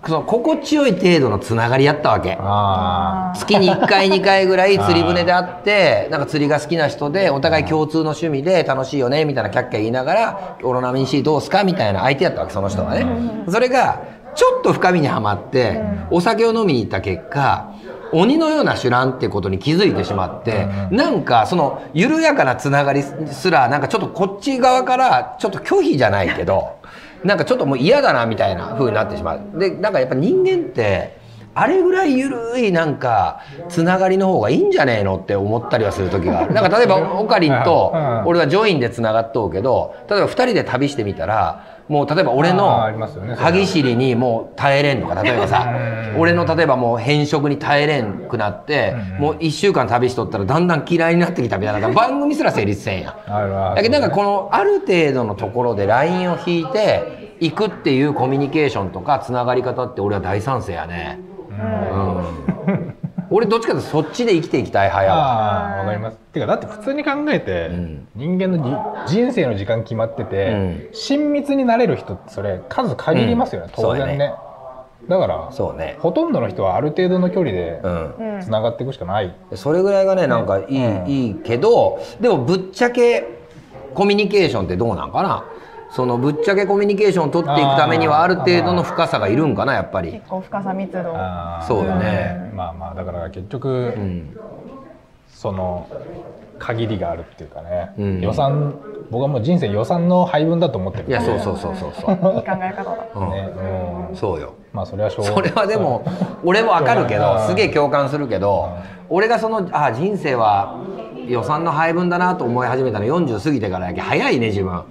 その心地よい程度のつながりやったわけ。あ月に1回2回ぐらい釣り船で会ってなんか釣りが好きな人でお互い共通の趣味で楽しいよねみたいなキャッキャ言いながら「オロナミン C どうすか?」みたいな相手やったわけその人がね。それがちょっと深みにはまってお酒を飲みに行った結果鬼のような手段ってことに気づいてしまってなんかその緩やかなつながりすらなんかちょっとこっち側からちょっと拒否じゃないけどなんかちょっともう嫌だなみたいな風になってしまう。でなんかやっぱ人間ってあれぐらい緩いなんかつながりの方がいいんじゃねえのって思ったりはする時がある なんか例えばオカリンとうん俺はジョインでつながっとうけど例えば2人で旅してみたらもう例えば俺のありますよねそれ歯ぎしりにもう耐えれんとか 例えばさ。俺の例えばもう変色に耐えれんくなってもう1週間旅しとったらだんだん嫌いになってきたみたいな 番組すら成立せんやだけどなんかこのある程度のところでラインを引いていくっていうコミュニケーションとかつながり方って俺は大賛成やね。うん俺どっちかというとそっちで生きていきたい派やわ。ああわかります。てかだって普通に考えて、ん。人間のじ人生の時間決まってて、親密になれる人ってそれ数限りますよね、うん。当然ね。そうやだからそうね。ほとんどの人はある程度の距離でうん。つながっていくしかない、それぐらいがねなんかいい,、うん。いいけどでもぶっちゃけコミュニケーションってどうなんかな？そのぶっちゃけコミュニケーションを取っていくためにはある程度の深さがいるんかなやっぱり。結。構深さ密度。そうよね。まあまあだから結局、うん。その限りがあるっていうかね、うん。予算僕はもう人生予算の配分だと思ってるいやそうそうそうそう。そう。いい考え方だ。うん。ね、うん、そうよ。まあそれはしょうそれはでも俺もわかるけどすげえ共感するけど俺がそのあ人生は予算の配分だなと思い始めたの。40過ぎてからやけ早いね自分。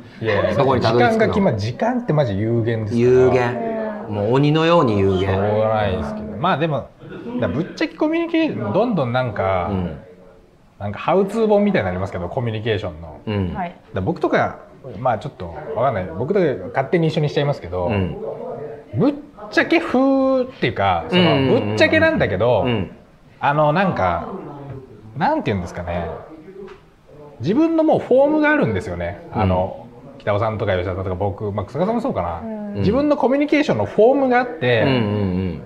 そこにたどり着く時間が決まのる時間ってマジ有限ですから。有限。もう鬼のように有しょう限がないですけど。まあでもぶっちゃけコミュニケーションどんどんなんか、うん。なんかハウツー本みたいになりますけどコミュニケーションの、うん。はい。ら僕とかまあちょっとわかんない。僕とか勝手に一緒にしちゃいますけど、うん。ぶっちゃけ風っていうかそのぶっちゃけなんだけど、うん。あのなんかなんて言うんですかね。自分のもうフォームがあるんですよね、あの北尾さんとか吉田さんとか僕、まあ、草加さんもそうかな、自分のコミュニケーションのフォームがあって、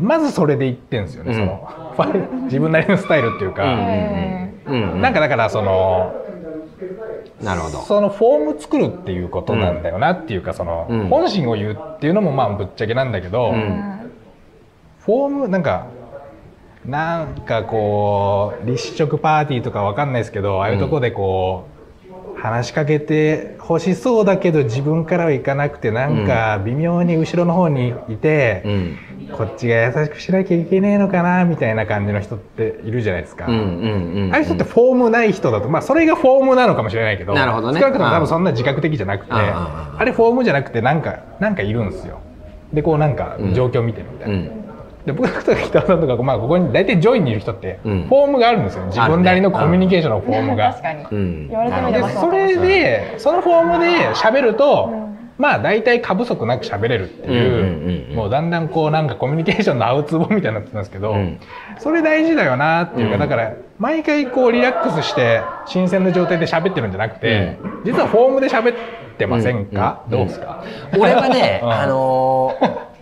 まずそれで言ってんですよね、うん。その自分なりのスタイルっていうか、うなんかだからそのなるほど。そのフォーム作るっていうことなんだよなっていうかその、うん。本心を言うっていうのもまあぶっちゃけなんだけど、うん。フォームなんかなんかこう立食パーティーとかわかんないですけどああいうとこでこう、話しかけて欲しそうだけど自分からはいかなくてなんか微妙に後ろの方にいて、うんこっちが優しくしなきゃいけねえのかなみたいな感じの人っているじゃないですか。うんうんうんああいう人ってフォームない人だと、まあそれがフォームなのかもしれないけど、なるほどね少なくとも多分そんな自覚的じゃなくて、うんうんうんあれフォームじゃなくてなんか、なんかいるんですよ。で、こうなんか状況見てるみたいな。うんで僕とか北尾さんとか、まあ、ここに大体ジョインにいる人ってフうん。ォームがあるんですよ、自分なりのコミュニケーションのフォームが。確かに、うん。言われてみれでばそれでそのフォームで喋ると、まあ大体過不足なく喋れるっていう,、うんうんうんうん。もうだんだんこうなんかコミュニケーションのアウツボみたいになってたんですけど、うん。それ大事だよなっていうか、うん。だから毎回こうリラックスして新鮮な状態で喋ってるんじゃなくて、実はフォームで喋ってませんか、うん。うん。どうですか、俺はね うん。あのー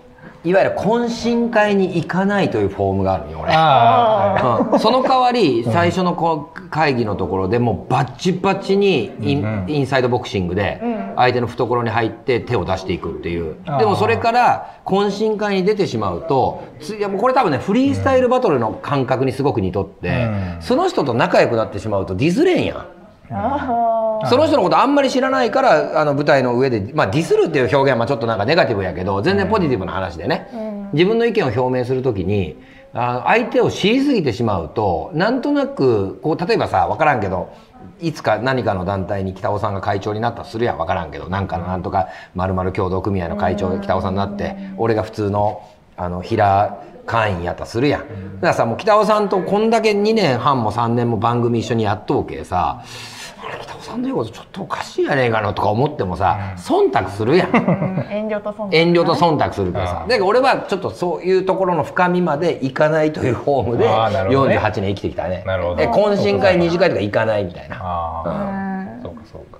いわゆる懇親会に行かないというフォームがあるよ俺。あうん。その代わり最初のこう会議のところでもうバッチバチにイン,、うんうん。インサイドボクシングでうん。相手の懐に入って手を出していくっていう。でもそれから懇親会に出てしまうとついやもうこれ多分ねフリースタイルバトルの感覚にすごく似とって、うん。その人と仲良くなってしまうとディスれんやん。その人のことあんまり知らないからあの舞台の上で、まあ、ディスるっていう表現はまあちょっとなんかネガティブやけど全然ポジティブな話でね、自分の意見を表明するときにあ相手を知りすぎてしまうとなんとなくこう例えばさ分からんけどいつか何かの団体に北尾さんが会長になったとするやん。分からんけどなんかのなんとかまる共同組合の会長が北尾さんになって俺が普通のあの平会員やったとするやん。だからさもう北尾さんとこんだけ2年半も3年も番組一緒にやっとうけさあれ北尾さんの言うことちょっとおかしいやねえかなとか思ってもさ忖度するやん。う ん遠慮と忖度遠慮と忖度するからさ。うん。だから俺はちょっとそういうところの深みまでいかないというフォームであーなるほどね。48年生きてきたね。なるほど。え懇親会二次会とか行かないみたいな。あうん。ーそうか。そうか。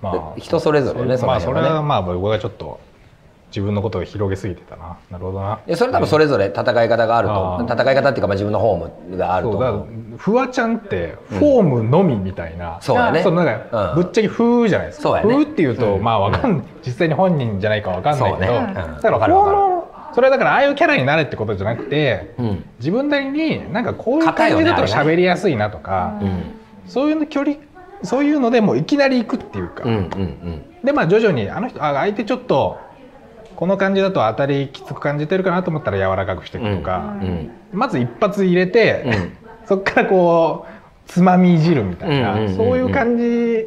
ま人それぞれねまあそれはまあ僕がちょっと自分のことを広げすぎてたな。なるほどな。いやそれ多分それぞれ戦い方があると戦い方っていうかまあ自分のフォームがあるとそう。だフワちゃんってフォームのみみたいな、そうだね。そうなんかうん。ぶっちゃけ風じゃないですか、ね。風っていうと、うん。まあわかん、実際に本人じゃないかわかんないけど、ね。うん。だからわかるわかるフォームそれはだからああいうキャラになれってことじゃなくて、うん。自分なりになんかこういう感じだと喋りやすいなとか、うんそういうの距離そういうのでもういきなり行くっていうか、うんうん。でまあ徐々にあの人あ相手ちょっとこの感じだと当たりきつく感じてるかなと思ったら柔らかくしていくとか、まず一発入れて、うん。そっからこうつまみいじるみたいな、うんうんうんうん。そういう感じ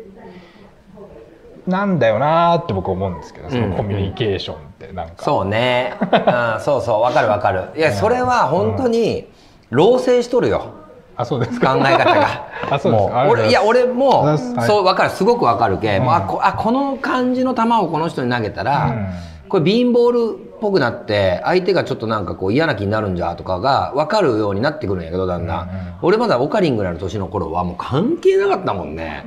なんだよなーって僕思うんですけどそうんのコミュニケーションってなんか、そうね、うん、そうそう。わかるわかる。いやそれは本当に老成しとるよ。あそうです考かえ方が。あそうです俺いや俺もそうわかる。すごくわかるけ、うん。もうあこあこの感じの球をこの人に投げたら、うんこれビーンボールっぽくなって相手がちょっとなんかこう嫌な気になるんじゃとかが分かるようになってくるんやけどだんだん、うんうん俺まだオカリンぐらいの年の頃はもう関係なかったもんね、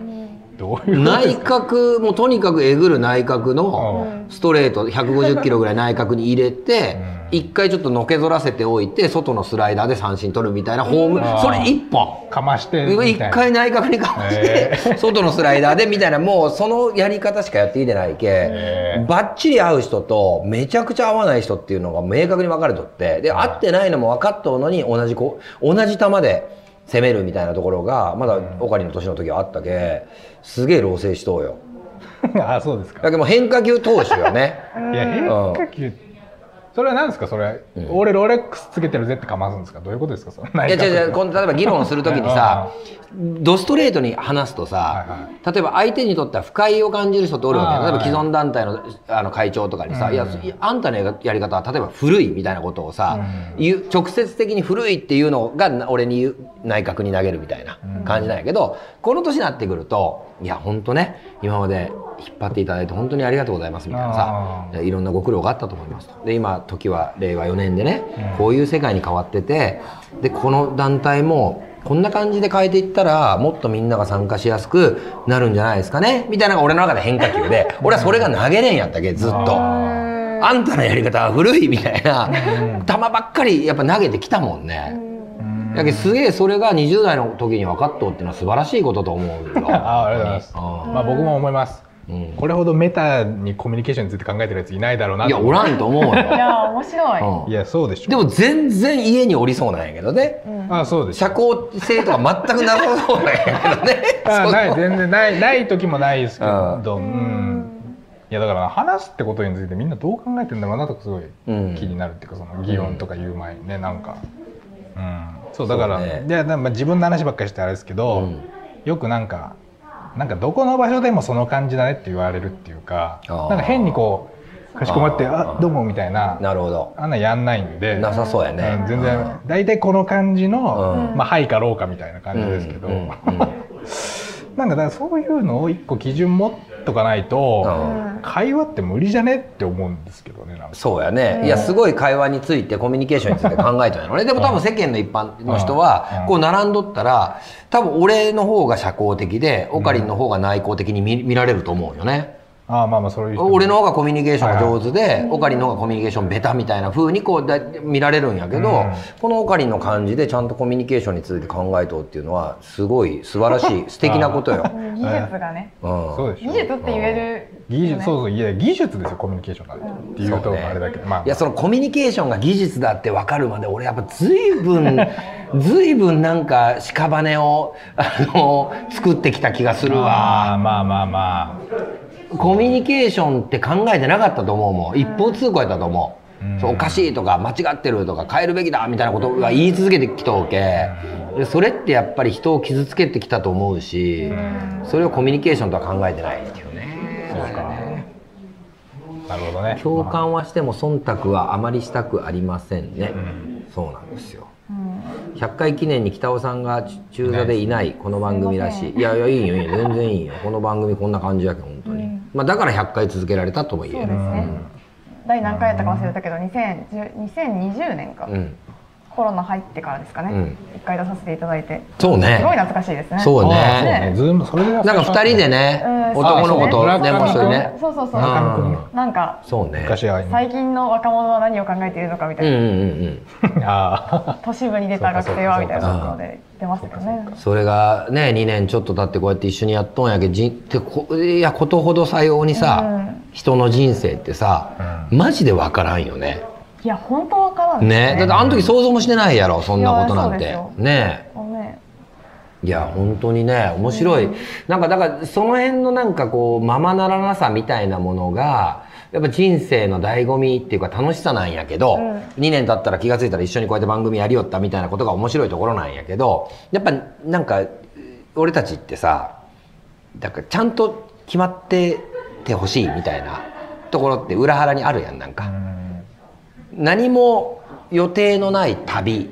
どういう内角もうとにかくえぐる内角のうストレート150キロぐらい内角に入れてうん。一回ちょっとのけぞらせておいて外のスライダーで三振取るみたいなホーム。それ一本。かまして一な。回内角にかわしてへ外のスライダーでみたいなもうそのやり方しかやってきてないけ。へばっちり合う人とめちゃくちゃ合わない人っていうのが明確に分かれとってで合ってないのも分かっとうのに同じこ同じ球で攻めるみたいなところがまだオカリンの年の時はあったけすげえ老成しとうよ。あそうですか。だけど変化球投手よね。いや変化球それは何ですか？それ、俺ロレックスつけてるぜってかますんですか？どういうことですか？そのいや違う違うこの例えば議論する時にさ うんドストレートに話すとさ、はいは例えば相手にとっては不快を感じる人っておるわけあーよ例えば既存団体のあの会長とかにさ、うん。いやあんたのやり方は例えば古いみたいなことをさ、うん。直接的に古いっていうのがな俺に内角に投げるみたいな感じなんやけど、この年になってくるといや本当ね今まで引っ張っていただいて本当にありがとうございますみたいなさあいろんなご苦労があったと思いますと。で今時は令和4年でね、こういう世界に変わっててでこの団体もこんな感じで変えていったらもっとみんなが参加しやすくなるんじゃないですかねみたいなのが俺の中で変化球で俺はそれが投げれんやったっけずっと。あんたのやり方は古いみたいな球ばっかりやっぱ投げてきたもんね。だけどすげえそれが20代の時に分かっとうっていうのは素晴らしいことと思うよ。あありがとうございます。あまあ僕も思います、うん。これほどメタにコミュニケーションについて考えてるやついないだろうないやおらんと思うよ。いや面白い、うん。いやそうでしょ。でも全然家におりそうなんやけどね。あそうでしょ社交性とか全くなさそうなんやけどね。あないそう。全然ないない時もないですけうん。どうん。いやだから話すってことについてみんなどう考えてんだろうなとかすごいうん。気になるっていうかその議論とか言う前にねなんか。うん。そうだからね。いやまあ自分の話ばっかりしてあれですけど、うん。よくなんかなんかどこの場所でもその感じだねって言われるっていうかなんか変にこうかしこまって「あどうも」みたいななるほど。あんなんやんないんで。なさそうやね。ん全然大体この感じの、うん。まあ「はい」か「ろう」かみたいな感じですけど、うん。うん。うん。なんかだからそういうのを一個基準持っとかないと、うん。会話って無理じゃねって思うんですけどねなんか。そうやね、いやすごい会話についてコミュニケーションについて考えたんやろねでも多分世間の一般の人はうん。こう並んどったら多分俺の方が社交的でオカリンの方が内向的に見見られると思うよね。ああまあまあそういう俺の方がコミュニケーションが上手で、オカリンの方がコミュニケーションベタみたいな風にこうだ見られるんやけど、うん。このオカリンの感じでちゃんとコミュニケーションについて考えとうっていうのはすごい素晴らしい 素敵なことよ。技術がね。うん。そうでしょ技術って言える技術そうそういや技術ですよコミュニケーションなんてっていうとあれだけど、まあいやそのコミュニケーションが技術だって分かるまで俺やっぱ随分 随分なんか屍をあの作ってきた気がするあわーまあまあまコミュニケーションって考えてなかったと思うもん。一方通行やったと思う、うん。そうおかしいとか間違ってるとか変えるべきだみたいなことは言い続けてきとうけ。でそれってやっぱり人を傷つけてきたと思うしそれをコミュニケーションとは考えてないっていうね。あそうか。なるほどね。共感はしても忖度はあまりしたくありませんね、そうなんですよ100回記念に北尾さんが中座でいないこの番組らしい。いやいやいいよいいよ。全然いいよ。この番組こんな感じやけど本当に、まあ、だから100回続けられたとも言える。そうですね。第何回やったか忘れたけど2010 2020年か、うんコロナ入ってからですかね、うん。一回出させていただいて。そうね。すごい懐かしいですね。そうね。ね。ズームそれでなんか二人でねうん男の子とね。ねもう一人ね。そうそうそう。うん。なんかそうね。昔は最近の若者は何を考えているのかみたいうんうんな、うんうん。あ都市部に出た学生はみたいなところで出ますよね。それがね2年ちょっと経ってこうやって一緒にやっとんやけどじってこいやことほどさようにさ、うん。人の人生ってさ、マジで分からんよねいや本当わからんですねだってあの時想像もしてないやろそんなことなんて。ねもうね。いや本当にね面白い、なんかだからその辺のなんかこうままならなさみたいなものがやっぱ人生の醍醐味っていうか楽しさなんやけど、うん。2年経ったら気が付いたら一緒にこうやって番組やりよったみたいなことが面白いところなんやけどやっぱなんか俺たちってさだからちゃんと決まっててほしいみたいなところって裏腹にあるやんなんか。何も予定のない旅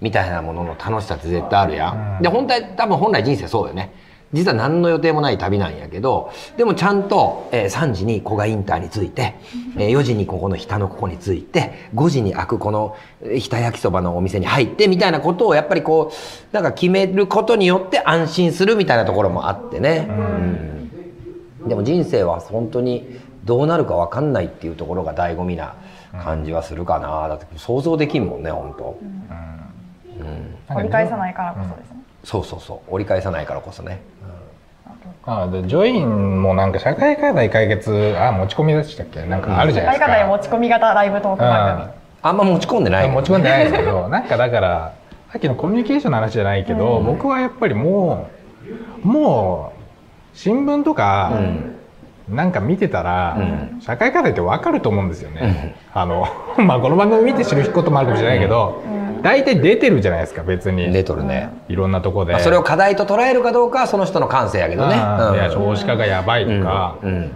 みたいなものの楽しさって絶対あるやん。で本当多分本来人生そうよね。実は何の予定もない旅なんやけどでもちゃんと、えー3時に古賀インターに着いて、えー4時にここの日のここに着いて5時に開くこのえー日田焼きそばのお店に入ってみたいなことをやっぱりこうなんか決めることによって安心するみたいなところもあってね。うんでも人生は本当にどうなるか分かんないっていうところが醍醐味な感じはするかな、だって想像できんもんね本当、うん、折り返さないからこそですね、そうそうそう。折り返さないからこそね、あでジョインもなんか社会課題解決あ持ち込みでしたっけ？なんかあるじゃないですか、相方へ持ち込み型ライブトーク番組あんま持ち込んでない持ち込んでないですけど なんかだからさっきのコミュニケーションの話じゃないけど、僕はやっぱりもうもう新聞とか、なんか見てたら、社会課題ってわかると思うんですよね。あの まあこの番組見て知ることもあるかもしれないけど、大体出てるじゃないですか別に。出とるね、いろんなとこで。まあ、それを課題と捉えるかどうかはその人の感性やけどね、いや少子化がやばいとか、うん。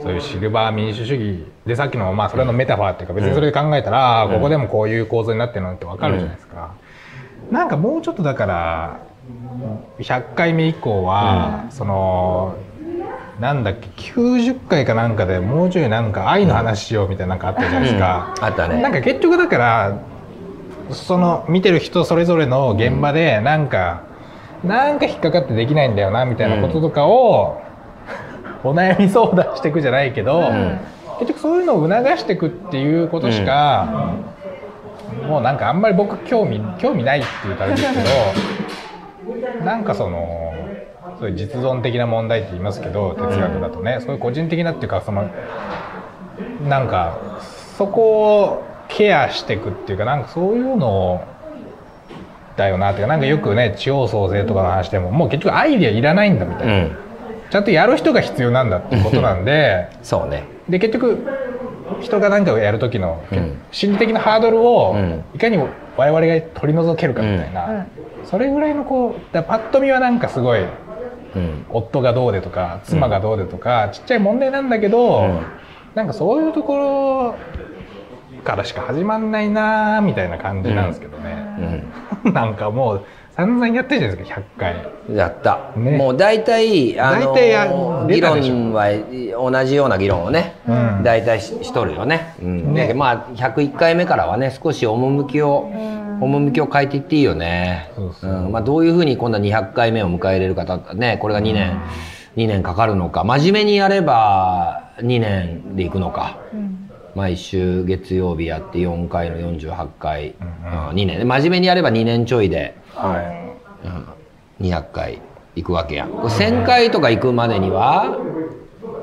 そういうシルバー民主主義でさっきのまあそれのメタファーっていうか別にそれで考えたら、ここでもこういう構造になってるのってわかるじゃないですか、なんかもうちょっとだから100回目以降は、そのなんだっけ90回かなんかでもうちょいなんか愛の話しようみたいななんかあったじゃないですか、あったね。なんか結局だからその見てる人それぞれの現場でなんか、なんか引っかかってできないんだよなみたいなこととかを、お悩み相談していくじゃないけど、結局そういうのを促していくっていうことしか、もうなんかあんまり僕興味興味ないって言うとあれですけどなんかそのそういう実存的な問題って言いますけど哲学だとね、そういう個人的なっていうかそのなんかそこをケアしていくっていうかなんかそういうのだよなっていうかなんかよくね地方創生とかの話でももう結局アイデアいらないんだみたいな、うん。ちゃんとやる人が必要なんだってことなんで そうね。で結局人が何かをやる時の、ん。心理的なハードルをうん。いかに我々が取り除けるかみたいな、うん。それぐらいのこうだパッと見はなんかすごいうん。夫がどうでとか妻がどうでとか、ちっちゃい問題なんだけど、うん。なんかそういうところからしか始まんないなーみたいな感じなんですけどね、なんかもう散々やってるじゃないですか100回。やった、ね。もう大体あの大体や議論は同じような議論をね、うん。大体ししとるよね,、うん。ね。まあ101回目からはね少し趣を、趣を変えていっていいよね。まあ、どういうふうに今度は200回目を迎え入れるかだねこれが2年、2年かかるのか。真面目にやれば2年でいくのか、毎週月曜日やって4回の48回、うん2年。で真面目にやれば2年ちょいで、うん、200回行くわけや。んこれ1000回とか行くまでには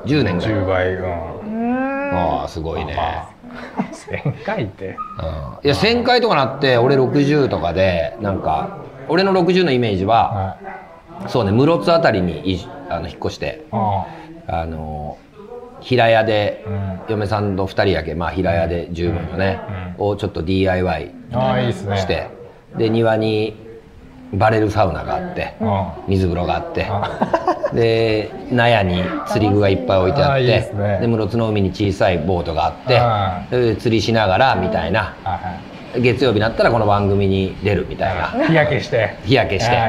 10年ぐらい。10倍。うん。ああすごいね、1000回って。うん、いや1000回とかなって俺60とかでなんか俺の60のイメージははい。そうね室津あたりにいあの引っ越してああの平屋で、うん。嫁さんと2人やけまあ平屋で十分よね、をちょっと DIY してで庭にバレルサウナがあって、うん。水風呂があって。で納屋に釣り具がいっぱい置いてあってですね。で室津の海に小さいボートがああってで釣りしながらみたいな。月曜日になったらこの番組に出るみたいな。日焼けして。日焼けして。です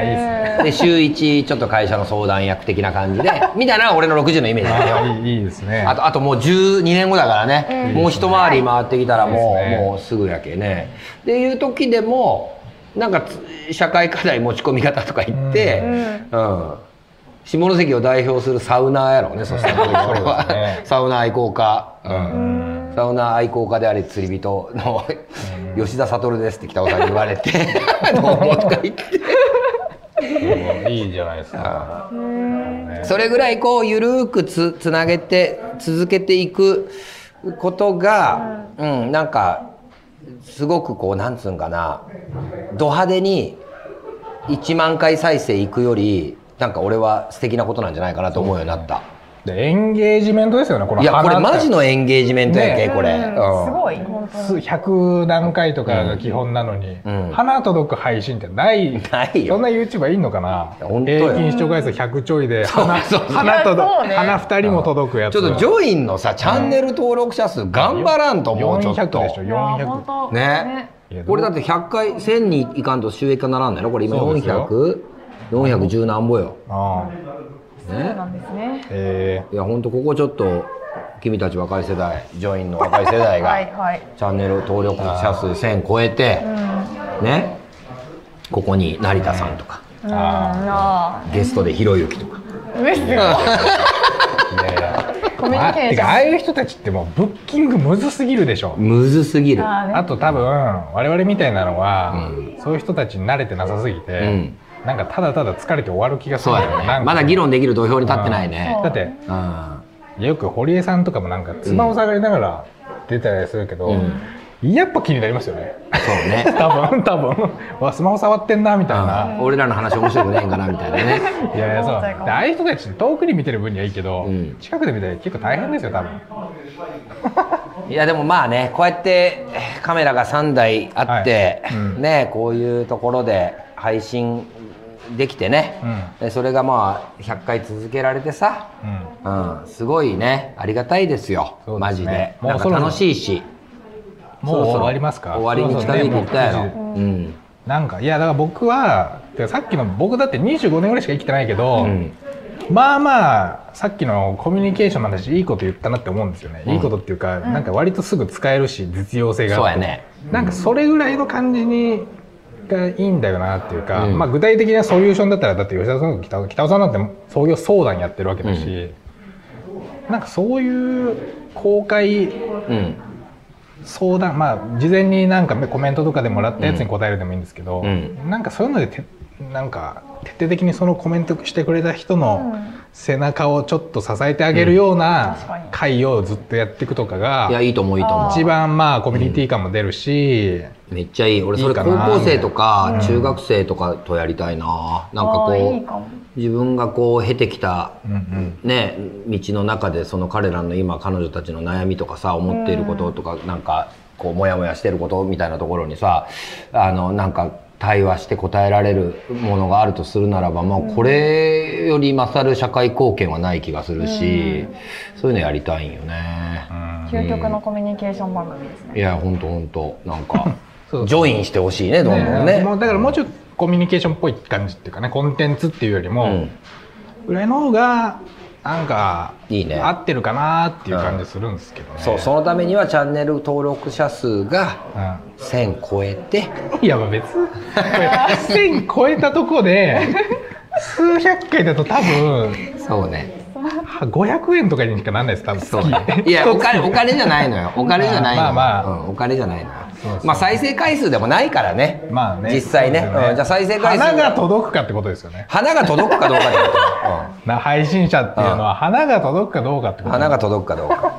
ね。で週1ちょっと会社の相談役的な感じでみたいな俺の60のイメージだよ。あーいいですね。あとあともう12年後だからね、もう一回り回ってきたらもう,、もうすぐやけね。っていう時でもなんかつ社会課題持ち込み方とか言って、うん。下関を代表するサウナーやろうねそしたら。俺は、そうですね。サウナ愛好家、うん。サウナ愛好家であり釣り人の吉田悟ですって北尾さんに言われて「どうも」とか言って。うん。いいじゃないですかそれぐらいこうゆるーくつつなげて続けていくことが、うん、なんかすごくこうなんつうんかなド派手に1万回再生いくよりなんか俺は素敵なことなんじゃないかなと思うようになった。でエンゲージメントですよねこのいやこれマジのエンゲージメントやけ、ね。これ、うんすいごい本当数に100何回とかが基本なのに、うん。花届く配信ってない。ないよ。そんな YouTuber いんのかな？本当よ。平均視聴回数100ちょいで花花ね。花2人も届くやつ。ちょっとジョインのさチャンネル登録者数頑張らんともうちょっと。400でしょいや400本当。ね。いやどうこれだって100回1000にいかんと収益化ならんのやろ？これ今そうですよ。400410何ぼよ。ああそうなんですね。えいや本当ここちょっと君たち若い世代ジョインの若い世代 はいがはい。チャンネル登録者数1000超えてね。ここに成田さんとかうん。あゲストでひろゆきとか。ー上すごいーいやいや。コミュニケーション。あああいう人たちってもうブッキングむずすぎるでしょ。むずすぎるあと多分我々みたいなのは、そういう人たちに慣れてなさすぎて、んなんかただただ疲れて終わる気がすそうやるんだよね。ね。まだ議論できる土俵に立ってないね。だってう。ん。よく堀江さんとかもなんか妻を探りながら出たりするけど、やっぱ気になりますよね。そうね。多分多分。わスマホ触ってんなみたいな、うん。俺らの話面白くねえんかなみたいなね。いやいやそう。ああいう人たち遠くに見てる分にはいいけど、ん。近くで見たら結構大変ですよ多分。いやでもまあねこうやってカメラが3台あって、はい。うん。ねこういうところで配信できてね、でそれがまあ100回続けられてさ、うん。うん、すごいね。ありがたいですよ。ね。マジで。もうそろそろなんか楽しいし。もう終わりますか？終わりに近づいていったやろ、ううん。なんかいやだから僕はさっきの僕だって25年ぐらいしか生きてないけど、ん。まあまあさっきのコミュニケーションの話いいこと言ったなって思うんですよね、いいことっていうか、なんか割とすぐ使えるし実用性があって。そうやね。なんかそれぐらいの感じにがいいんだよなっていうか、うん。まあ具体的なソリューションだったらだって吉田さんと北尾北尾さんなんて創業相談やってるわけだし、なんかそういう公開うん。相談まあ事前になんかコメントとかでもらったやつに答えるでもいいんですけど、うん。なんかそういうのでてなんか徹底的にそのコメントしてくれた人の背中をちょっと支えてあげるような会をずっとやっていくとかがいやいいと思ういいと思う。一番まあコミュニティ感も出るし、めっちゃいい。俺それ高校生とか中学生とかとやりたいな、なんかあーこいいかも。う自分がこう経てきたうんうん。ね道の中でその彼らの今彼女たちの悩みとかさ思っていることとかなんかこうモヤモヤしてることみたいなところにさあのなんか対話して答えられるものがあるとするならば、まあ、これより勝る社会貢献はない気がするし、そういうのやりたいんよね。究極のコミュニケーション番組ですね。いやほんとほんと。なんか ジョインしてほしいねどんどんね。もうだからもうちょっとコミュニケーションっぽい感じっていうかねコンテンツっていうよりも、うん。の方がなんかいいね。合ってるかなっていう感じするんですけどね。そうそのためにはチャンネル登録者数がうん。1000超えて。いやまあ別これ1000超えたとこで 数百回だと多分そうね。は500円とかにしかならないです多分そう。月。いや お金お金じゃないのよ。お金じゃないのよ、まあまあ。うん、お金じゃないのよ。まあ再生回数でもないからね。まあね。実際ね。そうんじゃあ再生回数。花が届くかってことですよね。花 が届くかどうかってこと、な配信者っていうのは花が届くかどうかってうん、こと花が届くかどうか、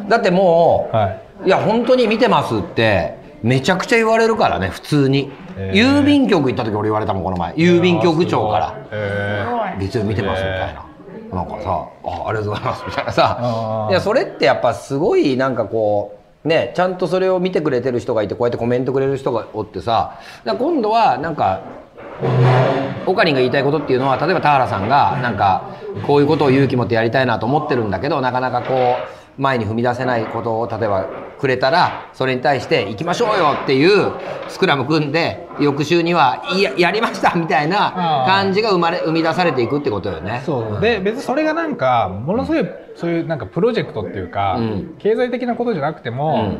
うん。だってもう、はい。いや本当に見てますってめちゃくちゃ言われるからね普通に、えー。郵便局行った時俺言われたもんこの前。郵便局長から。えすごい。月曜見てますみたいな、なんかさあありがとうございますみたいなさ。いやそれってやっぱすごいなんかこうねちゃんとそれを見てくれてる人がいてこうやってコメントくれる人がおってさ。今度はなんかオカリンが言いたいことっていうのは例えば田原さんがなんかこういうことを勇気持ってやりたいなと思ってるんだけどなかなかこう前に踏み出せないことを例えばくれたらそれに対して行きましょうよっていうスクラム組んで翌週にはいややりましたみたいな感じが生まれ生み出されていくってことよね。そう。で別にそれがなんかものすごいそういうなんかプロジェクトっていうか、うん。経済的なことじゃなくても、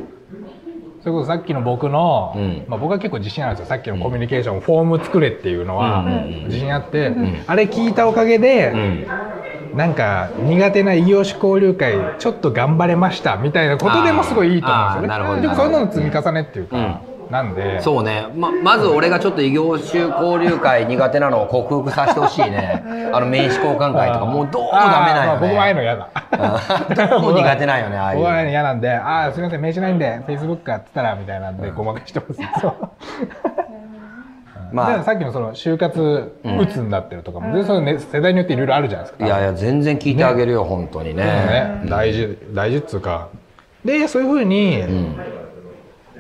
それこそさっきの僕の、うん。まあ、僕は結構自信あるんですよ。さっきのコミュニケーション、フォーム作れっていうのは自信あって、あれ聞いたおかげで、うんなんか苦手な異業種交流会ちょっと頑張れましたみたいなことでもすごいいいと思うんですよね。あーなるほど。でもそういうのの積み重ねっていうか、なんで。そうね。ままず俺がちょっと異業種交流会苦手なのを克服させてほしいね。あの名刺交換会とかもうどうもダメなんよあーまあ僕もああいうのね嫌だ。どう も苦手なんよねああいう。僕は嫌なんで、ああ、すみません、名刺ないんで、フェイスブックかってたらみたいなんで、ごまかしてます。まあ。さっきのその就活うつになってるとかも、でそのね、世代によっていろいろあるじゃないですか。いやいや全然聞いてあげるよ、本当にね。ね、大事大事っつうか。でそういうふうに、ん。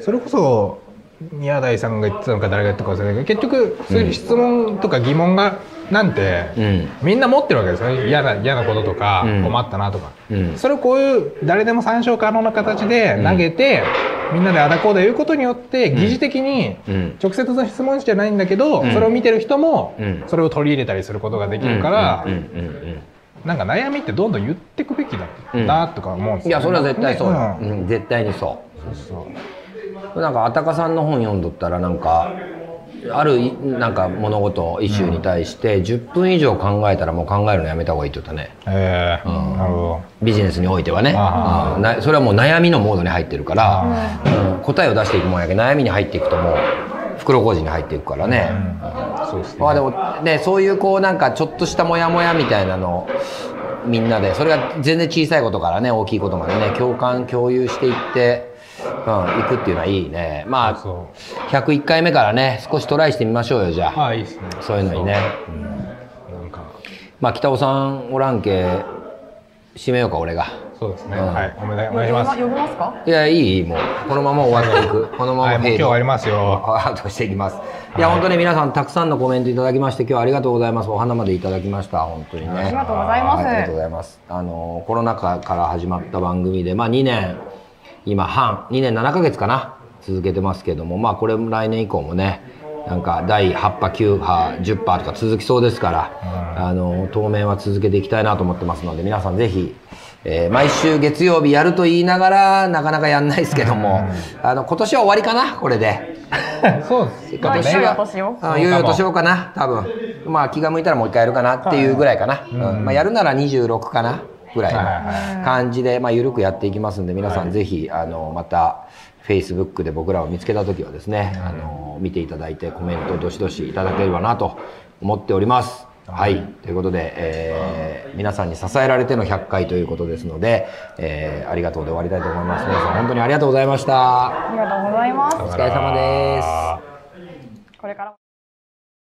それこそ宮台さんが言ってたのか誰が言ったか忘れたけど結局そういう質問とか疑問がなんて、うん。みんな持ってるわけですよ。ね嫌な嫌なこととか、うん。困ったなとか、うん。それをこういう誰でも参照可能な形で投げて、みんなであだこうだ言うことによって疑似的に、うん。直接の質問じゃないんだけど、ん。それを見てる人も、うん。それを取り入れたりすることができるから、なんか悩みってどんどん言ってくべきだなとか思うんですよ、いやそれは絶対そう。よ、ねうん絶対にそう。んそうう。なんかあたかさんの本読んどったらなんかあるいなんか物事イシューに対して10分以上考えたらもう考えるのやめた方がいいって言ったね。ええうん。なるほど。ビジネスにおいてはね、あうん。なそれはもう悩みのモードに入ってるから、うん。答えを出していくもんやけど悩みに入っていくともう袋小路に入っていくからね、そうですね。まあでもねそういうこうなんかちょっとしたモヤモヤみたいなのをみんなでそれが全然小さいことからね大きいことまでね共感共有していって、うん、行くっていうのはいいね。まあそ101回目からね少しトライしてみましょうよじゃあ。ああいいですね。そういうのにね。なんか。まあ北尾さんおらんけ締めようか俺が。そうですね、うん。はい。お願いお願いします。呼びますか？いやいいいいもう。このまま終わっていく。このまま。今日終わりますよ。アートしていきます。い。や、本当に皆さんたくさんのコメントいただきまして今日はありがとうございます。お花までいただきました。本当にね。ありがとうございます。はありがとうございます。あのコロナ禍から始まった番組でまあ2年今半2年7ヶ月かな続けてますけどもまあこれ来年以降もねなんか第8波9波10波とか続きそうですから、あの当面は続けていきたいなと思ってますので皆さんぜひえー毎週月曜日やると言いながらなかなかやんないですけども、あの今年は終わりかなこれで。そうです。まあ良いお年を。あいよいよ年をかな多分。まあ気が向いたらもう一回やるかなっていうぐらいかな、うん。まあ、やるなら26かなぐらいはいの感じで、まあ、緩くやっていきますんで皆さんぜひあのまた Facebook で僕らを見つけた時はですね、あの見ていただいてコメントどしどしいただければなと思っております。はい、ということで、えー皆さんに支えられての100回ということですので、えーありがとうで終わりたいと思います。皆さん本当にありがとうございました。ありがとうございますお疲れ様です。これからも